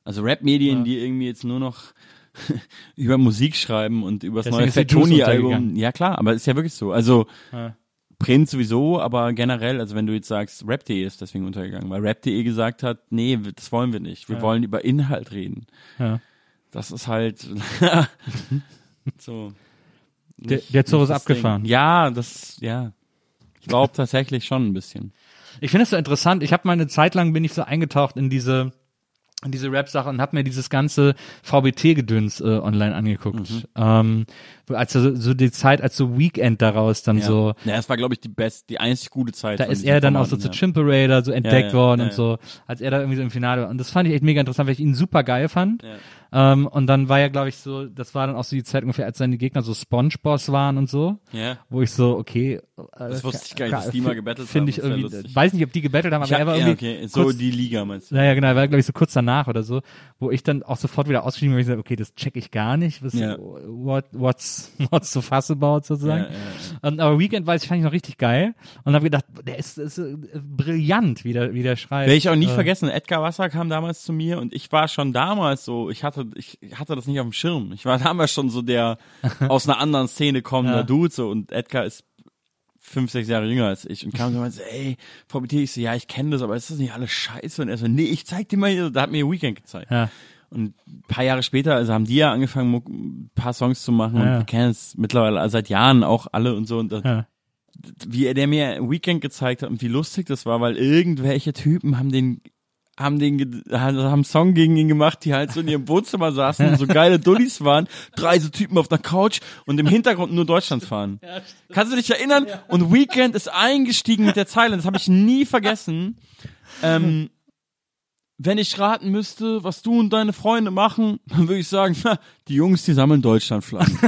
Also Rap-Medien, die irgendwie jetzt nur noch über Musik schreiben und über das neue Fat Tony-Album. Ja klar, aber ist ja wirklich so. Also Ja. Print sowieso, aber generell, also wenn du jetzt sagst, Rap.de ist deswegen untergegangen, weil Rap.de gesagt hat, nee, das wollen wir nicht. Wir wollen über Inhalt reden. Ja. Das ist halt so. Der- der Zug ist abgefahren. Ding. Ja, das, ja. Ich glaube tatsächlich schon ein bisschen. Ich finde es so interessant. Ich habe mal eine Zeit lang bin ich so eingetaucht in diese diese Rap-Sache und habe mir dieses ganze VBT-Gedöns äh, online angeguckt. Ähm, als so, so die Zeit, als so Weekend daraus dann ja. so, Ja, das war, glaube ich, die best, die einzig gute Zeit. da ist er dann auch so Formaten, zu ja. Chimple Raider so entdeckt ja, worden und so, als er da irgendwie so im Finale war. Und das fand ich echt mega interessant, weil ich ihn super geil fand. Ähm, und dann war ja, glaube ich, so, das war dann auch so die Zeit ungefähr, als seine Gegner so Spongeboss waren und so, Ja. wo ich so, okay. äh, Das wusste ich gar nicht, dass die mal gebettelt haben. ich irgendwie, weiß nicht, ob die gebettelt haben, aber er war ja, irgendwie okay, so kurz, die Liga meinst du? naja, genau, war, glaube ich, so kurz danach oder so, wo ich dann auch sofort wieder ausgeschrieben habe, ich gesagt, okay, das check ich gar nicht, was, Ja. what, what's, what's so fuss about sozusagen. Ja, ja, Und, aber Weekend weiß ich, fand ich noch richtig geil und habe gedacht, der ist, ist äh, brillant, wie der, wie der schreibt. Werde ich auch nie Äh, vergessen, Edgar Wasser kam damals zu mir und ich war schon damals so, ich hatte, ich hatte das nicht auf dem Schirm. Ich war damals schon so der aus einer anderen Szene kommender Ja. Dude so und Edgar ist fünf, sechs Jahre jünger als ich und kam so und meinte, ey, VBT, ich so, ja, ich kenne das, aber ist das nicht alles scheiße? Und er so, nee, ich zeig dir mal hier, da hat mir Weekend gezeigt. Ja. Und ein paar Jahre später, also haben die ja angefangen, ein paar Songs zu machen und Ja. wir kennen es mittlerweile seit Jahren auch alle und so und das, Ja. wie er der mir Weekend gezeigt hat und wie lustig das war, weil irgendwelche Typen haben den haben den haben einen Song gegen ihn gemacht, die halt so in ihrem Wohnzimmer saßen und so geile Dullis waren, drei so Typen auf einer Couch und im Hintergrund nur Deutschland fahren. Kannst du dich erinnern? Und Weekend ist eingestiegen mit der Zeile, das habe ich nie vergessen. Ähm, wenn ich raten müsste, was du und deine Freunde machen, dann würde ich sagen, na, die Jungs, die sammeln Deutschlandflaggen.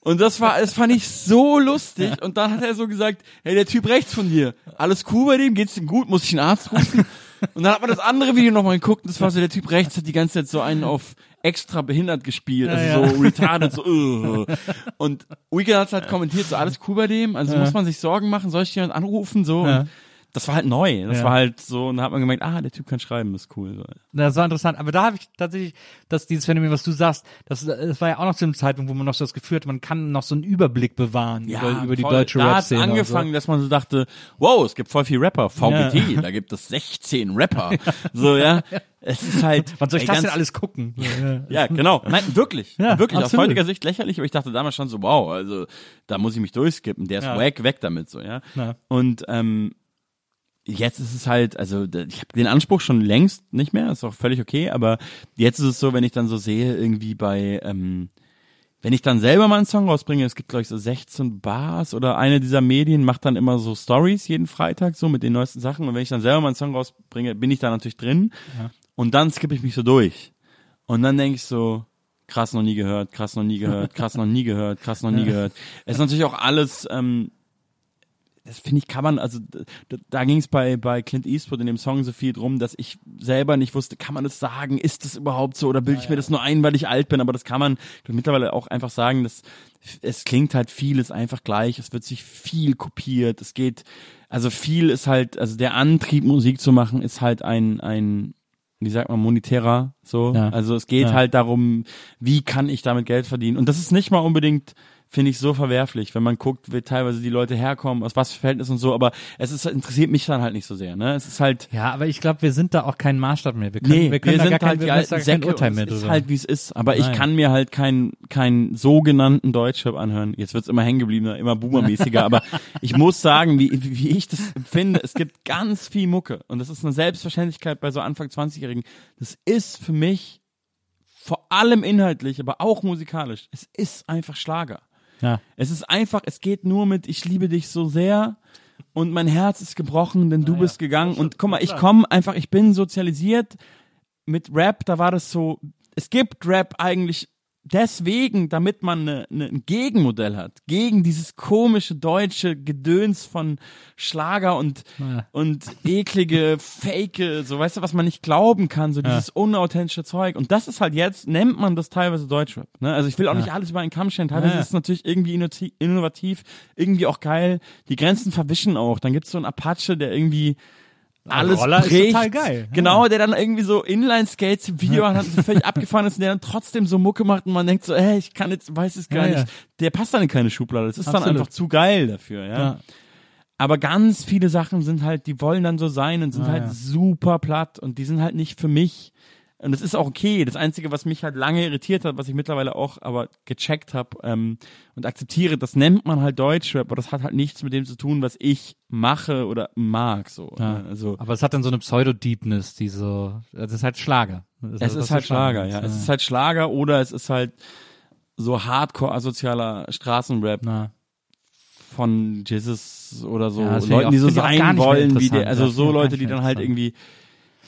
Und das war, das fand ich so lustig. Und dann hat er so gesagt, hey, der Typ rechts von dir, alles cool bei dem, geht's ihm gut, muss ich einen Arzt rufen? Und dann hat man das andere Video nochmal geguckt, und das war so, der Typ rechts hat die ganze Zeit so einen auf extra behindert gespielt, also Ja, ja. so retarded, so, uh. Und Weekend hat halt kommentiert, so, alles cool bei dem, also muss man sich Sorgen machen, soll ich jemand anrufen, so. Ja. Und das war halt neu, das Ja. war halt so, und da hat man gemerkt, ah, der Typ kann schreiben, ist cool. So. Das war interessant, aber da habe ich tatsächlich, dass dieses Phänomen, was du sagst, das, das war ja auch noch zu einem Zeitpunkt, wo man noch so das Gefühl hat, man kann noch so einen Überblick bewahren über, über die deutsche Da Rap-Szene. und angefangen, dass man so dachte, wow, es gibt voll viel Rapper, VBT, da gibt es 16 Rapper. So, ja. Es ist halt. So. Wann soll ich ey, das denn alles gucken? Ja. Ja, genau. Nein, wirklich. Ja, wirklich. Aus absolut. heutiger Sicht lächerlich, aber ich dachte damals schon so, wow, also da muss ich mich durchskippen. Der ist Ja. wack, weg damit, so, ja. Ja. Und ähm, jetzt ist es halt, also ich habe den Anspruch schon längst nicht mehr, ist auch völlig okay, aber jetzt ist es so, wenn ich dann so sehe, irgendwie bei, ähm, wenn ich dann selber mal einen Song rausbringe, es gibt glaube ich so 16 Bars oder eine dieser Medien macht dann immer so Stories jeden Freitag so mit den neuesten Sachen und wenn ich dann selber mal einen Song rausbringe, bin ich da natürlich drin und dann skippe ich mich so durch und dann denke ich so, krass noch nie gehört, krass noch nie gehört, krass noch nie gehört, krass noch nie gehört. Es ist natürlich auch alles, ähm, das finde ich, kann man, also da, da ging es bei, bei Clint Eastwood in dem Song so viel drum, dass ich selber nicht wusste, kann man das sagen, ist das überhaupt so oder bilde ich mir das nur ein, weil ich alt bin, aber das kann man mittlerweile auch einfach sagen, dass es klingt halt vieles einfach gleich, es wird sich viel kopiert, es geht, also viel ist halt, also der Antrieb, Musik zu machen, ist halt ein, ein, wie sagt man, monetärer, so. Ja. Also es geht Ja. halt darum, wie kann ich damit Geld verdienen? Und das ist nicht mal unbedingt, finde ich, so verwerflich, wenn man guckt, wie teilweise die Leute herkommen, aus was für Verhältnissen und so, aber es ist, interessiert mich dann halt nicht so sehr, ne? Es ist halt, Ja, aber ich glaube, wir sind da auch kein Maßstab mehr. Wir können, nee, wir können da sind gar kein, halt die wir müssen da alten kein Säcke Urteil mehr es ist halt, wie es ist. Aber ich Nein. kann mir halt keinen keinen sogenannten Deutschrap anhören. Jetzt wird's immer hängen gebliebener, immer boomermäßiger, aber ich muss sagen, wie, wie ich das empfinde, es gibt ganz viel Mucke und das ist eine Selbstverständlichkeit bei so Anfang 20-Jährigen. Das ist für mich vor allem inhaltlich, aber auch musikalisch. Es ist einfach Schlager. Ja. Es ist einfach, es geht nur mit, ich liebe dich so sehr und mein Herz ist gebrochen, denn du bist gegangen. Und guck mal, ich komme einfach, ich bin sozialisiert mit Rap, da war das so, es gibt Rap eigentlich deswegen, damit man ne, ne, ein Gegenmodell hat, gegen dieses komische deutsche Gedöns von Schlager und, Ja. und eklige, fake, so weißt du, was man nicht glauben kann, so dieses unauthentische Zeug. Und das ist halt jetzt, nennt man das teilweise Deutschrap. Ne? Also ich will auch nicht alles über einen Kamm stellen, teilweise Ja. ist es natürlich irgendwie innovativ, irgendwie auch geil. Die Grenzen verwischen auch. Dann gibt's so einen Apache, der irgendwie alles Roller ist bricht. total geil. Ja. Genau, der dann irgendwie so Inline-Skates im Video hat, so völlig abgefahren ist und der dann trotzdem so Mucke macht und man denkt so, ey, ich kann jetzt, weiß es gar Ja, ja. nicht. Der passt dann in keine Schublade. Das ist dann Absolut. einfach zu geil dafür, ja. Ja. Aber ganz viele Sachen sind halt, die wollen dann so sein und sind Ah, halt ja. super platt und die sind halt nicht für mich. Und es ist auch okay. Das Einzige, was mich halt lange irritiert hat, was ich mittlerweile auch aber gecheckt habe ähm, und akzeptiere, das nennt man halt Deutschrap, aber das hat halt nichts mit dem zu tun, was ich mache oder mag. So. Ja. ne? Also Aber es hat dann so eine Pseudo-Deepness, die so, das ist halt Schlager. Das es ist halt Schlager, sagen ja. willst. Es ist halt Schlager oder es ist halt so hardcore asozialer Straßenrap Na. von Jesus oder so Ja, das Leuten, auch- die so sein wollen, wie der, also Ja, so Leute, die dann halt irgendwie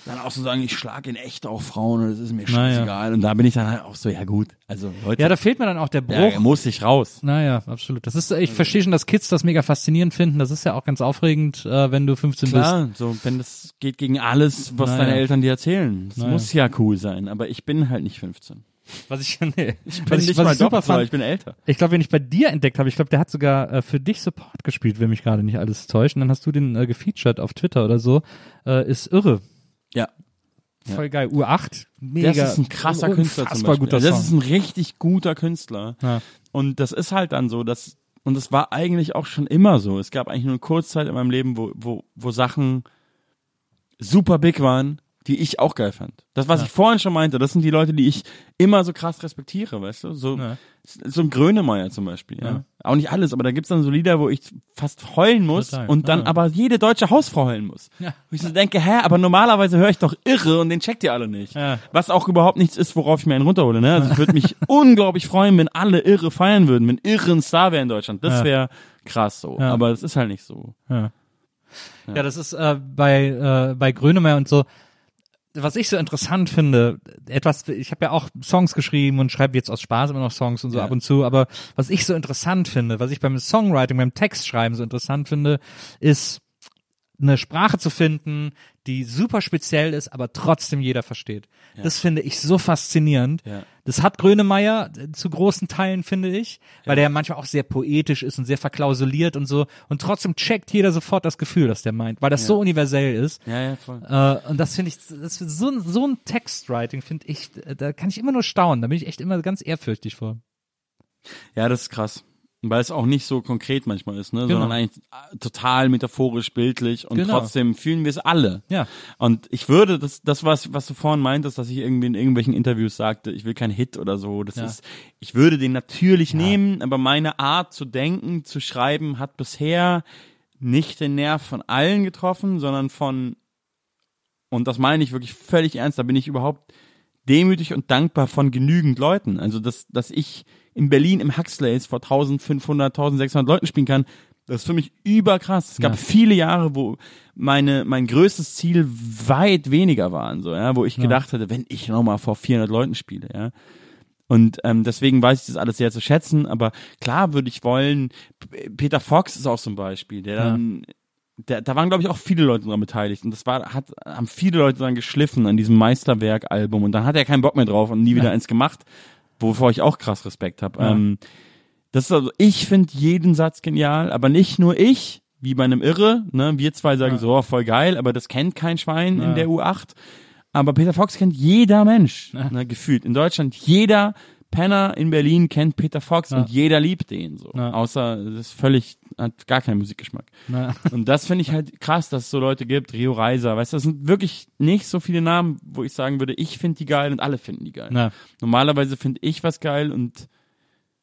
dann auch so sagen, ich schlage in echt auch Frauen und das ist mir ja. scheißegal. Und da bin ich dann halt auch so, ja gut, also Leute, Ja, da fehlt mir dann auch der ja, Bruch. er muss sich raus. Naja, absolut. Das ist, ich verstehe schon, dass Kids das mega faszinierend finden. Das ist ja auch ganz aufregend, äh, wenn du 15 bist. Klar, so wenn das geht gegen alles, was Naja. deine Eltern dir erzählen. Das Naja. muss ja cool sein, aber ich bin halt nicht 15. Was ich, nee. Ich was bin ich, nicht was mal ich super fand. ich bin älter. Ich glaube, wenn ich bei dir entdeckt habe, ich glaube, der hat sogar äh, für dich Support gespielt, wenn mich gerade nicht alles täuscht. Und dann hast du den äh, gefeatured auf Twitter oder so. Äh, ist irre. Ja. Voll geil. U8. Mega. Das ist ein krasser Künstler zum Beispiel. guter Also das Song. ist ein richtig guter Künstler. Ja. Und das ist halt dann so, dass, und das war eigentlich auch schon immer so. Es gab eigentlich nur eine Kurzzeit in meinem Leben, wo, wo, wo Sachen super big waren, die ich auch geil fand. Das, was ich vorhin schon meinte, das sind die Leute, die ich immer so krass respektiere, weißt du? So, Ja. so ein Grönemeyer zum Beispiel, ja. Ja. Auch nicht alles, aber da gibt's dann so Lieder, wo ich fast heulen muss Total. und dann Ja. aber jede deutsche Hausfrau heulen muss. Ja. Wo ich so denke, hä, aber normalerweise höre ich doch irre und den checkt ihr alle nicht. Ja. Was auch überhaupt nichts ist, worauf ich mir einen runterhole. Ne? Also ich würde mich unglaublich freuen, wenn alle irre feiern würden, wenn irre ein Star wäre in Deutschland. Das Ja. wäre krass so. Ja. Aber das ist halt nicht so. Ja. Ja, das ist äh, bei äh, bei Grönemeyer und so. Was ich so interessant finde, etwas, ich habe ja auch Songs geschrieben und schreibe jetzt aus Spaß immer noch Songs und so Ja. ab und zu, aber was ich so interessant finde, was ich beim Songwriting, beim Textschreiben so interessant finde, ist eine Sprache zu finden, die super speziell ist, aber trotzdem jeder versteht. Das finde ich so faszinierend. Ja. Das hat Grönemeyer äh, zu großen Teilen, finde ich, weil der ja manchmal auch sehr poetisch ist und sehr verklausuliert und so. Und trotzdem checkt jeder sofort das Gefühl, das der meint, weil das so universell ist. Ja, ja, voll. Äh, und das finde ich, das so, ein- so ein Textwriting finde ich, äh, da kann ich immer nur staunen. Da bin ich echt immer ganz ehrfürchtig vor. Ja, das ist krass. Weil es auch nicht so konkret manchmal ist, ne? Genau. sondern eigentlich äh, total metaphorisch, bildlich und Genau. trotzdem fühlen wir es alle. Ja. Und ich würde, das, das was, was du vorhin meintest, dass ich irgendwie in irgendwelchen Interviews sagte, ich will keinen Hit oder so, das Ja. ist, ich würde den natürlich nehmen, aber meine Art zu denken, zu schreiben, hat bisher nicht den Nerv von allen getroffen, sondern von, und das meine ich wirklich völlig ernst, da bin ich überhaupt demütig und dankbar von genügend Leuten. Also, dass, dass ich in Berlin im Huxleys vor 1500, 1600 Leuten spielen kann, das ist für mich überkrass. Es gab Ja. viele Jahre, wo meine, mein größtes Ziel weit weniger waren, so, ja, wo ich gedacht hatte, wenn ich nochmal vor 400 Leuten spiele, ja. Und ähm, deswegen weiß ich das alles sehr zu schätzen, aber klar würde ich wollen, Peter Fox ist auch so ein Beispiel, der dann, der, da waren glaube ich auch viele Leute dran beteiligt und das war, hat, haben viele Leute dran geschliffen an diesem Meisterwerk-Album und dann hat er keinen Bock mehr drauf und nie wieder eins gemacht, wovor ich auch krass Respekt habe. Ja. Ähm, das ist also, ich finde jeden Satz genial, aber nicht nur ich, wie bei einem Irre, ne, wir zwei sagen so, oh, voll geil, aber das kennt kein Schwein Ja. in der U8. Aber Peter Fox kennt jeder Mensch, ne, gefühlt. In Deutschland, jeder Penner in Berlin kennt Peter Fox Ja. und jeder liebt den so. Ja. Außer das ist völlig, hat gar keinen Musikgeschmack. Na, Und das finde ich halt krass, dass es so Leute gibt, Rio Reiser, weißt du, das sind wirklich nicht so viele Namen, wo ich sagen würde, ich finde die geil und alle finden die geil. na, Normalerweise finde ich was geil und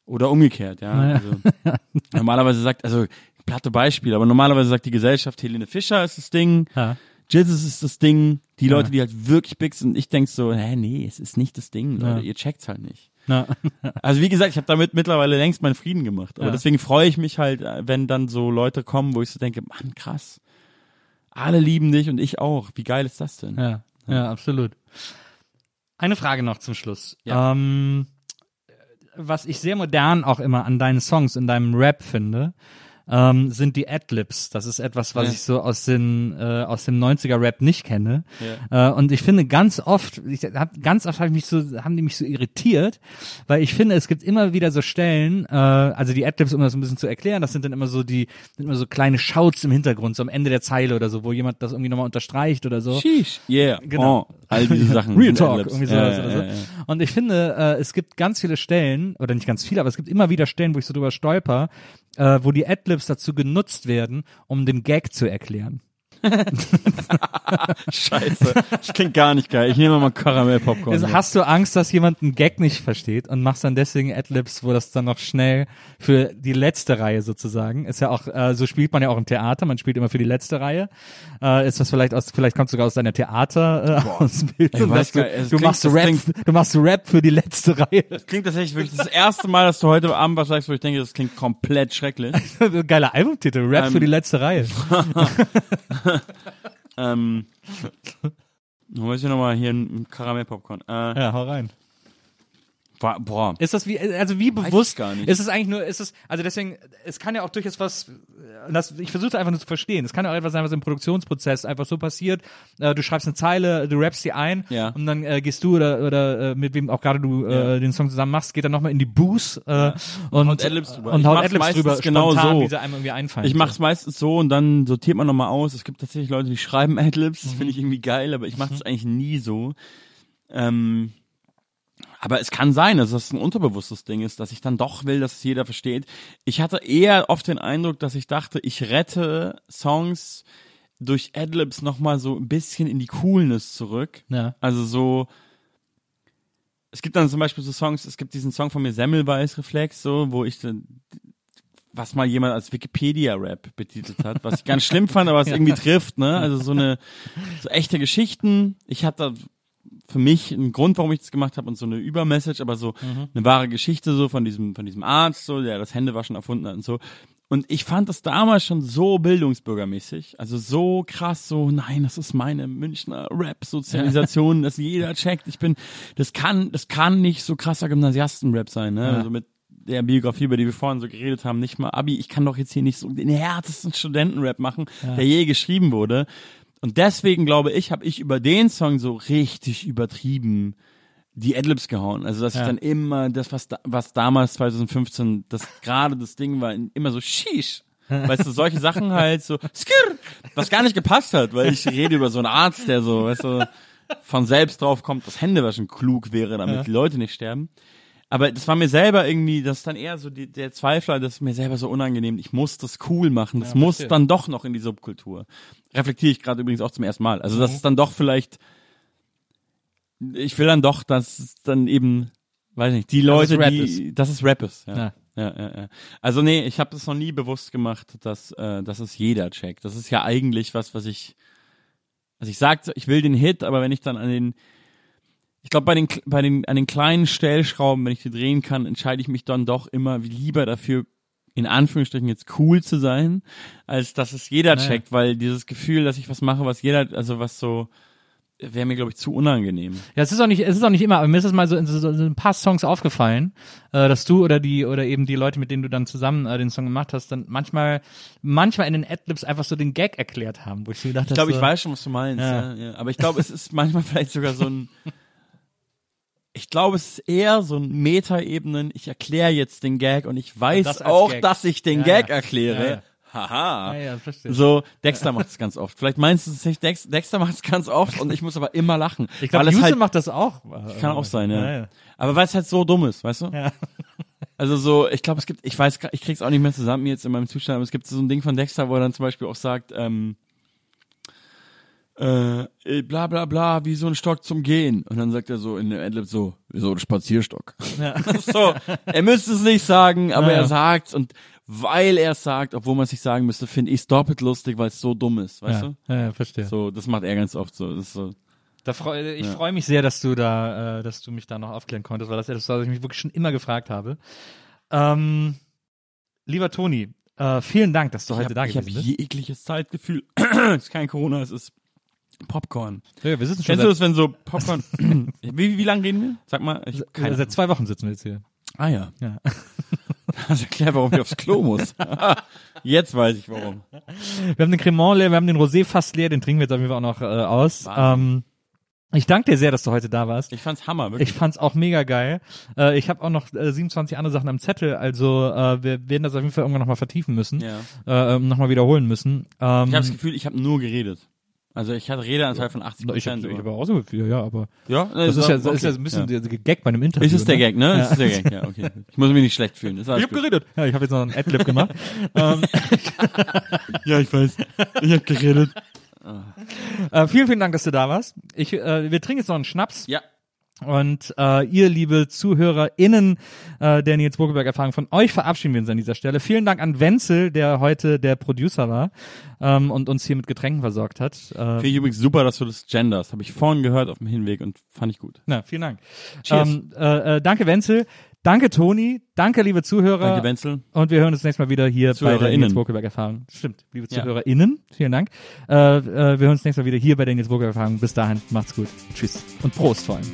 oder umgekehrt, ja. Also, normalerweise sagt, also platte Beispiel, aber normalerweise sagt die Gesellschaft, Helene Fischer ist das Ding, ja. Jesus ist das Ding, die Ja. Leute, die halt wirklich big sind, ich denk so, hä, nee, es ist nicht das Ding, Leute, Ja. ihr checkt's halt nicht. Na, Also wie gesagt, ich habe damit mittlerweile längst meinen Frieden gemacht. Aber Ja. deswegen freue ich mich halt, äh, wenn dann so Leute kommen, wo ich so denke, Mann, krass. Alle lieben dich und ich auch. Wie geil ist das denn? ja, ja, absolut. Eine Frage noch zum Schluss. Ja. Ähm, was ich sehr modern auch immer an deinen Songs, in deinem Rap finde, ähm, sind die Adlibs. Das ist etwas, was Ja. ich so aus, den, äh, aus dem 90er Rap nicht kenne. Äh, und ich finde ganz oft, ich hab, ganz oft hab ich mich so, haben die mich so irritiert, weil ich finde, es gibt immer wieder so Stellen, äh, also die Adlibs, um das ein bisschen zu erklären, das sind dann immer so die, sind immer so kleine Shouts im Hintergrund, so am Ende der Zeile oder so, wo jemand das irgendwie nochmal unterstreicht oder so. Sheesh. Yeah. Genau. Oh, all diese Sachen. Real Talk, irgendwie sowas Ja, oder ja, so. ja, ja. Und ich finde, äh, es gibt ganz viele Stellen, oder nicht ganz viele, aber es gibt immer wieder Stellen, wo ich so drüber stolper, äh, wo die Adlibs dazu genutzt werden, um den Gag zu erklären. Scheiße. Das klingt gar nicht geil. Ich nehme mal Karamell-Popcorn. Also hast du Angst, dass jemand einen Gag nicht versteht und machst dann deswegen Adlibs, wo das dann noch schnell für die letzte Reihe sozusagen ist ja auch äh, so spielt man ja auch im Theater, man spielt immer für die letzte Reihe. Äh, ist das vielleicht aus vielleicht kommst du sogar aus deiner Theater äh, du, es du machst das Rap, klingt- du machst Rap für die letzte Reihe. klingt tatsächlich wirklich das erste Mal, dass du heute Abend was sagst, wo ich denke, das klingt komplett schrecklich. Geiler Albumtitel, Rap Ähm, für die letzte Reihe. ähm, wo ist hier nochmal hier ein Karamell-Popcorn? Äh, Ja, hau rein. Boah, boah. Ist das wie, also wie ich bewusst gar nicht. ist es eigentlich nur, ist es, also deswegen, es kann ja auch durchaus was, äh, das, ich versuche einfach nur zu verstehen, es kann ja auch etwas sein, was im Produktionsprozess einfach so passiert, äh, du schreibst eine Zeile, du rappst die ein Ja. und dann äh, gehst du oder, oder äh, mit wem auch gerade du äh, Ja. den Song zusammen machst, geht dann nochmal in die Booth äh, und, Haut Adlibs drüber. und Ich haut Adlibs meistens drüber, genau spontan, so. wie sie einem irgendwie einfallen. Ich mach's meistens so und dann sortiert man nochmal aus. Es gibt tatsächlich Leute, die schreiben Adlibs, das finde ich irgendwie geil, aber ich mache das eigentlich nie so. Ähm, aber es kann sein, dass das ein unterbewusstes Ding ist, dass ich dann doch will, dass es jeder versteht. Ich hatte eher oft den Eindruck, dass ich dachte, ich rette Songs durch Adlibs nochmal so ein bisschen in die Coolness zurück. Ja. Also so, es gibt dann zum Beispiel so Songs, es gibt diesen Song von mir, Semmelweis Reflex, so, wo ich dann, was mal jemand als Wikipedia-Rap betitelt hat, was ich ganz schlimm fand, aber was irgendwie trifft, ne? Also so eine, so echte Geschichten. Ich hatte für mich einen Grund, warum ich das gemacht habe und so eine Übermessage, aber so eine wahre Geschichte so von diesem, von diesem Arzt, so, der das Händewaschen erfunden hat und so. Und ich fand das damals schon so bildungsbürgermäßig, also so krass, so, nein, das ist meine Münchner Rap-Sozialisation, dass jeder checkt. Ich bin, das kann, das kann nicht so krasser Gymnasiasten-Rap sein, ne? Ja. Also mit der Biografie, über die wir vorhin so geredet haben, nicht mal Abi, ich kann doch jetzt hier nicht so den härtesten Studentenrap machen, der je geschrieben wurde. Und deswegen glaube ich, habe ich über den Song so richtig übertrieben die Adlibs gehauen. Also dass Ja. ich dann immer das, was da, was damals 2015 das gerade das Ding war, immer so Shish. Weißt du, solche Sachen halt so skirr, was gar nicht gepasst hat, weil ich rede über so einen Arzt, der so, weißt du, von selbst drauf kommt, dass Händewaschen klug wäre, damit die Leute nicht sterben. Aber das war mir selber irgendwie, das ist dann eher so die, der Zweifler, das ist mir selber so unangenehm. Ich muss das cool machen. Das muss verstehe. dann doch noch in die Subkultur. Reflektiere ich gerade übrigens auch zum ersten Mal. Also das ist dann doch vielleicht, ich will dann doch, dass es dann eben, weiß nicht, die Leute, Rap die, dass es Rap ist. Ja. Ja. Ja, ja, ja. Also nee, ich habe das noch nie bewusst gemacht, dass, äh, dass es jeder checkt. Das ist ja eigentlich was, was ich, also ich sag, ich will den Hit, aber wenn ich dann an den, ich glaube bei den, bei den, an den kleinen Stellschrauben, wenn ich die drehen kann, entscheide ich mich dann doch immer lieber dafür, in Anführungsstrichen jetzt cool zu sein, als dass es jeder Naja. checkt, weil dieses Gefühl, dass ich was mache, was jeder, also was so, wäre mir glaube ich zu unangenehm. Ja, es ist auch nicht, es ist auch nicht immer, aber mir ist es mal so in so, so ein paar Songs aufgefallen, äh, dass du oder die oder eben die Leute, mit denen du dann zusammen äh, den Song gemacht hast, dann manchmal, manchmal in den Adlibs einfach so den Gag erklärt haben, wo ich so gedacht Ich glaube, so, ich weiß schon, was du meinst. Ja. Ja. Ja, Aber ich glaube, es ist manchmal vielleicht sogar so ein. Ich glaube, es ist eher so ein Metaebenen. Ich erkläre jetzt den Gag und ich weiß das auch, Gag. dass ich den Ja, Gag ja. erkläre. Ja, ja. Haha. Ja, ja, verstehe. So, Dexter macht es ganz oft. Vielleicht meinst du es nicht, Dex, Dexter macht es ganz oft und ich muss aber immer lachen. Ich glaube, Houston halt, macht das auch. kann auch sein, ja. Ja, ja. Aber weil es halt so dumm ist, weißt du? Ja. Also so, ich glaube, es gibt, ich weiß, ich krieg's auch nicht mehr zusammen jetzt in meinem Zustand, aber es gibt so ein Ding von Dexter, wo er dann zum Beispiel auch sagt, ähm, äh, äh, bla bla bla, wie so ein Stock zum Gehen. Und dann sagt er so in der Adlib so, wie so ein Spazierstock. so, er müsste es nicht sagen, aber Ja, ja. er sagt's und weil er es sagt, obwohl man es nicht sagen müsste, finde ich es doppelt lustig, weil es so dumm ist, weißt Ja, ja, ja, verstehe. du? So, das macht er ganz oft so. So. Da freu, ich Ja. freue mich sehr, dass du da, äh, dass du mich da noch aufklären konntest, weil das ist etwas, was ich mich wirklich schon immer gefragt habe. Ähm, lieber Toni, äh, vielen Dank, dass du heute ich da hab, ich habe gewesen bist. jegliches Zeitgefühl. es ist kein Corona, es ist Popcorn. Ja, wir sitzen schon Kennst du das, wenn so Popcorn. wie, wie lange reden wir? Sag mal. Ich, keine seit zwei Wochen sitzen wir jetzt hier. ah ja. Ja. Das erklärt, warum ich aufs Klo muss. Jetzt weiß ich warum. Wir haben den Cremant leer, wir haben den Rosé fast leer, den trinken wir jetzt auf jeden Fall auch noch äh, aus. Ähm, ich danke dir sehr, dass du heute da warst. Ich fand's Hammer, wirklich. Ich fand's auch mega geil. Äh, ich habe auch noch äh, 27 andere Sachen am Zettel, also äh, wir werden das auf jeden Fall irgendwann nochmal vertiefen müssen, ja. äh, ähm, nochmal wiederholen müssen. Ähm, Ich habe das Gefühl, ich habe nur geredet. Also ich hatte Redeanteil von 80% ich habe Prozent. ich hab auch so viel, ja, aber ja, das ist ja, das ist ja ein bisschen der Gag bei einem Interview. Ist es der ne? Gag, ne? Ist es der Gag, ja, okay. Ich muss mich nicht schlecht fühlen. Ich habe geredet. Ja, ich habe jetzt noch einen Adlib gemacht. ähm, Ja, ich weiß. Ich habe geredet. Äh, vielen, vielen Dank, dass du da warst. Ich, äh, wir trinken jetzt noch einen Schnaps. Ja. Und äh, ihr, liebe ZuhörerInnen äh, der Nils Bokeberg-Erfahrung, von euch verabschieden wir uns an dieser Stelle. Vielen Dank an Wenzel, der heute der Producer war ähm, und uns hier mit Getränken versorgt hat. Äh, Finde ich übrigens super, dass du das genders. Habe ich vorhin gehört auf dem Hinweg und fand ich gut. na, vielen Dank. Cheers. Ähm, äh, äh, danke, Wenzel. Danke, Toni. Danke, liebe Zuhörer. Danke, Wenzel. Und wir hören uns nächstes Mal wieder hier bei der. Nils Bokeberg Erfahrung. Stimmt, liebe Ja. ZuhörerInnen, vielen Dank. Äh, äh, wir hören uns nächstes Mal wieder hier bei der Nils Bokeberg Erfahrung. Bis dahin, macht's gut. Tschüss. Und Prost vor allem.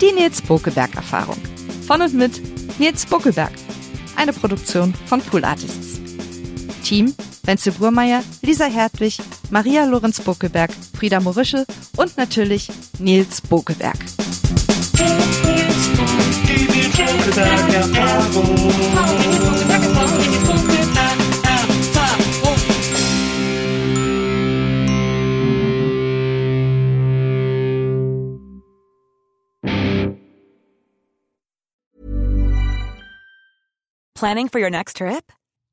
Die Nils Bokeberg Erfahrung. Von und mit Nils Bokeberg. Eine Produktion von Pool Artists. Team Wenzel Burmeier, Lisa Hertwig, Maria Lorenz Bokeberg, Frieda Morische und natürlich Nils Bokeberg. Planning for your next trip?